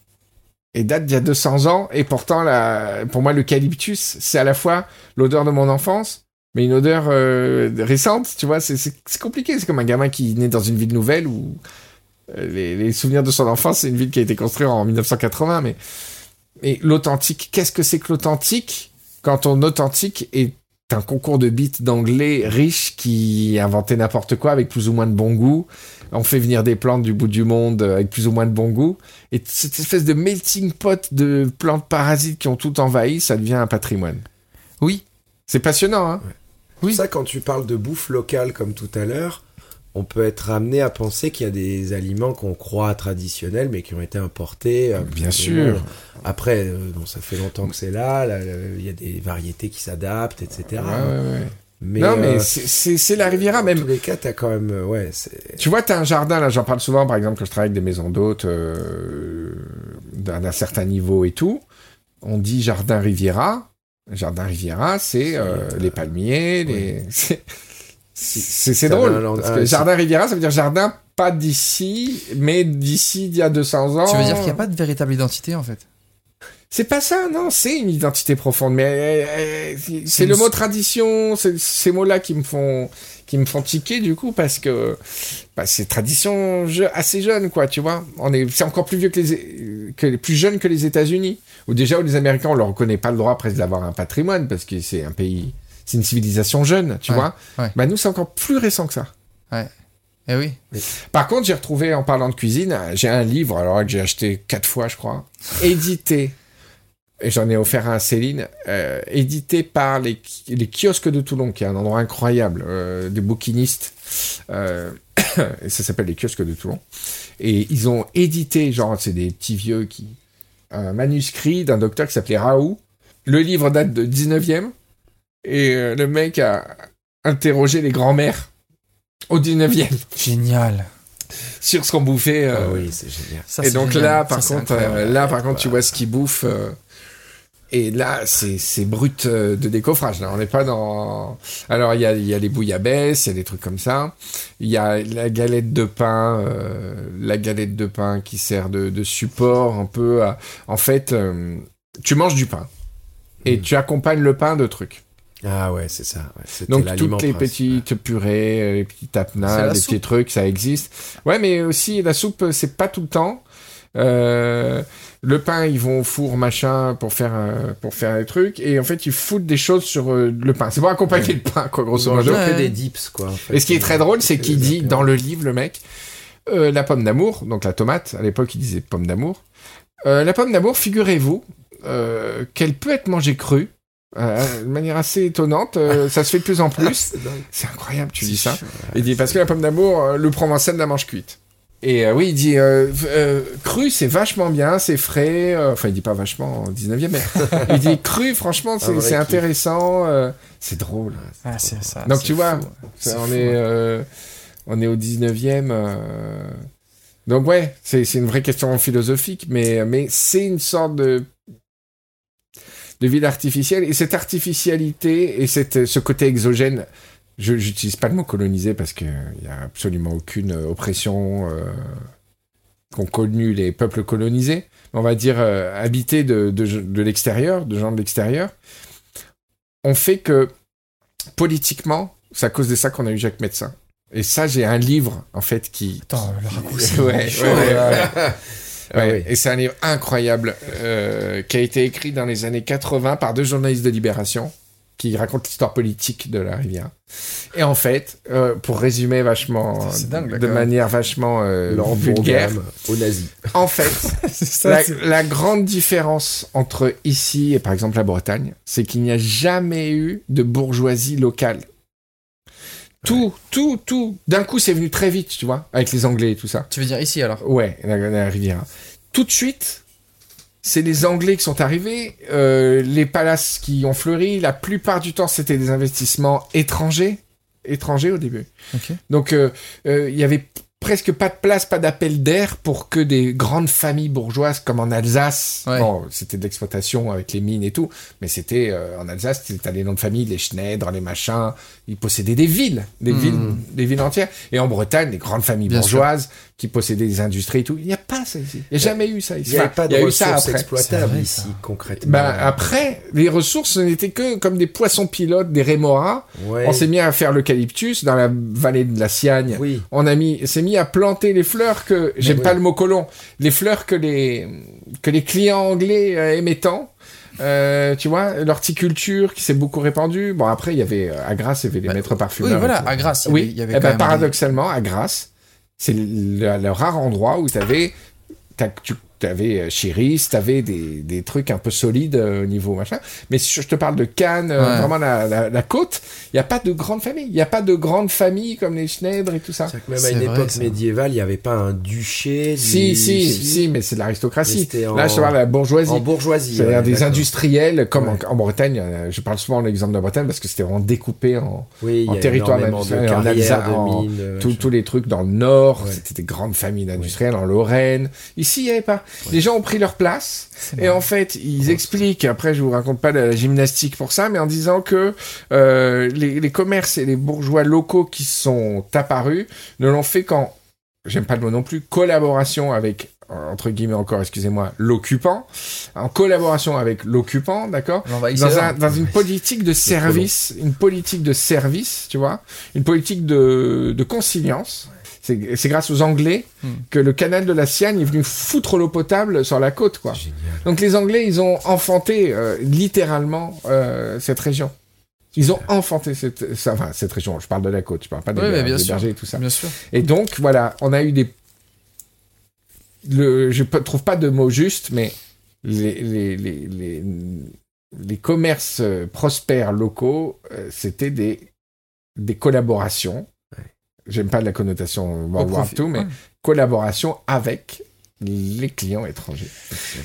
et datent d'il y a 200 ans, et pourtant, la, pour moi, l'eucalyptus, c'est à la fois l'odeur de mon enfance, mais une odeur euh, récente, tu vois, c'est- compliqué, c'est comme un gamin qui naît dans une ville nouvelle où les, les souvenirs de son enfance, c'est une ville qui a été construite en 1980, mais, mais l'authentique, qu'est-ce que c'est que l'authentique? Quand ton authentique est un concours de bits d'anglais riche qui inventait n'importe quoi avec plus ou moins de bon goût. On fait venir des plantes du bout du monde euh, avec plus ou moins de bon goût. Et cette espèce de melting pot de plantes parasites qui ont tout envahi, ça devient un patrimoine. Oui. C'est passionnant, hein C'est ça, quand tu parles de bouffe locale comme tout à l'heure, on peut être amené à penser qu'il y a des aliments qu'on croit traditionnels mais qui ont été importés. euh, Bien sûr. Après, euh, bon, ça fait longtemps que c'est là, il y a des variétés qui s'adaptent, etc. Ouais, ouais, ouais. Mais, non, mais euh, c'est- la Riviera, dans même tous les cas, t'as quand même, ouais. Tu vois, tu as un jardin, là, j'en parle souvent, par exemple, quand je travaille avec des maisons d'hôtes euh, d'un certain niveau et tout. On dit jardin Riviera. Jardin Riviera, c'est euh, les palmiers, les. c'est- drôle. avait un lang- parce que c'est- jardin Riviera, ça veut dire jardin pas d'ici, mais d'ici d'il y a 200 ans. Tu veux dire qu'il n'y a pas de véritable identité en fait? C'est pas ça, non, c'est une identité profonde, mais euh, euh, c'est le mot tradition, ces mots-là qui me font qui me font tiquer du coup parce que bah, c'est tradition assez jeune quoi, tu vois. On est c'est encore plus vieux que les que les plus jeunes que les États-Unis où déjà où les Américains on leur reconnaît pas le droit presque d'avoir un patrimoine parce que c'est un pays c'est une civilisation jeune, tu Ouais, vois. ouais. Bah nous c'est encore plus récent que ça. Eh oui. Par contre, j'ai retrouvé, en parlant de cuisine, j'ai un livre, alors là, que j'ai acheté quatre fois, je crois, édité, et j'en ai offert un à Céline, euh, édité par les, les kiosques de Toulon, qui est un endroit incroyable, euh, des bouquinistes, euh, et ça s'appelle les kiosques de Toulon. Et ils ont édité, genre, c'est des petits vieux qui, un manuscrit d'un docteur qui s'appelait Raoult. Le livre date de 19e, et euh, le mec a interrogé les grands-mères au 19e Génial. sur ce qu'on bouffait. euh, Ah oui, c'est génial. Ça, et donc génial. là, par contre, euh, là, par contre, tu vois ce qu'ils bouffent. et là, c'est brut de décoffrage. Là, on n'est pas dans. Alors, il y a, il y a les bouillabaisse, il y a des trucs comme ça. Il y a la galette de pain, euh, la galette de pain qui sert de, de support un peu. À... En fait, euh, tu manges du pain et Mm. tu accompagnes le pain de trucs. Ah ouais, c'est ça. ouais. Donc toutes les petites purées, euh, les petites tapenades, les soupe. petits trucs, ça existe. Ouais, mais aussi la soupe, c'est pas tout le temps. Euh, le pain, ils vont au four, machin, pour faire, euh, pour faire des trucs. Et en fait, ils foutent des choses sur euh, le pain. C'est pour accompagner le pain, quoi, grosso modo. que des dips, quoi. en fait. Et ce qui est très drôle, c'est qu'il dit dans le livre, le mec, euh, la pomme d'amour, donc la tomate, à l'époque il disait pomme d'amour. Euh, la pomme d'amour, figurez-vous euh, qu'elle peut être mangée crue, euh, de manière assez étonnante. euh, ça se fait de plus en plus. C'est incroyable, tu dis ça. Il dit parce que la pomme d'amour, euh, le provençal la mange cuite. Et euh, oui, il dit euh, euh, cru, c'est vachement bien, c'est frais. euh, enfin, il dit pas vachement en 19e, mais il dit cru, franchement, c'est intéressant. euh, c'est drôle. Ah, c'est ça. Donc tu vois, fou. C'est on, fou, est, ouais. euh, on est au 19e. euh, Donc ouais, c'est c'est une vraie question philosophique, mais, mais c'est une sorte de, de ville artificielle. Et cette artificialité et cette, ce côté exogène, je n'utilise pas le mot colonisé parce qu'il n'y a absolument aucune oppression euh, qu'ont connue les peuples colonisés. On va dire euh, habités de, de, de l'extérieur, de gens de l'extérieur. On fait que politiquement, c'est à cause de ça qu'on a eu Jacques Médecin. Et ça, j'ai un livre, en fait, qui... Attends, le raccourci. Ouais, ouais, chaud, ouais, là. ouais. Ah Ouais, oui. Et c'est un livre incroyable euh, qui a été écrit dans les années 80 par deux journalistes de Libération qui racontent l'histoire politique de la rivière. Et en fait, euh, pour résumer vachement, dingue, de manière vachement euh, vulgaire, aux nazis. en fait, ça, la grande différence entre ici et par exemple la Bretagne, c'est qu'il n'y a jamais eu de bourgeoisie locale. Tout, tout, tout, d'un coup c'est venu très vite, tu vois, avec les Anglais et tout ça. Tu veux dire ici alors? Ouais, la, la Riviera. Tout de suite, c'est les Anglais qui sont arrivés, euh, les palaces qui ont fleuri. La plupart du temps, c'était des investissements étrangers, étrangers au début. Ok. Donc, euh, euh, il y avait presque pas de place, pas d'appel d'air pour que des grandes familles bourgeoises comme en Alsace. Ouais. Bon, c'était de l'exploitation avec les mines et tout, mais c'était euh, en Alsace, c'était les noms de famille, les Schneider, les machins. Ils possédaient des villes, des Hmm. villes, des villes entières. Et en Bretagne, des grandes familles Bien sûr. Qui possédaient des industries et tout. Il n'y a pas ça ici. Il n'y a jamais eu ça Il ici. n'y Enfin, pas de il y a eu ça ressources après. exploitables vrai, ici, concrètement. Ben, après, les ressources, ce n'étaient que comme des poissons pilotes, des rémoras. Ouais. On s'est mis à faire l'eucalyptus dans la vallée de la Siagne. Oui. On a mis, s'est mis à planter les fleurs que, j'aime oui. pas le mot colon, les fleurs que les, que les clients anglais euh, aimaient tant. Euh, tu vois, l'horticulture qui s'est beaucoup répandue. Bon, après, il y avait, euh, à Grasse, il y avait les Bah, maîtres parfumeurs. Oui, voilà, à Grasse, il y Oui, il y avait eh quand ben, même paradoxalement, à Grasse, c'est le, le rare endroit où t'avais, t'as- tu avais Chiris, t'avais des, des trucs un peu solides euh, au niveau machin. Mais si je te parle de Cannes, euh, Ouais. vraiment la, la, la côte, il n'y a pas de grande famille. Il n'y a pas de grande famille comme les Schneider et tout ça. C'est-à-dire que même à C'est une vrai, époque ça. médiévale, il n'y avait pas un duché. du- Si, si, si, mais c'est de l'aristocratie. en- Là, je te parle de la bourgeoisie. En bourgeoisie. C'est-à-dire ouais, des industriels, comme Ouais. en, en Bretagne, euh, je parle souvent de l'exemple de la Bretagne parce que c'était vraiment découpé en, Oui, en territoire industriel, en Alsace, tous les trucs dans le nord, Ouais. c'était des grandes familles d'industriels en Lorraine. Ici, il n'y avait pas. Les gens ont pris leur place. Et en fait, ils expliquent, après je vous raconte pas la, la gymnastique pour ça, mais en disant que euh, les, les commerces et les bourgeois locaux qui sont apparus ne l'ont fait qu'en, j'aime pas le mot non plus, collaboration avec entre guillemets encore, excusez-moi, l'occupant, en collaboration avec l'occupant, d'accord dans, un- dans une politique de service, une politique de service, tu vois, une politique de, de conciliance. C'est grâce aux Anglais Hmm. que le canal de la Siagne est venu foutre l'eau potable sur la côte, quoi. Donc les Anglais, ils ont enfanté euh, littéralement euh, cette région. Ils ont enfanté cette, ça, enfin, cette région. Je parle de la côte, je parle pas des, Oui, mais bien des sûr. bergers et tout ça. Bien sûr. Et donc, voilà, on a eu des. Le, je ne trouve pas de mot juste, mais les, les, les, les, les commerces euh, prospères locaux, euh, c'était des, des collaborations. J'aime pas la connotation World War II, mais ouais. collaboration avec les clients étrangers.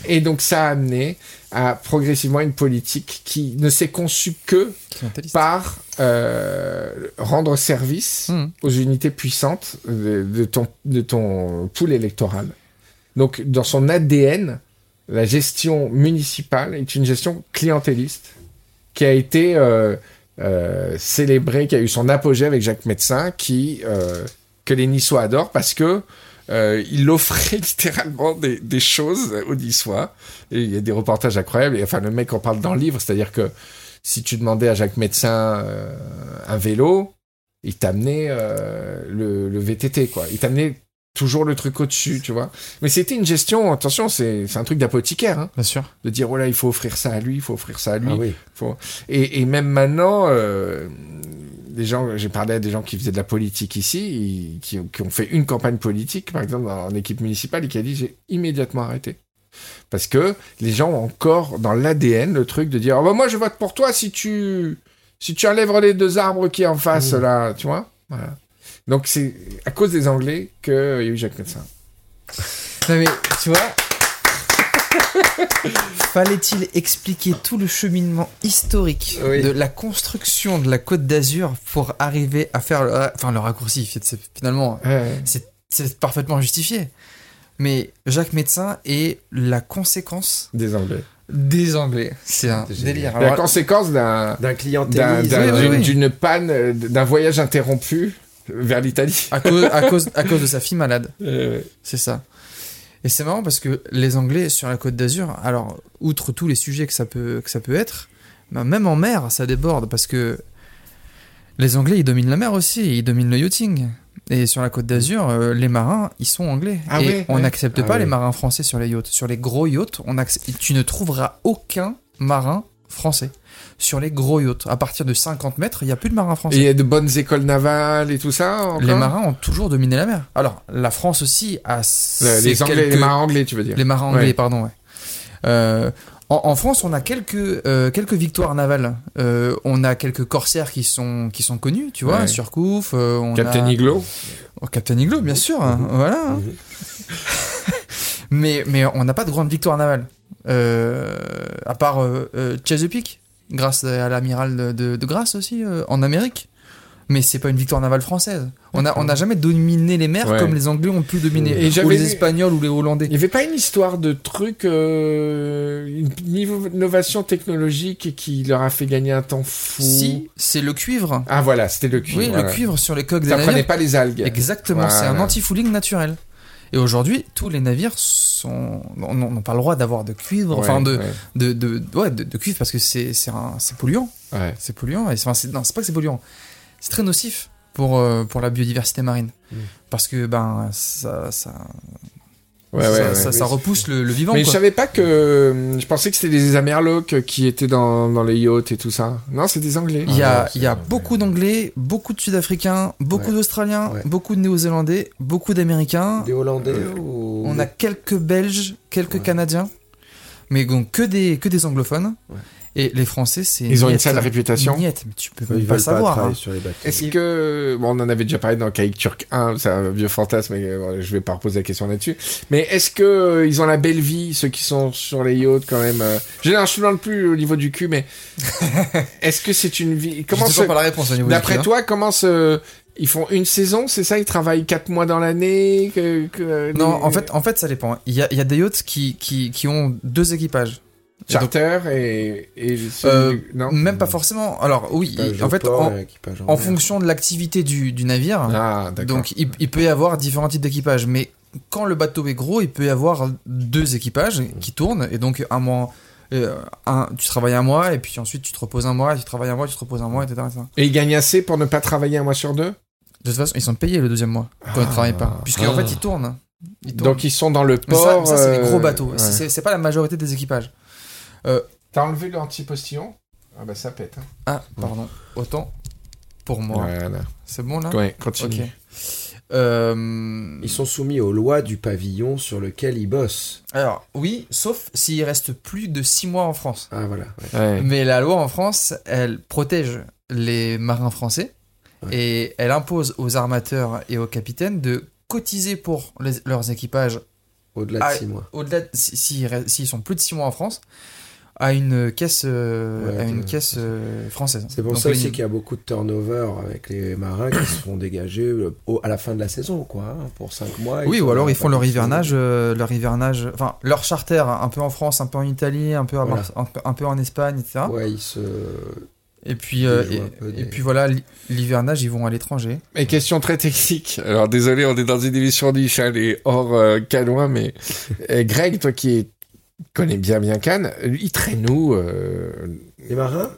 Et donc, ça a amené à progressivement une politique qui ne s'est conçue que par euh, rendre service Hmm. aux unités puissantes de, de ton, de ton pool électoral. Donc, dans son ADN, la gestion municipale est une gestion clientéliste qui a été euh, euh, célébrée, qui a eu son apogée avec Jacques Médecin, qui, euh, que les Niçois adorent parce que euh, il offrait littéralement des, choses aux Niçois. Et il y a des reportages incroyables. Et enfin, le mec en parle dans le livre, c'est-à-dire que si tu demandais à Jacques Médecin un vélo, il t'amenait le, le VTT, quoi. Il t'amenait toujours le truc au-dessus, tu vois. Mais c'était une gestion, attention, c'est c'est un truc d'apothicaire, hein, Bien sûr. de dire, oh là, il faut offrir ça à lui, il faut offrir ça à lui. Ah oui. Faut- Et, et même maintenant, euh, des gens, j'ai parlé à des gens qui faisaient de la politique ici, qui, qui ont fait une campagne politique, par exemple, en équipe municipale, et qui a dit j'ai immédiatement arrêté. Parce que les gens ont encore dans l'ADN le truc de dire oh, bah, moi je vote pour toi si tu si tu enlèves les deux arbres qui est en face Mmh. là, tu vois. Voilà. Donc c'est à cause des Anglais qu'il y a eu Jacques Médecin. Non mais, tu vois... Fallait-il expliquer tout le cheminement historique Oui. de la construction de la Côte d'Azur pour arriver à faire le, enfin, le raccourci c'est- Finalement, c'est c'est parfaitement justifié. Mais Jacques Médecin est la conséquence Des Anglais. des Anglais. C'est un délire. la conséquence d'un clientélisme. oui, d'une oui. panne, euh, d'un voyage interrompu vers l'Italie. à, cause, à, cause, à cause de sa fille malade. Euh, C'est ça. Et c'est marrant parce que les Anglais sur la côte d'Azur, alors, outre tous les sujets que ça peut, que ça peut être, bah, même en mer, ça déborde parce que les Anglais, ils dominent la mer aussi, ils dominent le yachting. Et sur la côte d'Azur, euh, les marins, ils sont anglais. Ah et ouais, on n'accepte Ah pas les marins français sur les yachts. Sur les gros yachts, on tu ne trouveras aucun marin français. Sur les gros yachts, à partir de 50 mètres, il n'y a plus de marins Et français. il y a de bonnes écoles navales et tout ça. encore Les marins ont toujours dominé la mer. Alors, la France aussi a Le- ses les, Anglais, quelques- les marins anglais, tu veux dire. les marins anglais, Ouais. pardon, ouais. Euh, en, en France, on a quelques, euh, quelques victoires navales. Euh, on a quelques corsaires qui sont, qui sont connus, tu vois, Ouais. Surcouf. euh, on Captain a... Iglo. Oh, Captain Iglo, bien sûr. hein, voilà. hein. Mhm. Mais, mais on n'a pas de grande victoire navale. Euh, à part euh, euh, Chesapeake, grâce à l'amiral de, de, de Grasse aussi, euh, en Amérique. Mais c'est pas une victoire navale française. On n'a on a jamais dominé les mers Ouais. comme les Anglais ont pu dominer. Et ou les Espagnols ou les Hollandais. Il n'y avait pas une histoire de truc, euh, une innovation technologique qui leur a fait gagner un temps fou? Si, c'est le cuivre. Ah voilà, c'était le cuivre. Oui, voilà. le cuivre sur les coques des Ça prenait navires. pas les algues. Exactement, c'est un anti-fouling naturel. Et aujourd'hui, tous les navires sont n'ont pas le droit d'avoir de cuivre, Ouais, enfin de, ouais, de, de, ouais, de, de cuivre parce que c'est polluant. C'est polluant. Et, enfin, c'est- non, c'est pas que c'est polluant. C'est très nocif pour, euh, pour la biodiversité marine. Mm. Parce que ben ça, ça, Ouais, ça, ouais, ça, ouais. repousse le, le vivant. Mais je quoi. savais pas que. Je pensais que c'était des Amerlocs qui étaient dans, dans les yachts et tout ça. Non, c'est des Anglais. Il y Ah a, c'est il y a beaucoup d'Anglais, beaucoup de Sud-Africains, beaucoup Ouais. d'Australiens, Ouais. beaucoup de Néo-Zélandais, beaucoup d'Américains. Des Hollandais ou... On a quelques Belges, quelques Ouais. Canadiens, mais donc que des, que des anglophones. Et les Français, c'est. Ils ont une sale réputation. Niette, mais tu peux Ils pas savoir. hein. sur les bateaux. Est-ce que. Bon, on en avait déjà parlé dans Caïque Turc 1, c'est un vieux fantasme, mais euh, je vais pas reposer la question là-dessus. Mais est-ce que euh, ils ont la belle vie, ceux qui sont sur les yachts quand même euh... Je ne demande plus au niveau du cul, mais est-ce que c'est une vie. Comment Je se... sais pas la réponse au niveau D'après toi, comment se. Ils font une saison, c'est ça Ils travaillent quatre mois dans l'année que, que- hein. Non, en fait, en fait, ça dépend. Il y a, il y a des yachts qui, qui, qui ont deux équipages. Charter et. et Euh, Non Même pas forcément. Alors, oui, en fait, en, fonction de l'activité du, du navire, Ah, donc il, il peut y avoir différents types d'équipages. Mais quand le bateau est gros, il peut y avoir deux équipages qui tournent. Et donc, un mois. euh, un, tu travailles un mois et puis ensuite tu te reposes un mois, tu travailles un mois, tu te reposes un mois, etc. etc. Et ils gagnent assez pour ne pas travailler un mois sur deux? De toute façon, ils sont payés le deuxième mois quand ils ne Ah. travaillent pas. Puisqu'en Ah. fait, ils tournent. Ils tournent. Donc ils sont dans le Mais ça, port. ça, c'est les gros euh, bateaux. ouais. C'est pas la majorité des équipages. T'as enlevé l'anti-postillon Ah bah ça pète. Hein. Ah, pardon. Autant pour moi. Voilà. C'est bon là Ouais, continue. Euh, Ils sont soumis aux lois du pavillon sur lequel ils bossent. Alors, oui, sauf s'il reste plus de 6 mois en France. Ah voilà. ouais. Ouais. Mais la loi en France, elle protège les marins français Ouais. et elle impose aux armateurs et aux capitaines de cotiser pour les- leurs équipages Au-delà de Ah, 6 mois. au-delà de- si- s'ils re- s'ils sont plus de 6 mois en France à une caisse euh, Ouais, à une caisse euh, française. C'est pour Donc, ça les- aussi qu'il y a beaucoup de turnover avec les marins qui se font dégager au- à la fin de la saison, quoi, hein, pour 5 mois. Oui, ou alors ils font leur hivernage, euh, leur hivernage, enfin leur charter, hein, un peu en France, un peu en Italie, un peu, à Voilà. Mar- un, peu- un peu en Espagne, etc. Ouais, ils se. Et puis, euh, et, puis voilà, l'hi- l'hivernage, ils vont à l'étranger. Et question très technique. Alors désolé, on est dans une émission niche, hein, et hors euh, canois, mais euh, Greg, toi qui es- connais bien bien Cannes, il traîne où euh, Les marins?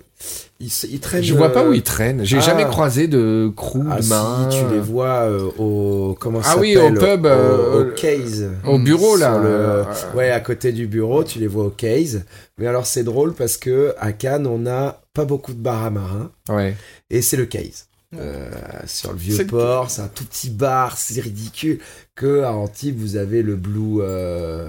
Ils, traînent. Je vois pas euh, où ils traînent. J'ai ah. jamais croisé de crew Ah de si, marins. tu les vois euh, au comment ça Ah oui, au pub, au, euh, au case. Au bureau, là. Le- euh, Ouais, à côté du bureau, tu les vois au case. Mais alors c'est drôle parce que à Cannes, on n'a pas beaucoup de bars à marins Ouais. et c'est le case. Euh, sur le vieux port, c'est un tout petit bar, c'est ridicule. Que à Antibes, vous avez le Blue, euh,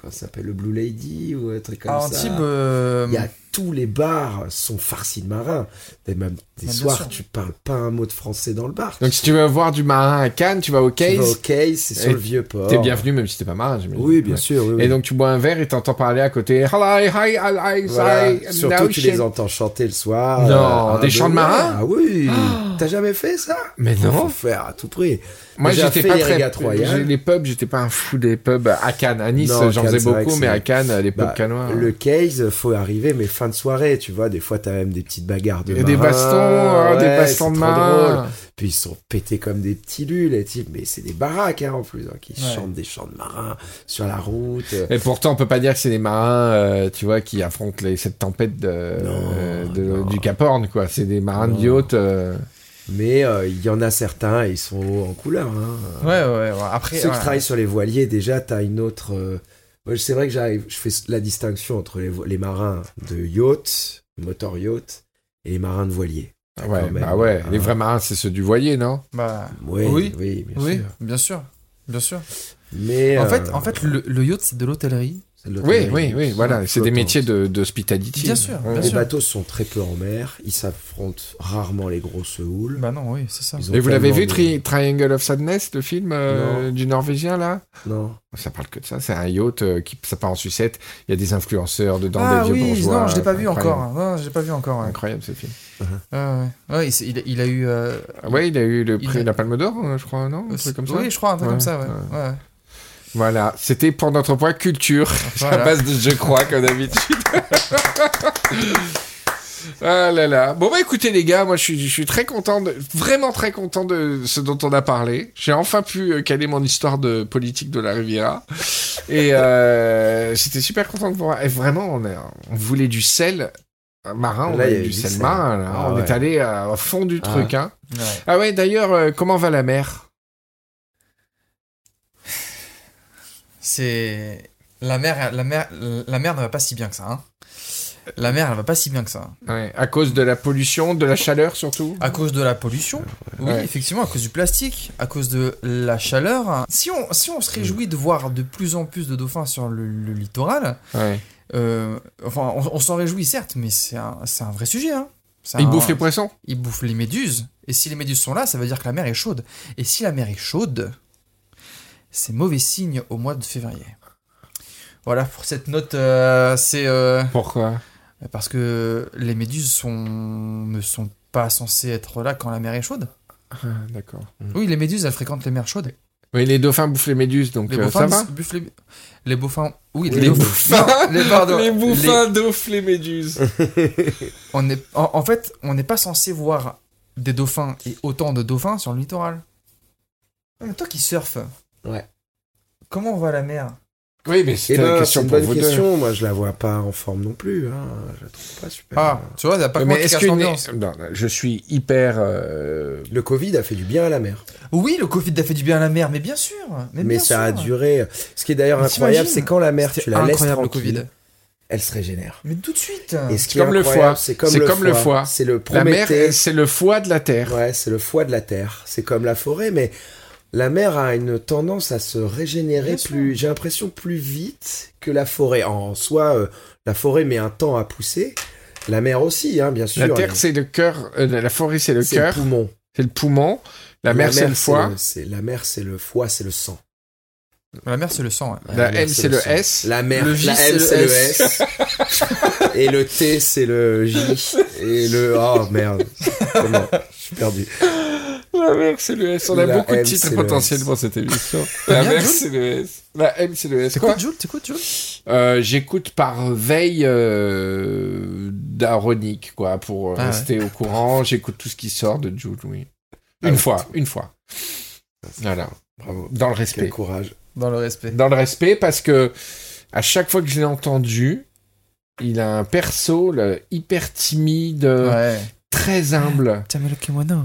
comment ça s'appelle, le Blue Lady ou un truc comme À ça. Antibes, euh, Il y a tous les bars sont farcis de marins. Et même des Bah, soirs, sûr. tu parles pas un mot de français dans le bar. Donc si tu veux voir du marin à Cannes, tu vas au tu vas au case. case, c'est sur le vieux port. T'es bienvenu même si t'es pas marin, j'imagine. Oui, bien Ouais. sûr. oui, oui. Et donc tu bois un verre et t'entends parler à côté. Hello, hi, hi, hi, Voilà. hi, Surtout, tu les entends chanter le soir. Non, euh, des chants de marins Ah oui. T'as jamais fait ça Mais Faut non. faire à tout prix. Moi j'étais pas très. Les pubs, j'étais pas un fou des pubs à Cannes. À Nice, j'en faisais beaucoup, mais à Cannes, les pubs Bah, canois. Le case, faut arriver, mais fin de soirée, tu vois. Des fois, t'as même des petites bagarres de a des bastons, hein, des bastons de drôle. Puis ils sont pétés comme des petits luls, les types. Mais c'est des baraques, hein, en plus, hein, qui Ouais. chantent des chants de marins sur la route. Et pourtant, on peut pas dire que c'est des marins, euh, tu vois, qui affrontent les, cette tempête de, Non, euh, de- du Cap Horn, quoi. C'est des marins Non. de yacht. euh, Mais euh, il y en a certains, ils sont en couleur. Hein. Ouais, ouais, ouais. Après, Ceux qui travaillent sur les voiliers, déjà, t'as une autre. euh, moi, c'est vrai que j'arrive, je fais la distinction entre les, marins de yacht, motor yacht, et les marins de voilier. Ouais, Quand même. bah ouais. Ah. Les vrais marins, c'est ceux du voilier, non? Bah, Oui, Oui. oui, bien oui, sûr. bien sûr. Bien sûr. Mais En euh, fait, en fait le, le yacht, c'est de l'hôtellerie. De Oui, oui, oui, voilà. C'est des métiers de- d'hospitality. Bien sûr, bien Les sûr. bateaux sont très peu en mer, ils s'affrontent rarement les grosses houles. Bah non, oui, c'est ça. Et vous l'avez vu, de- Tri- Triangle of Sadness, le film euh, du Norvégien, là? Non. Ça parle que de ça. C'est un yacht euh, qui ça part en sucette. Il y a des influenceurs dedans, ah des vieux oui, bourgeois. non, je l'ai pas vu encore. Non, je l'ai pas vu encore. Incroyable ce film. Ah, ouais. Ouais, il, a, il a eu. euh, Ah ouais, il a eu le prix a- de la Palme d'Or, je crois, non? Un truc comme ça? Oui, je crois, un truc Ouais, comme ça, ouais. Voilà, c'était pour notre point culture. Voilà. À base de je crois, comme d'habitude. ah là là. Bon bah écoutez les gars, moi je suis, je suis très content, de, vraiment très content de ce dont on a parlé. J'ai enfin pu euh, caler mon histoire de politique de la Riviera. Et euh, j'étais super content de voir. Et vraiment, on, a- on voulait du sel marin, on Là, a du sel marin. là. Ah on ouais. est allé à, à fond du Ah. truc. Hein. Ouais. Ah ouais, d'ailleurs, euh, comment va la mer? C'est. La mer, la, mer, la mer ne va pas si bien que ça. Hein. La mer, elle va pas si bien que ça. Ouais, À cause de la pollution, de la chaleur surtout À cause de la pollution, oui, Ouais. effectivement, à cause du plastique, à cause de la chaleur. Si on, si on se réjouit de voir de plus en plus de dauphins sur le, le littoral, Ouais. euh, enfin, on, on s'en réjouit certes, mais c'est un, c'est un vrai sujet. Hein. Ils un- bouffent les poissons Ils bouffent les méduses. Et si les méduses sont là, ça veut dire que la mer est chaude. Et si la mer est chaude, c'est mauvais signe au mois de février. Voilà, pour cette note, euh, c'est... euh, Pourquoi? parce que les méduses sont, ne sont pas censées être là quand la mer est chaude. Ah, D'accord. Oui, les méduses, elles fréquentent les mers chaudes. Oui, les dauphins bouffent les méduses, donc Les euh, bouffins ça va buffent les... Les bouffins... Oui, Les bouffins Non, les, pardon, Les les- bouffins bouffent les méduses. on est, en, en fait, on n'est pas censé voir des dauphins et autant de dauphins sur le littoral. Mais toi qui surfes, Ouais. comment on à la mer? Oui, mais Eh c'était ben, c'est question une pour bonne vous deux. question. Moi, je la vois pas en forme non plus. Hein. Je la trouve pas super. Ah, tu vois, a pas Mais est-ce que l'ambiance. non, je suis hyper euh, Le Covid a fait du bien à la mer. Oui, le Covid a fait du bien à la mer, mais bien sûr. Mais, Mais, bien ça a duré. Ce qui est d'ailleurs Mais incroyable, c'est quand la mer, tu la laisses incroyable, le tranquille, Covid. elle se régénère. Mais tout de suite. Et ce qui Comme est le foie. c'est comme, C'est le, comme le foie. foie. C'est le la mer, Prométhée. c'est le foie de la terre. Ouais, c'est le foie de la terre. C'est comme la forêt, mais la mer a une tendance à se régénérer Bien plus, j'ai l'impression, plus vite que la forêt. En soi, euh, la forêt met un temps à pousser. La mer aussi, hein, bien sûr. La terre, c'est le cœur. euh, la forêt, c'est le c'est le cœur. poumon. C'est le poumon. La mer, c'est le foie. La mer, c'est le foie, c'est le sang. La mer, c'est le sang. ouais. La mer, M, c'est le. S. La mer, Le J, la c'est M, le c'est le S. S. et le T, c'est le J. Et le. Oh merde. Comment? Je suis perdu. La mer, c'est le S. On a La beaucoup de titres potentiels pour cette émission. La Jules c'est le S. La M, c'est le S. Quoi T'écoutes, Jules T'écoutes, Jules Euh, J'écoute par veille euh, d'aronique, quoi, pour euh, Ah ouais. rester au courant. J'écoute tout ce qui sort de Jules, oui. Une Ah, fois, une fois. Voilà. Bravo. Dans le Quel respect. courage. Dans le respect. Dans le respect, parce que à chaque fois que je l'ai entendu, il a un perso là, hyper timide, Ouais. Très humble,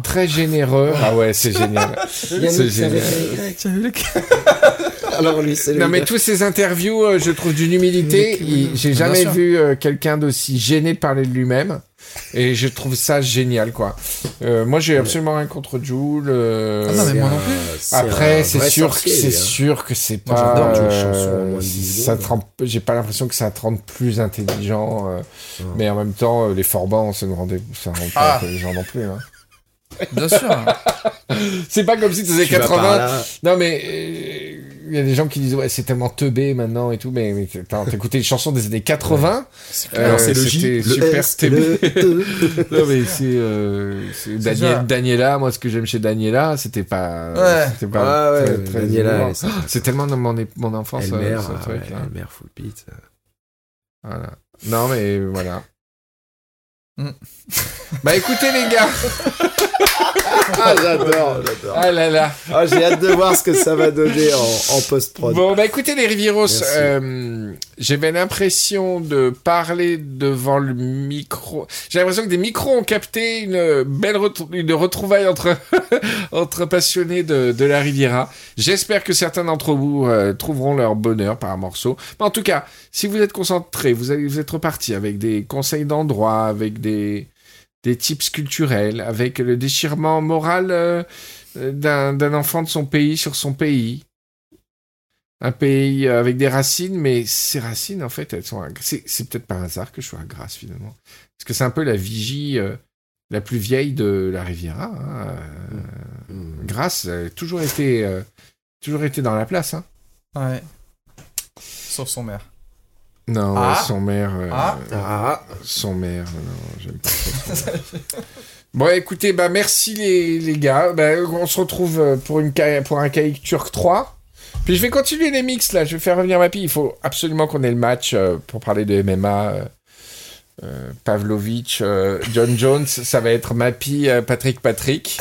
très généreux. Ah ouais, c'est génial. C'est génial. Alors lui, c'est Non mais tous ces interviews, euh, je trouve d'une humilité. J'ai jamais vu euh, quelqu'un d'aussi gêné de parler de lui-même. Et je trouve ça génial, quoi. Euh, moi, j'ai absolument rien contre Jules. euh, Ah non, mais moi non plus. c'est Après, c'est sûr, c'est hein. sûr que c'est Moi, pas. j'adore Jules euh, Chanson en moins de 10 ça secondes. te rend- J'ai pas l'impression que ça te rende plus intelligent, euh, Non. mais en même temps, les Forbans, ça ne rendait, ça rend pas Ah. intelligent non plus. Hein. Bien sûr. C'est pas comme si tu faisais Tu vas 80. par là. Non, mais euh, il y a des gens qui disent ouais, c'est tellement teubé maintenant et tout, mais, mais écouté les chansons des années 80. euh, Alors c'est le super S, teubé. E. Non mais c'est euh, Daniel- ça. Daniela, moi ce que j'aime chez Daniela, c'était pas Ouais. c'était pas Ouais, ouais, très, très Daniela, c'est- c'est tellement dans mon, enfance euh, Elmer, ce ah truc, ouais. Elmer Full Pit. Voilà. Non mais voilà. Mm. bah écoutez les gars, Ah, j'adore, j'adore. ah là là. Ah, j'ai hâte de voir ce que ça va donner en, en post-prod. Bon, bah écoutez les Rivieros, euh, j'avais l'impression de parler devant le micro. J'ai l'impression que des micros ont capté une belle retrou- une retrouvaille entre entre passionnés de, de la Riviera. J'espère que certains d'entre vous euh, trouveront leur bonheur par un morceau. Mais en tout cas, si vous êtes concentrés, vous allez vous êtes reparti avec des conseils d'endroit, avec des des tips culturels, avec le déchirement moral euh, euh, d'un enfant de son pays sur son pays un pays euh, avec des racines, mais ces racines, en fait, elles sont. à- C'est, peut-être par hasard que je sois à Grasse, finalement. Parce que c'est un peu la vigie euh, la plus vieille de la Riviera. hein. Euh, Mm. Grasse a toujours été, euh, toujours été dans la place. Hein. Ouais. Sauf son mère. Non, Ah. son maire. euh, Ah. Ah, Son maire, non, j'aime pas trop son maire. Bon, écoutez, bah merci les, les gars. Bah, on se retrouve euh, pour, une, pour un Caïque Turc 3. Puis je vais continuer les mix là, je vais faire revenir ma pille. Il faut absolument qu'on ait le match euh, pour parler de MMA. euh, euh, Pavlovich, euh, John Jones, ça va être Mappy, euh, Patrick Patrick.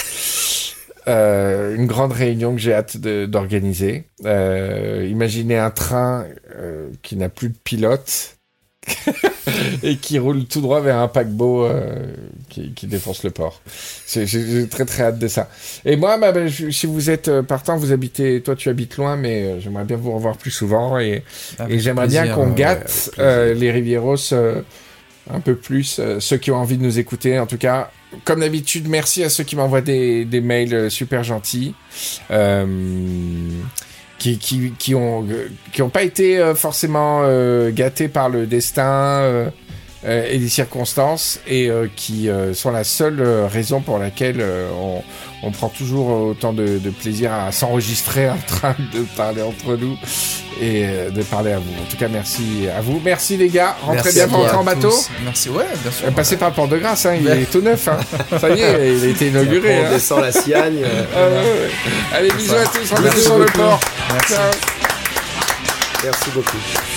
Euh, une grande réunion que j'ai hâte de- d'organiser. Euh, imaginez un train euh, qui n'a plus de pilote et qui roule tout droit vers un paquebot euh, qui, qui défonce le port. J'ai très très hâte de ça. Et moi, bah, bah, je- si vous êtes euh, partant, vous habitez, toi tu habites loin, mais euh, j'aimerais bien vous revoir plus souvent et, et j'aimerais bien qu'on ouais, gâte euh, les Rivieros euh, un peu plus, euh, ceux qui ont envie de nous écouter. En tout cas, comme d'habitude, merci à ceux qui m'envoient des, mails euh, super gentils. Euh, qui, qui, qui ont qui ont pas été forcément gâtés par le destin euh, et les circonstances et euh, qui euh, sont la seule euh, raison pour laquelle euh, on, on prend toujours autant de, de plaisir à s'enregistrer en train de parler entre nous et euh, de parler à vous. En tout cas, merci à vous. Merci les gars. Rentrez Merci bien pour en bateau. Tous. Merci, ouais, bien sûr. Passez par le port de Grâce, hein, il Ouais. est tout neuf. Hein. Ça y est, il a été inauguré. on hein. descend la Siagne. Ah ouais, ouais. Allez, bisous à tous, rendez-vous Merci sur le port. Merci. Ciao. Merci beaucoup.